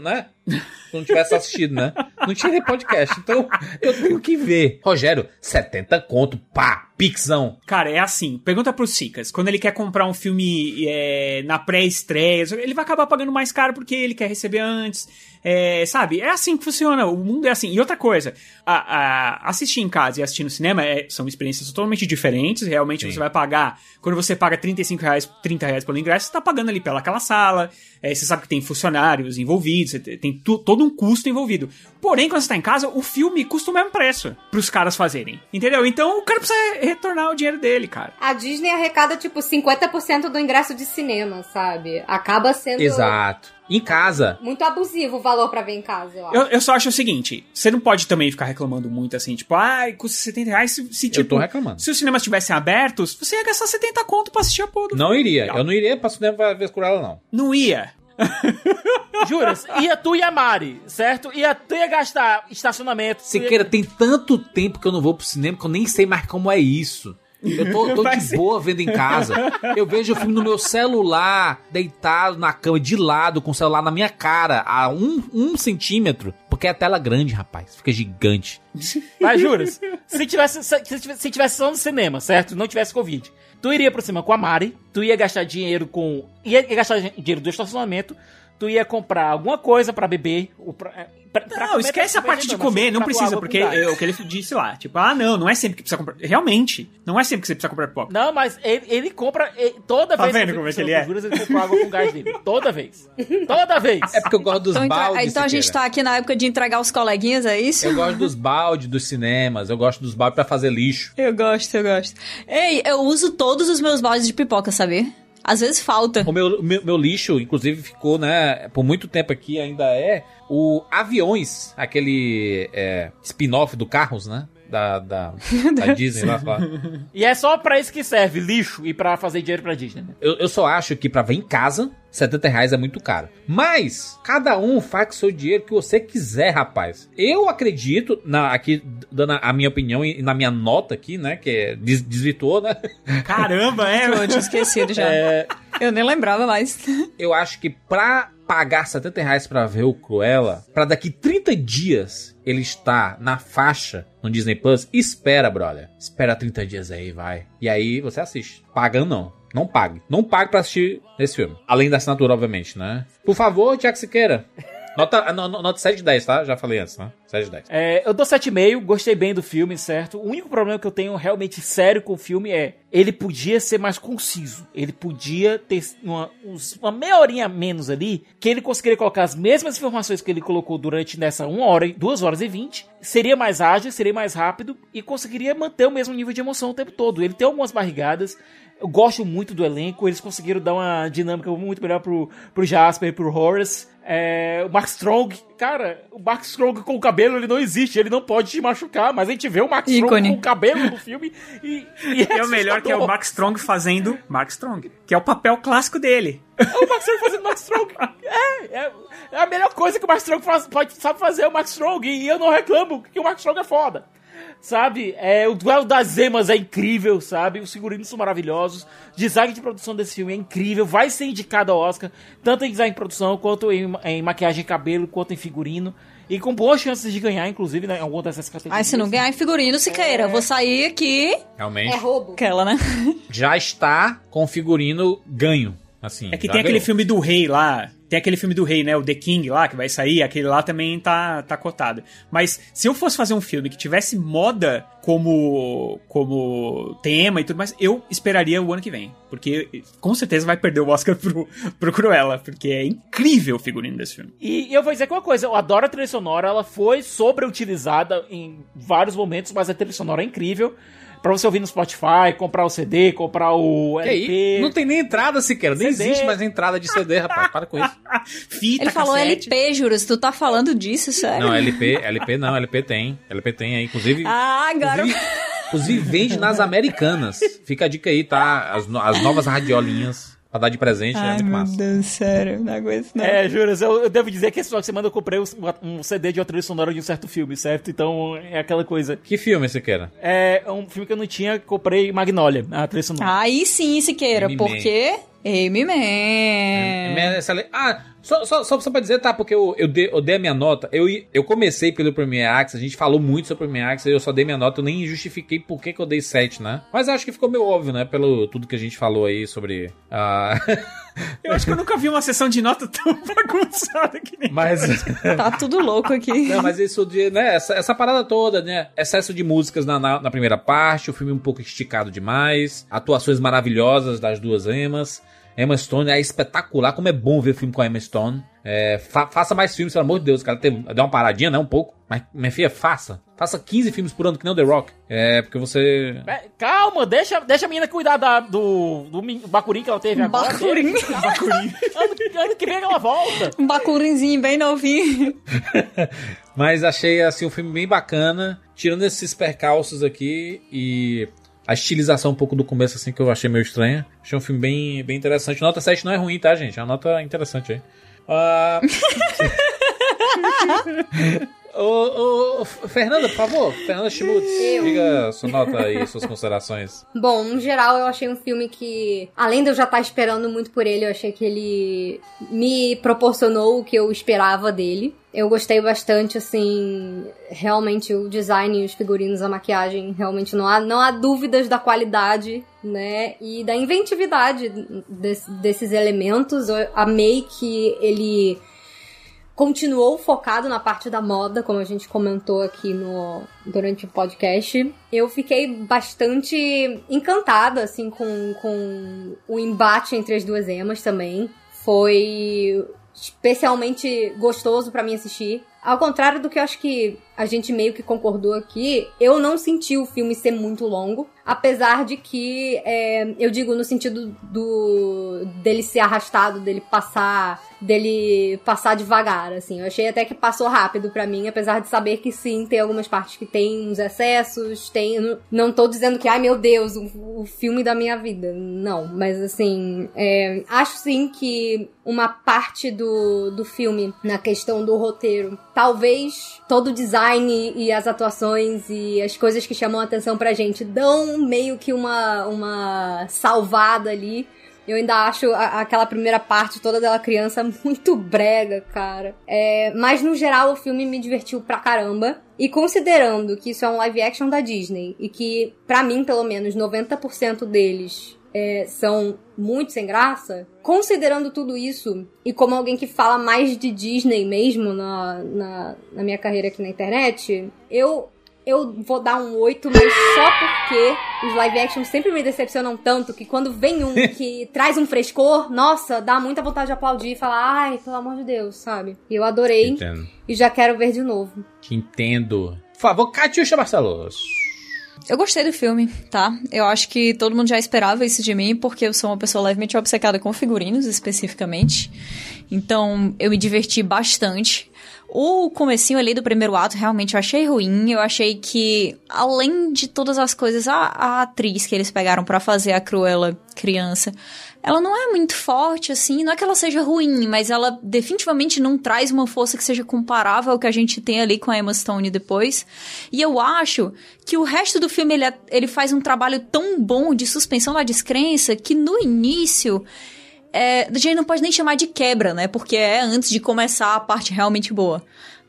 né? Se não tivesse assistido, né? Não tinha podcast. Então, eu tenho que ver. Rogério, 70 conto, pá, pixão. Cara, é assim, pergunta pro Sicas, quando ele quer comprar um filme é, na pré-estreia, ele vai acabar pagando mais caro porque ele quer receber antes, é, sabe? É assim que funciona, o mundo é assim. E outra coisa, a- a- assistir em casa e assistir no cinema é- são experiências totalmente diferentes, realmente Sim. você vai pagar, quando você paga 35 reais, 30 reais pelo ingresso, você tá pagando ali pelaquela sala, é, você sabe que tem funcionários envolvidos, tem tu- todo um custo envolvido. Porém, quando você tá em casa, o filme custa o mesmo preço pros caras fazerem, entendeu? Então o cara precisa retornar o dinheiro dele, cara. A Disney arrecada, tipo, 50% do ingresso de cinema, sabe? Acaba sendo Exato. Em casa. muito abusivo o valor pra ver em casa, eu acho. Eu, eu só acho o seguinte, você não pode também ficar reclamando muito assim, tipo, ai, custa 70 reais se, se, Eu tipo, tô reclamando. se os cinemas estivessem abertos, você ia gastar 70 conto pra assistir a porra do Não filme. iria. Eu não iria pra cinema ver com ela, não. Não ia. Juras? Ia tu e a Mari, certo? Ia tu ia gastar estacionamento. tu ia- tem tanto tempo que eu não vou pro cinema que eu nem sei mais como é isso. Eu tô, tô de ser. boa vendo em casa. Eu vejo o filme no meu celular, deitado na cama, de lado, com o celular na minha cara, a um, um centímetro. Porque é a tela grande, rapaz. Fica gigante. Mas juras? Se tivesse, se tivesse, se tivesse só no cinema, certo? Não tivesse Covid. Tu iria pro cinema com a Mari, tu ia gastar dinheiro com. ia gastar dinheiro do estacionamento, tu ia comprar alguma coisa pra beber. Ou pra, é, pra- pra Não, comer, esquece pra a parte de comer, não pra precisa, porque é o que ele disse lá, tipo, ah, não, não é sempre que precisa comprar. Realmente, não é sempre que você precisa comprar pipoca. Não, mas ele, ele compra. ele- toda Tá vez vendo eu como é que ele é? Juras, ele compra água com gás dele. Toda vez. Toda vez. É porque eu gosto dos Então, baldes. então a gente tá aqui na época de entregar os coleguinhas, é isso? Eu gosto dos baldes dos cinemas, eu gosto dos baldes pra fazer lixo. Eu gosto, eu gosto. Ei, eu uso todos os meus baldes de pipoca, sabe? Às vezes falta. O meu, meu, meu lixo, inclusive, ficou, né, por muito tempo aqui, ainda é o Aviões, aquele é, spin-off do Carros, né? Da, da, da Disney lá. lá. E é só pra isso que serve, lixo, e pra fazer dinheiro pra Disney. né? Eu, eu só acho que pra ver em casa, 70 reais é muito caro. Mas, cada um faz com o seu dinheiro que você quiser, rapaz. Eu acredito, na, aqui, dando a minha opinião e na minha nota aqui, né? Que é, des, desvirtuou, né? Caramba, é. Eu tinha esquecido já. Eu nem lembrava mais. Eu acho que pra pagar 70 reais pra ver o Cruella, pra daqui 30 dias ele estar na faixa no Disney Plus, espera, brother. Espera 30 dias aí, vai. E aí você assiste. Pagando não. Não pague. Não pague pra assistir esse filme. Além da assinatura, obviamente, né? Por favor, Tiago Siqueira. Nota, no- no- nota 7 de 10, tá? Já falei antes, né? 7 de 10. É, eu dou 7,5, gostei bem do filme, certo? O único problema que eu tenho realmente sério com o filme é ele podia ser mais conciso. Ele podia ter uma, uma meia horinha menos ali, que ele conseguiria colocar as mesmas informações que ele colocou durante nessa 1 hora, e 2 horas e 20. Seria mais ágil, seria mais rápido e conseguiria manter o mesmo nível de emoção o tempo todo. Ele tem algumas barrigadas. Eu gosto muito do elenco, eles conseguiram dar uma dinâmica muito melhor pro, pro Jasper e pro Horace. É, o Mark Strong, cara, o Mark Strong com o cabelo ele não existe, ele não pode te machucar, mas a gente vê o Mark Strong com o cabelo no filme e, e E é o melhor que é o. Mark Strong fazendo Mark Strong, que é o papel clássico dele. É o Mark Strong fazendo Mark Strong. É, é, é a melhor coisa que o Mark Strong faz, pode, sabe fazer é o Mark Strong. E eu não reclamo, que o Mark Strong é foda. Sabe? É, o duelo das emas é incrível, sabe? Os figurinos são maravilhosos. O design de produção desse filme é incrível. Vai ser indicado ao Oscar, tanto em design de produção, quanto em, em maquiagem e cabelo, quanto em figurino. E com boas chances de ganhar, inclusive, né, em alguma dessas categorias. Aí se não ganhar em figurino, se queira. Eu vou sair aqui. Realmente. É roubo. Aquela, né? Já está com o figurino ganho. Assim, É que tem aquele ganhou. filme do rei lá. Tem aquele filme do rei, né? O The King lá, que vai sair. Aquele lá também tá, tá cotado. Mas se eu fosse fazer um filme que tivesse moda como, como tema e tudo mais, eu esperaria o ano que vem. Porque com certeza vai perder o Oscar pro, pro Cruella. Porque é incrível o figurino desse filme. E eu vou dizer uma coisa, eu adoro a trilha sonora, ela foi sobreutilizada em vários momentos, mas a trilha sonora é incrível. Pra você ouvir no Spotify, comprar o CD, comprar o Que LP. aí? Não tem nem entrada sequer. Nem CD. existe mais entrada de CD, rapaz. Para com isso. Fita, Ele falou cassete. LP, Juras. Tu tá falando disso, sério? Não, LP, LP não, LP tem. LP tem aí. Inclusive. Ah, agora. Inclusive, inclusive vende nas americanas. Fica a dica aí, tá? As, as novas radiolinhas pra dar de presente é Ai, muito meu massa. Deus, sério. Não aguento, não. É, juras, eu, eu devo dizer que esse final de semana eu comprei um, um CD de uma trilha sonora de um certo filme, certo? Então é aquela coisa. Que filme você quer? É um filme que eu não tinha, comprei Magnolia, a trilha sonora. Aí sim, Siqueira, porque... Amy Man. É, excelente. Ah, só, só, só, só pra dizer, tá? Porque eu, eu, dei, eu dei a minha nota. Eu, eu comecei pelo Premiere Access, a gente falou muito sobre o Premiere Access, eu só dei minha nota, eu nem justifiquei por que, que eu dei 7, né? Mas acho que ficou meio óbvio, né? Pelo tudo que a gente falou aí sobre. ah, Eu acho que eu nunca vi uma sessão de nota tão bagunçada que nem. mas. Tá tudo louco aqui. Não, mas isso de, né, essa, essa parada toda, né? Excesso de músicas na, na, na primeira parte, o filme um pouco esticado demais, atuações maravilhosas das duas Emmas. Emma Stone é espetacular, como é bom ver filme com a Emma Stone. É, fa- faça mais filmes, pelo amor de Deus, cara. Tem, deu uma paradinha, né? Um pouco. Mas, minha filha, faça. Faça 15 filmes por ano, que nem o The Rock. É, porque você. É, calma, deixa, deixa a menina cuidar da- do, do, bacurim que ela teve agora. Bacurim. Bacurim. ano, ano que vem ela volta. Um bacurinzinho bem novinho. Mas achei assim um filme bem bacana, tirando esses percalços aqui e a estilização um pouco do começo assim que eu achei meio estranha. Achei um filme bem, bem interessante. Nota 7 não é ruim, tá, gente? É uma nota interessante aí. Ah, Ô, ô, Fernanda, por favor, Fernanda Schmutz, diga sua nota aí, suas considerações. Bom, no geral, eu achei um filme que, além de eu já estar esperando muito por ele, eu achei que ele me proporcionou o que eu esperava dele. Eu gostei bastante, assim, realmente o design, os figurinos, a maquiagem, realmente não há, não há dúvidas da qualidade, né, e da inventividade des- desses elementos. Eu amei que ele continuou focado na parte da moda, como a gente comentou aqui no durante o podcast. Eu fiquei bastante encantada assim com, com o embate entre as duas emas também. Foi especialmente gostoso pra mim assistir. Ao contrário do que eu acho que a gente meio que concordou aqui, eu não senti o filme ser muito longo. Apesar de que, é, eu digo no sentido do dele ser arrastado, dele passar, dele passar devagar, assim. Eu achei até que passou rápido pra mim, apesar de saber que sim, tem algumas partes que tem uns excessos, tem. não- Não tô dizendo que, ai meu Deus, o, o filme da minha vida. Não, mas assim, é, acho sim que uma parte do, do filme, na questão do roteiro, talvez todo o design e as atuações e as coisas que chamam a atenção pra gente dão meio que uma, uma salvada ali. Eu ainda acho a- aquela primeira parte toda dela criança muito brega, cara. É, mas no geral o filme me divertiu pra caramba. E considerando que isso é um live action da Disney e que, pra mim, pelo menos 90% deles é, são muito sem graça, considerando tudo isso, e como alguém que fala mais de Disney mesmo na, na, na minha carreira aqui na internet, eu eu vou dar um 8, mas só porque os live action sempre me decepcionam tanto que quando vem um que traz um frescor, nossa, dá muita vontade de aplaudir e falar, ai, pelo amor de Deus, sabe? E eu adorei Entendo. e já quero ver de novo. Te entendo. Por favor, Catiuxa Barcelos. Eu gostei do filme, tá? Eu acho que todo mundo já esperava isso de mim, porque eu sou uma pessoa levemente obcecada com figurinos, especificamente. Então, eu me diverti bastante. O comecinho ali do primeiro ato, realmente, eu achei ruim. Eu achei que, além de todas as coisas, a, a atriz que eles pegaram para fazer a Cruella criança ela não é muito forte, assim, não é que ela seja ruim, mas ela definitivamente não traz uma força que seja comparável ao que a gente tem ali com a Emma Stone depois. E eu acho que o resto do filme, ele, é, ele faz um trabalho tão bom de suspensão da descrença, que no início... É, a gente não pode nem chamar de quebra, né? Porque é antes de começar a parte realmente boa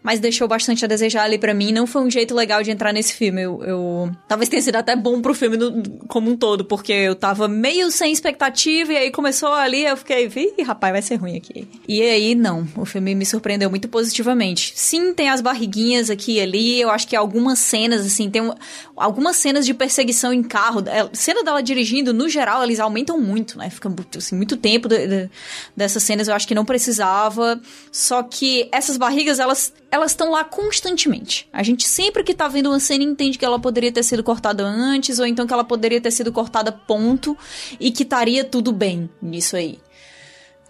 mas deixou bastante a desejar ali para mim. Não foi um jeito legal de entrar nesse filme. Eu, eu... talvez tenha sido até bom pro filme no, como um todo, porque eu tava meio sem expectativa e aí começou ali, eu fiquei, vi, rapaz, vai ser ruim aqui. E aí não, o filme me surpreendeu muito positivamente. Sim, tem as barriguinhas aqui e ali, eu acho que algumas cenas assim, tem um, algumas cenas de perseguição em carro, é, cena dela dirigindo, no geral, eles aumentam muito, né? Fica assim, muito tempo de, de, dessas cenas, eu acho que não precisava. Só que essas barrigas, elas elas estão lá constantemente. A gente sempre que tá vendo uma cena entende que ela poderia ter sido cortada antes, ou então que ela poderia ter sido cortada ponto, e que estaria tudo bem nisso aí.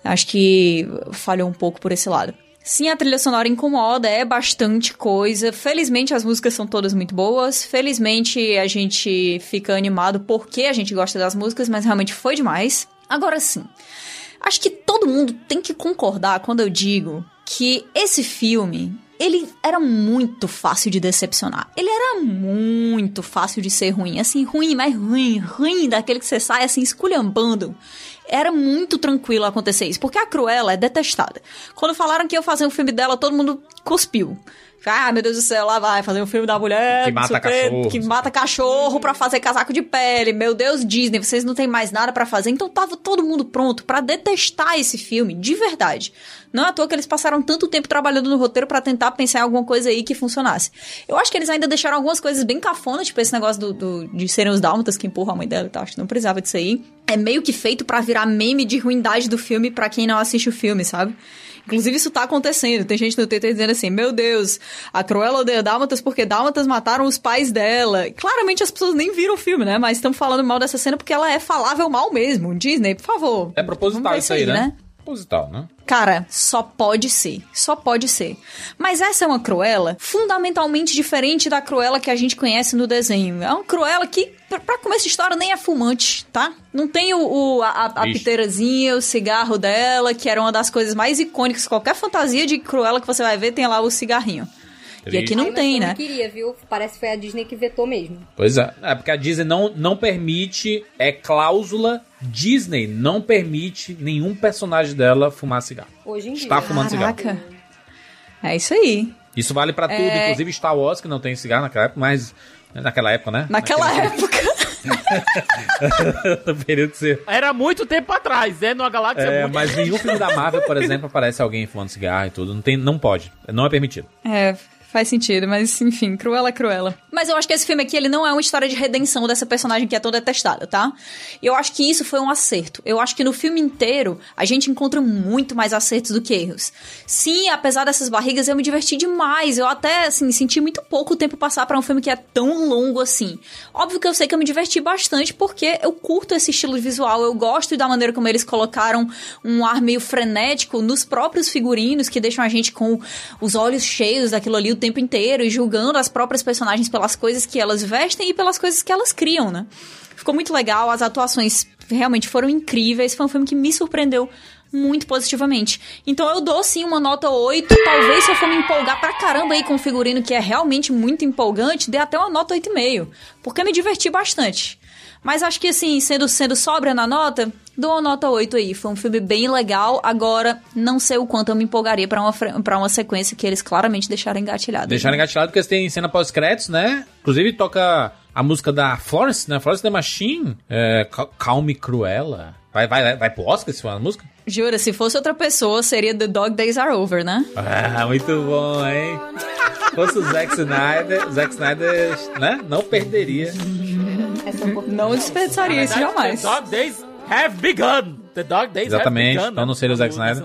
Acho que falhou um pouco por esse lado. Sim, a trilha sonora incomoda, é bastante coisa. Felizmente as músicas são todas muito boas. Felizmente a gente fica animado porque a gente gosta das músicas, mas realmente foi demais. Agora sim, acho que todo mundo tem que concordar quando eu digo que esse filme ele era muito fácil de decepcionar. Ele era muito fácil de ser ruim. Assim, ruim, mas ruim, ruim, daquele que você sai assim, esculhambando. Era muito tranquilo acontecer isso, porque a Cruella é detestada. Quando falaram que ia fazer um filme dela, todo mundo cuspiu. Ah, meu Deus do céu, lá vai fazer um filme da mulher que mata cachorro, que mata cachorro para fazer casaco de pele. Meu Deus, Disney, vocês não têm mais nada para fazer. Então tava todo mundo pronto para detestar esse filme, de verdade. Não é à toa que eles passaram tanto tempo trabalhando no roteiro para tentar pensar em alguma coisa aí que funcionasse. Eu acho que eles ainda deixaram algumas coisas bem cafonas, tipo esse negócio do, do de serem os dálmatas que empurram a mãe dela e tal. Acho que não precisava disso aí. É meio que feito para virar meme de ruindade do filme para quem não assiste o filme, sabe? Inclusive, isso tá acontecendo. Tem gente no Twitter dizendo assim: Meu Deus, a Cruella odeia Dálmatas porque Dálmatas mataram os pais dela. Claramente as pessoas nem viram o filme, né? Mas estão falando mal dessa cena porque ela é falável mal mesmo. Disney, por favor. É proposital isso aí, né? né? Proposital, né? Cara, só pode ser. Só pode ser. Mas essa é uma Cruella fundamentalmente diferente da Cruella que a gente conhece no desenho. É uma Cruella que, pra começar essa história, nem é fumante, tá? Não tem o, o a, a piteirazinha, o cigarro dela, que era uma das coisas mais icônicas. Qualquer fantasia de Cruella que você vai ver tem lá o cigarrinho. E aqui não Ai, tem, né? Não queria, viu? Parece que foi a Disney que vetou mesmo. Pois é. É porque a Disney não, não permite, é cláusula Disney não permite nenhum personagem dela fumar cigarro. Hoje em dia. Está fumando Caraca. cigarro. É isso aí. Isso vale para tudo, é... inclusive Star Wars, que não tem cigarro naquela época, mas. Naquela época, né? Naquela época. período que você... Era muito tempo atrás, né? Numa galáxia é, muito... Mas nenhum filme da Marvel, por exemplo, aparece alguém fumando cigarro e tudo. Não, tem, não pode. Não é permitido. É, Faz sentido, mas enfim, Cruella é Cruella. Mas eu acho que esse filme aqui, ele não é uma história de redenção dessa personagem que é toda detestada, tá? Eu acho que isso foi um acerto. Eu acho que no filme inteiro, a gente encontra muito mais acertos do que erros. Sim, apesar dessas barrigas, eu me diverti demais. Eu até, assim, senti muito pouco tempo passar para um filme que é tão longo assim. Óbvio que eu sei que eu me diverti bastante, porque eu curto esse estilo visual, eu gosto da maneira como eles colocaram um ar meio frenético nos próprios figurinos, que deixam a gente com os olhos cheios daquilo ali tempo inteiro e julgando as próprias personagens pelas coisas que elas vestem e pelas coisas que elas criam, né? Ficou muito legal, as atuações realmente foram incríveis, foi um filme que me surpreendeu muito positivamente. Então eu dou sim uma nota 8. Talvez se eu for me empolgar pra caramba aí com figurino que é realmente muito empolgante, dê até uma nota 8,5. Porque me diverti bastante. Mas acho que assim, sendo, sendo sóbria na nota, dou uma nota 8 aí. Foi um filme bem legal. Agora, não sei o quanto eu me empolgaria para uma, pra uma sequência que eles claramente deixaram engatilhada. Deixaram né? engatilhado porque eles têm cena pós-créditos, né? Inclusive toca a música da Florence, né? Florence The Machine. É, Calme Cruella. Vai, vai, vai pro Oscar se for a música? Jura, se fosse outra pessoa, seria The Dog Days Are Over, né? Ah, muito bom, hein? Se fosse o Zack Snyder, Zack Snyder, né? Não perderia. Não desperdiçaria isso jamais. The Dog Days have begun. The Dog Days Exatamente, have begun. então não seria o Zack Snyder.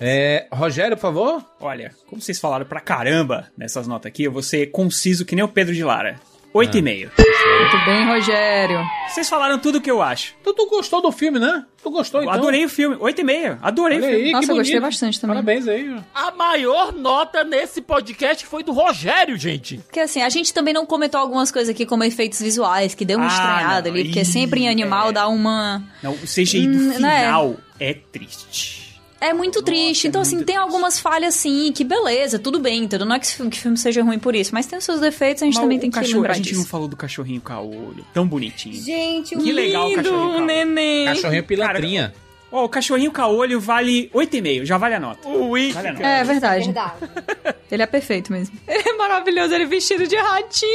É, Rogério, por favor. Olha, como vocês falaram pra caramba nessas notas aqui, eu vou ser conciso que nem o Pedro de Lara. 8,5. Muito bem, Rogério. Vocês falaram tudo o que eu acho. Então tu gostou do filme, né? Tu gostou, Eu então? adorei o filme. 8,5. Adorei Olha o filme. aí, Nossa, eu gostei bastante também. Parabéns aí. A maior nota nesse podcast foi do Rogério, gente. Porque assim, a gente também não comentou algumas coisas aqui como efeitos visuais, que deu uma Ah, estranhada não. ali, porque Ih, sempre em animal é. dá uma. Não, o CGI do Hum, né? final é triste. É muito triste. é Então, assim, muito tem triste. algumas falhas, sim, que beleza, tudo bem, entendeu? Não é que o filme seja ruim por isso, mas tem os seus defeitos, a gente Mas também tem que cachorro, lembrar A gente disso. não falou do cachorrinho caolho. Tão bonitinho. Gente, o Que legal o cachorrinho Lindo, caolho. neném. Cachorrinho pilantrinha. Ó, o cachorrinho caolho vale 8,5. Já vale a nota. O Wink. Vale a nota. É verdade. verdade. Ele é perfeito mesmo. Ele é maravilhoso, ele vestido de ratinho.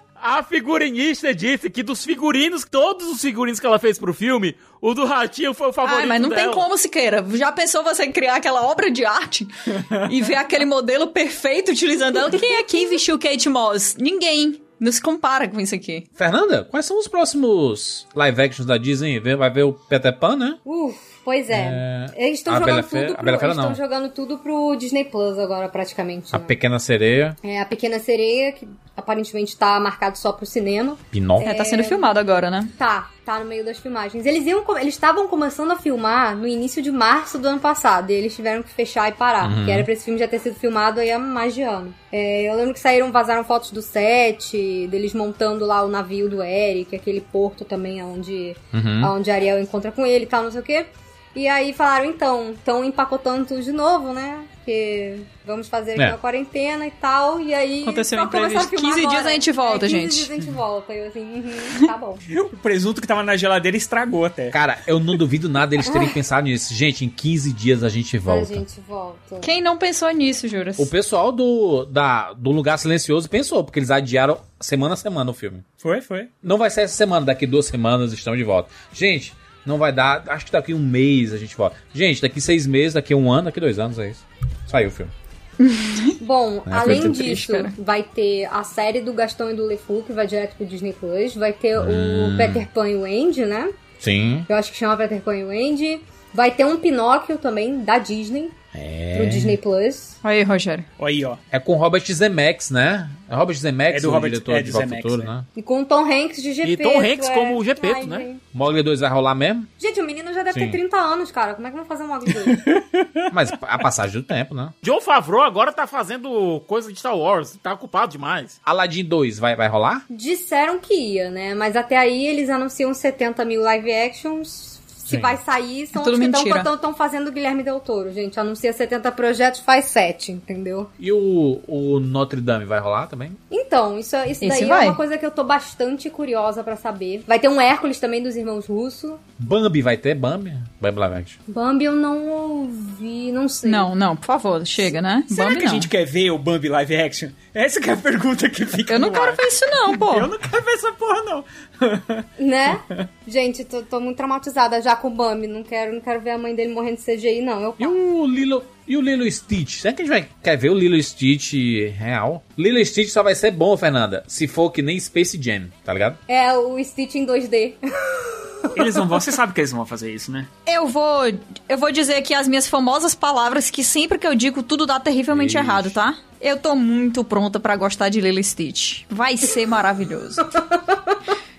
A figurinista disse que dos figurinos, todos os figurinos que ela fez pro filme, o do Ratinho foi o favorito Ai, mas não tem dela. como, Siqueira. Já pensou você criar aquela obra de arte e ver aquele modelo perfeito utilizando ela? Quem é quem vestiu Kate Moss? Ninguém. Não se compara com isso aqui. Fernanda, quais são os próximos live actions da Disney? Vê- Vai ver o Peter Pan, né? Uf, pois é. Eles estão a jogando Bela Fera- pro, eles jogando tudo pro Disney Plus agora, praticamente. A né? Pequena Sereia, É a Pequena Sereia, que aparentemente tá marcado só pro cinema. Pinóquio. É, tá sendo filmado agora, né? Tá, tá no meio das filmagens. Eles iam, eles estavam começando a filmar no início de março do ano passado. E eles tiveram que fechar e parar. Uhum. Que era pra esse filme já ter sido filmado aí há mais de ano. É, eu lembro que saíram, vazaram fotos do set, deles montando lá o navio do Eric, aquele porto também onde, Uhum. onde Ariel encontra com ele e tal, não sei o quê. E aí falaram, então, estão empacotando tudo de novo, né? Porque vamos fazer aqui É. uma quarentena e tal. E aí. Aconteceu um só começaram a imprevisto. filmar 15 dias agora. a gente volta, é, 15 gente. dias a gente volta. E eu assim, uhum, tá bom. O presunto que tava na geladeira estragou até. Cara, eu não duvido nada eles terem pensado nisso. Gente, em 15 dias a gente volta. A gente volta. Quem não pensou nisso, Juras? O pessoal do, da, do Lugar Silencioso pensou, porque eles adiaram semana a semana o filme. Foi, foi. Não vai ser essa semana, daqui duas semanas estamos de volta. Gente, não vai dar. Acho que daqui um mês a gente volta. Gente, daqui seis meses, daqui um ano, daqui dois anos é isso. Saiu o filme. Bom, É, além disso, triste, vai ter a série do Gastão e do LeFou, que vai direto pro Disney Plus. Vai ter Hum. o Peter Pan e o Andy, né? Sim. Eu acho que chama Peter Pan e o Andy. Vai ter um Pinóquio também, da Disney, É. pro Disney Plus. Aí, Rogério. Aí, ó. É com Robert Zemeckis, né? É Robert Zemeckis, É do o Robert- diretor é de Volta Futuro, né? né? E com o Tom Hanks de GP. E Tom Hanks como o Gepeto, né? gente. Mogli 2 vai rolar mesmo? Gente, o menino já deve Sim. ter 30 anos, cara. Como é que vão fazer um Mogli 2? Mas a passagem do tempo, né? John Favreau agora tá fazendo coisa de Star Wars. Tá ocupado demais. Aladdin 2 vai, vai rolar? Disseram que ia, né? Mas até aí eles anunciam 70 mil live actions. Se vai sair, são É os que estão fazendo o Guilherme Del Toro, gente. Anuncia 70 projetos, faz 7, entendeu? E o, o Notre Dame vai rolar também? Então, isso, isso Esse daí vai. é uma coisa que eu tô bastante curiosa pra saber. Vai ter um Hércules também dos irmãos Russo. Bambi vai ter? Bambi? Bambi Live Action. Bambi eu não ouvi, não sei. Não, não, por favor, chega, né? Será Bambi que a não. gente quer ver o Bambi live action? Essa que é a pergunta que fica Eu não no quero ar. ver isso não, pô. Eu não quero ver essa porra, não. Né? gente, tô, tô muito traumatizada já com o Bambi. Não quero, não quero ver a mãe dele morrendo de CGI, não. Eu E o Lilo, e o Lilo Stitch? Será que a gente vai, quer ver o Lilo Stitch real? Lilo Stitch só vai ser bom, Fernanda, se for que nem Space Jam, tá ligado? É o Stitch em 2D. Eles não vão. Você sabe que eles não vão fazer isso, né? Eu vou, eu vou dizer aqui as minhas famosas palavras que sempre que eu digo tudo dá terrivelmente Ixi. errado, tá? Eu tô muito pronta pra gostar de Lilo Stitch. Vai ser maravilhoso.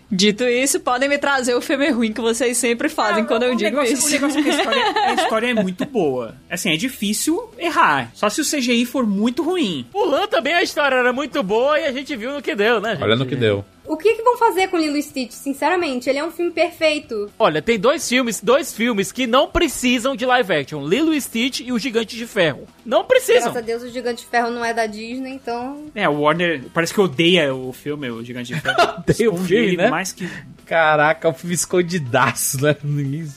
Dito isso, podem me trazer o filme ruim que vocês sempre fazem quando eu o digo negócio, isso. O negócio é que a história, a história é muito boa. Assim, é difícil errar. Só se o CGI for muito ruim. O Lan também a história era muito boa e a gente viu no que deu, né, gente? Olha no que deu. O que, que vão fazer com Lilo e Stitch? Sinceramente, ele é um filme perfeito. Olha, tem dois filmes, dois filmes que não precisam de live action. Lilo e Stitch e o Gigante de Ferro. Não precisam. Graças a Deus, o Gigante de Ferro não é da Disney, então. É, o Warner parece que odeia o filme, o Gigante de Ferro. Odeia o filme, né? Mais que... Caraca, o filme escondidaço, né?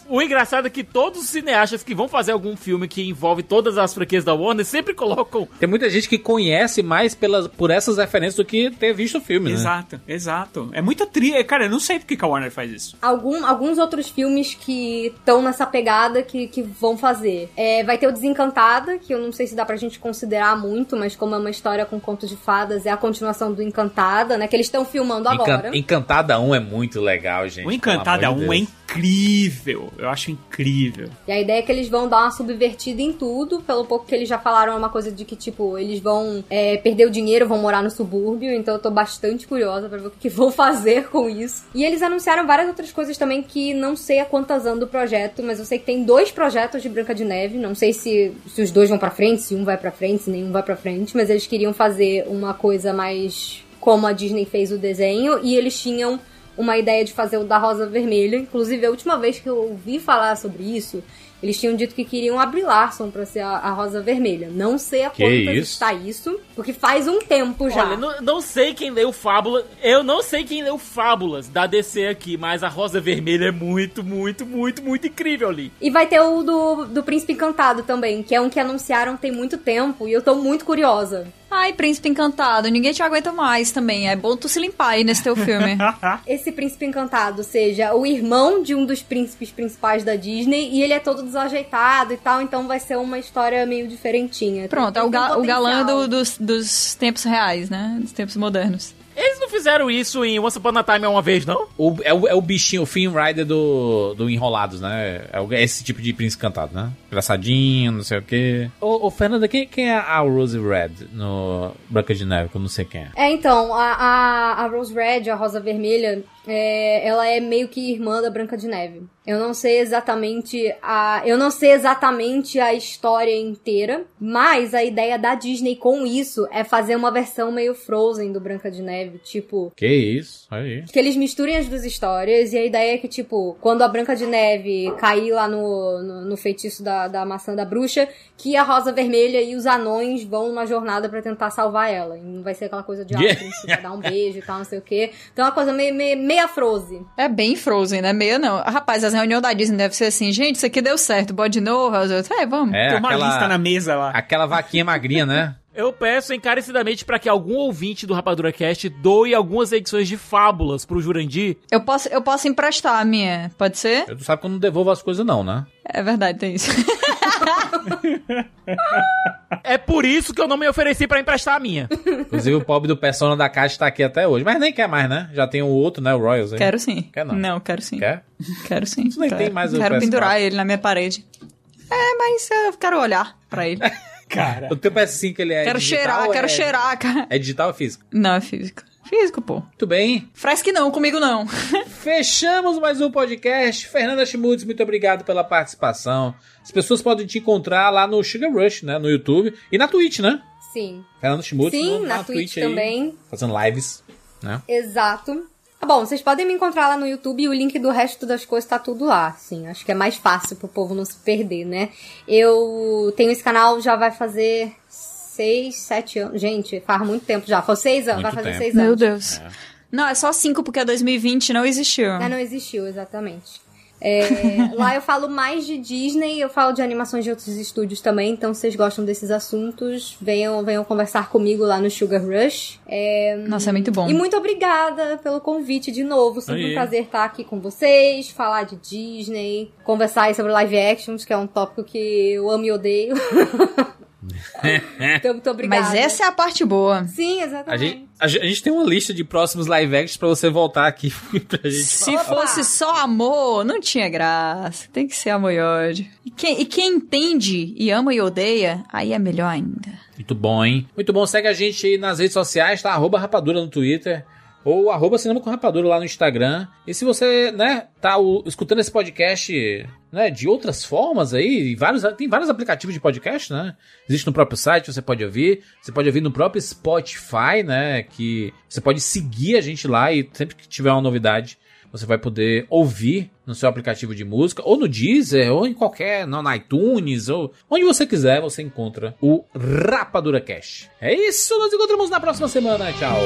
O engraçado é que todos os cineastas que vão fazer algum filme que envolve todas as franquias da Warner sempre colocam Tem muita gente que conhece mais pelas, por essas referências do que ter visto o filme, né? Exato, exato. É muita tri... Cara, eu não sei porque que a Warner faz isso. Algum, alguns outros filmes que estão nessa pegada que, que vão fazer. É, vai ter o Desencantada, que eu não sei se dá pra gente considerar muito, mas como é uma história com contos de fadas, é a continuação do Encantada, né? Que eles estão filmando Encan- agora. Encantada 1 é muito legal. Legal, gente. O Encantada pelo amor de 1 é Deus. incrível. Eu acho incrível. E a ideia é que eles vão dar uma subvertida em tudo, pelo pouco que eles já falaram, é uma coisa de que, tipo, eles vão é, perder o dinheiro, vão morar no subúrbio, então eu tô bastante curiosa pra ver o que, que vão fazer com isso. E eles anunciaram várias outras coisas também que não sei a quantas anos do projeto, mas eu sei que tem dois projetos de Branca de Neve, não sei se, se os dois vão pra frente, se um vai pra frente, se nenhum vai pra frente, mas eles queriam fazer uma coisa mais como a Disney fez o desenho, e eles tinham uma ideia de fazer o da Rosa Vermelha. Inclusive, a última vez que eu ouvi falar sobre isso, eles tinham dito que queriam abrir Larson pra ser a, a Rosa Vermelha. Não sei a Que quanto isso? está isso, porque faz um tempo já. Olha, não, não sei quem leu Fábula. Eu não sei quem leu Fábulas da DC aqui, mas a Rosa Vermelha é muito, muito, muito, muito incrível ali. E vai ter o do, do Príncipe Encantado também, que é um que anunciaram tem muito tempo, e eu tô muito curiosa. Ai, Príncipe Encantado, ninguém te aguenta mais também. É bom tu se limpar aí nesse teu filme. Esse príncipe encantado seja o irmão de um dos príncipes principais da Disney, e ele é todo desajeitado e tal, então vai ser uma história meio diferentinha. Pronto, é Tem- o, ga- o galã do- dos, dos tempos reais, né? Dos tempos modernos. Eles não fizeram isso em Once Upon a Time uma vez, não? O- é, o, é o bichinho, o Finn Rider do, do Enrolados, né? É, é esse tipo de príncipe cantado, né? Engraçadinho, não sei o quê. Ô, ô Fernanda, quem, quem é a Rose Red no Branca de Neve? Que eu não sei quem é. É, então, a, a, a Rose Red, a Rosa Vermelha, é, ela é meio que irmã da Branca de Neve. Eu não sei exatamente a. Eu não sei exatamente a história inteira, mas a ideia da Disney com isso é fazer uma versão meio Frozen do Branca de Neve. Tipo, Que isso? Aí. que eles misturem as duas histórias, e a ideia é que, tipo, quando a Branca de Neve cair lá no, no, no feitiço da, da maçã da bruxa, que a Rosa Vermelha e os anões vão numa jornada pra tentar salvar ela. E não vai ser aquela coisa de, ah, dar um beijo e tal, não sei o quê. Então é uma coisa meio, meio, meia Frozen. É bem Frozen, né? Meio não. Rapaz, as reuniões da Disney devem ser assim, gente, isso aqui deu certo, bora de novo. As outras, É, vamos. É, Tem uma aquela, lista na mesa lá. aquela vaquinha magrinha, né? Eu peço encarecidamente para que algum ouvinte do Rapadura Cast doe algumas edições de Fábulas pro Jurandir. Eu posso, eu posso emprestar a minha, pode ser? Eu tu sabe que eu não devolvo as coisas, não, né? É verdade, tem isso. É por isso que eu não me ofereci para emprestar a minha. Inclusive o pobre do Persona da Caixa tá aqui até hoje. Mas nem quer mais, né? Já tem o outro, né? O Royals aí. Quero sim. Quer não? quero sim. Quer? Quero sim. Isso nem quero. tem mais o Quero PS4. pendurar ele na minha parede. É, mas eu quero olhar pra ele. Cara. O teu PS5 ele é quero digital cheirar, quero é... cheirar, cara. É digital ou físico? Não, é físico. Físico, pô. Muito bem. Fresque não, comigo não. Fechamos mais um podcast. Fernanda Schmutz, muito obrigado pela participação. As pessoas podem te encontrar lá no Sugar Rush, né? No YouTube. E na Twitch, né? Sim. Fernanda Schmutz. Sim, no- na, Twitch, aí, também. fazendo lives, né? Exato. Ah, Bom, vocês podem me encontrar lá no YouTube e o link do resto das coisas tá tudo lá, sim. Acho que é mais fácil pro povo não se perder, né? Eu tenho esse canal já vai fazer seis, sete anos. Gente, faz muito tempo já. Foi seis anos, Muito vai fazer tempo. seis Meu anos. Deus. Não, é só cinco porque 2020 não existiu. Ah, não existiu, exatamente. É, lá eu falo mais de Disney, eu falo de animações de outros estúdios também, então se vocês gostam desses assuntos, venham, venham conversar comigo lá no Sugar Rush. É, Nossa, é muito bom. E muito obrigada pelo convite de novo. Sempre Aí. um prazer estar aqui com vocês, falar de Disney, conversar sobre live actions, que é um tópico que eu amo e odeio. então, muito obrigada. Mas essa é a parte boa. Sim, A exatamente. gente, a, gente, a gente tem uma lista de próximos live actions pra você voltar aqui pra gente Se Opa! fosse só amor, não tinha graça. Tem que ser amor e ódio. E quem, e quem entende e ama e odeia, aí é melhor ainda. Muito bom, hein? Muito bom. Segue a gente aí nas redes sociais, tá? Arroba Rapadura no Twitter. Ou arroba Cinema com Rapadura lá no Instagram. E se você, né, tá o- escutando esse podcast, né, de outras formas aí, vários, tem vários aplicativos de podcast, né? Existe no próprio site, você pode ouvir. Você pode ouvir no próprio Spotify, né? Que você pode seguir a gente lá e sempre que tiver uma novidade, você vai poder ouvir no seu aplicativo de música, ou no Deezer, ou em qualquer, não, no iTunes, ou onde você quiser, você encontra o Rapadura Cash. É isso, nos encontramos na próxima semana. Tchau.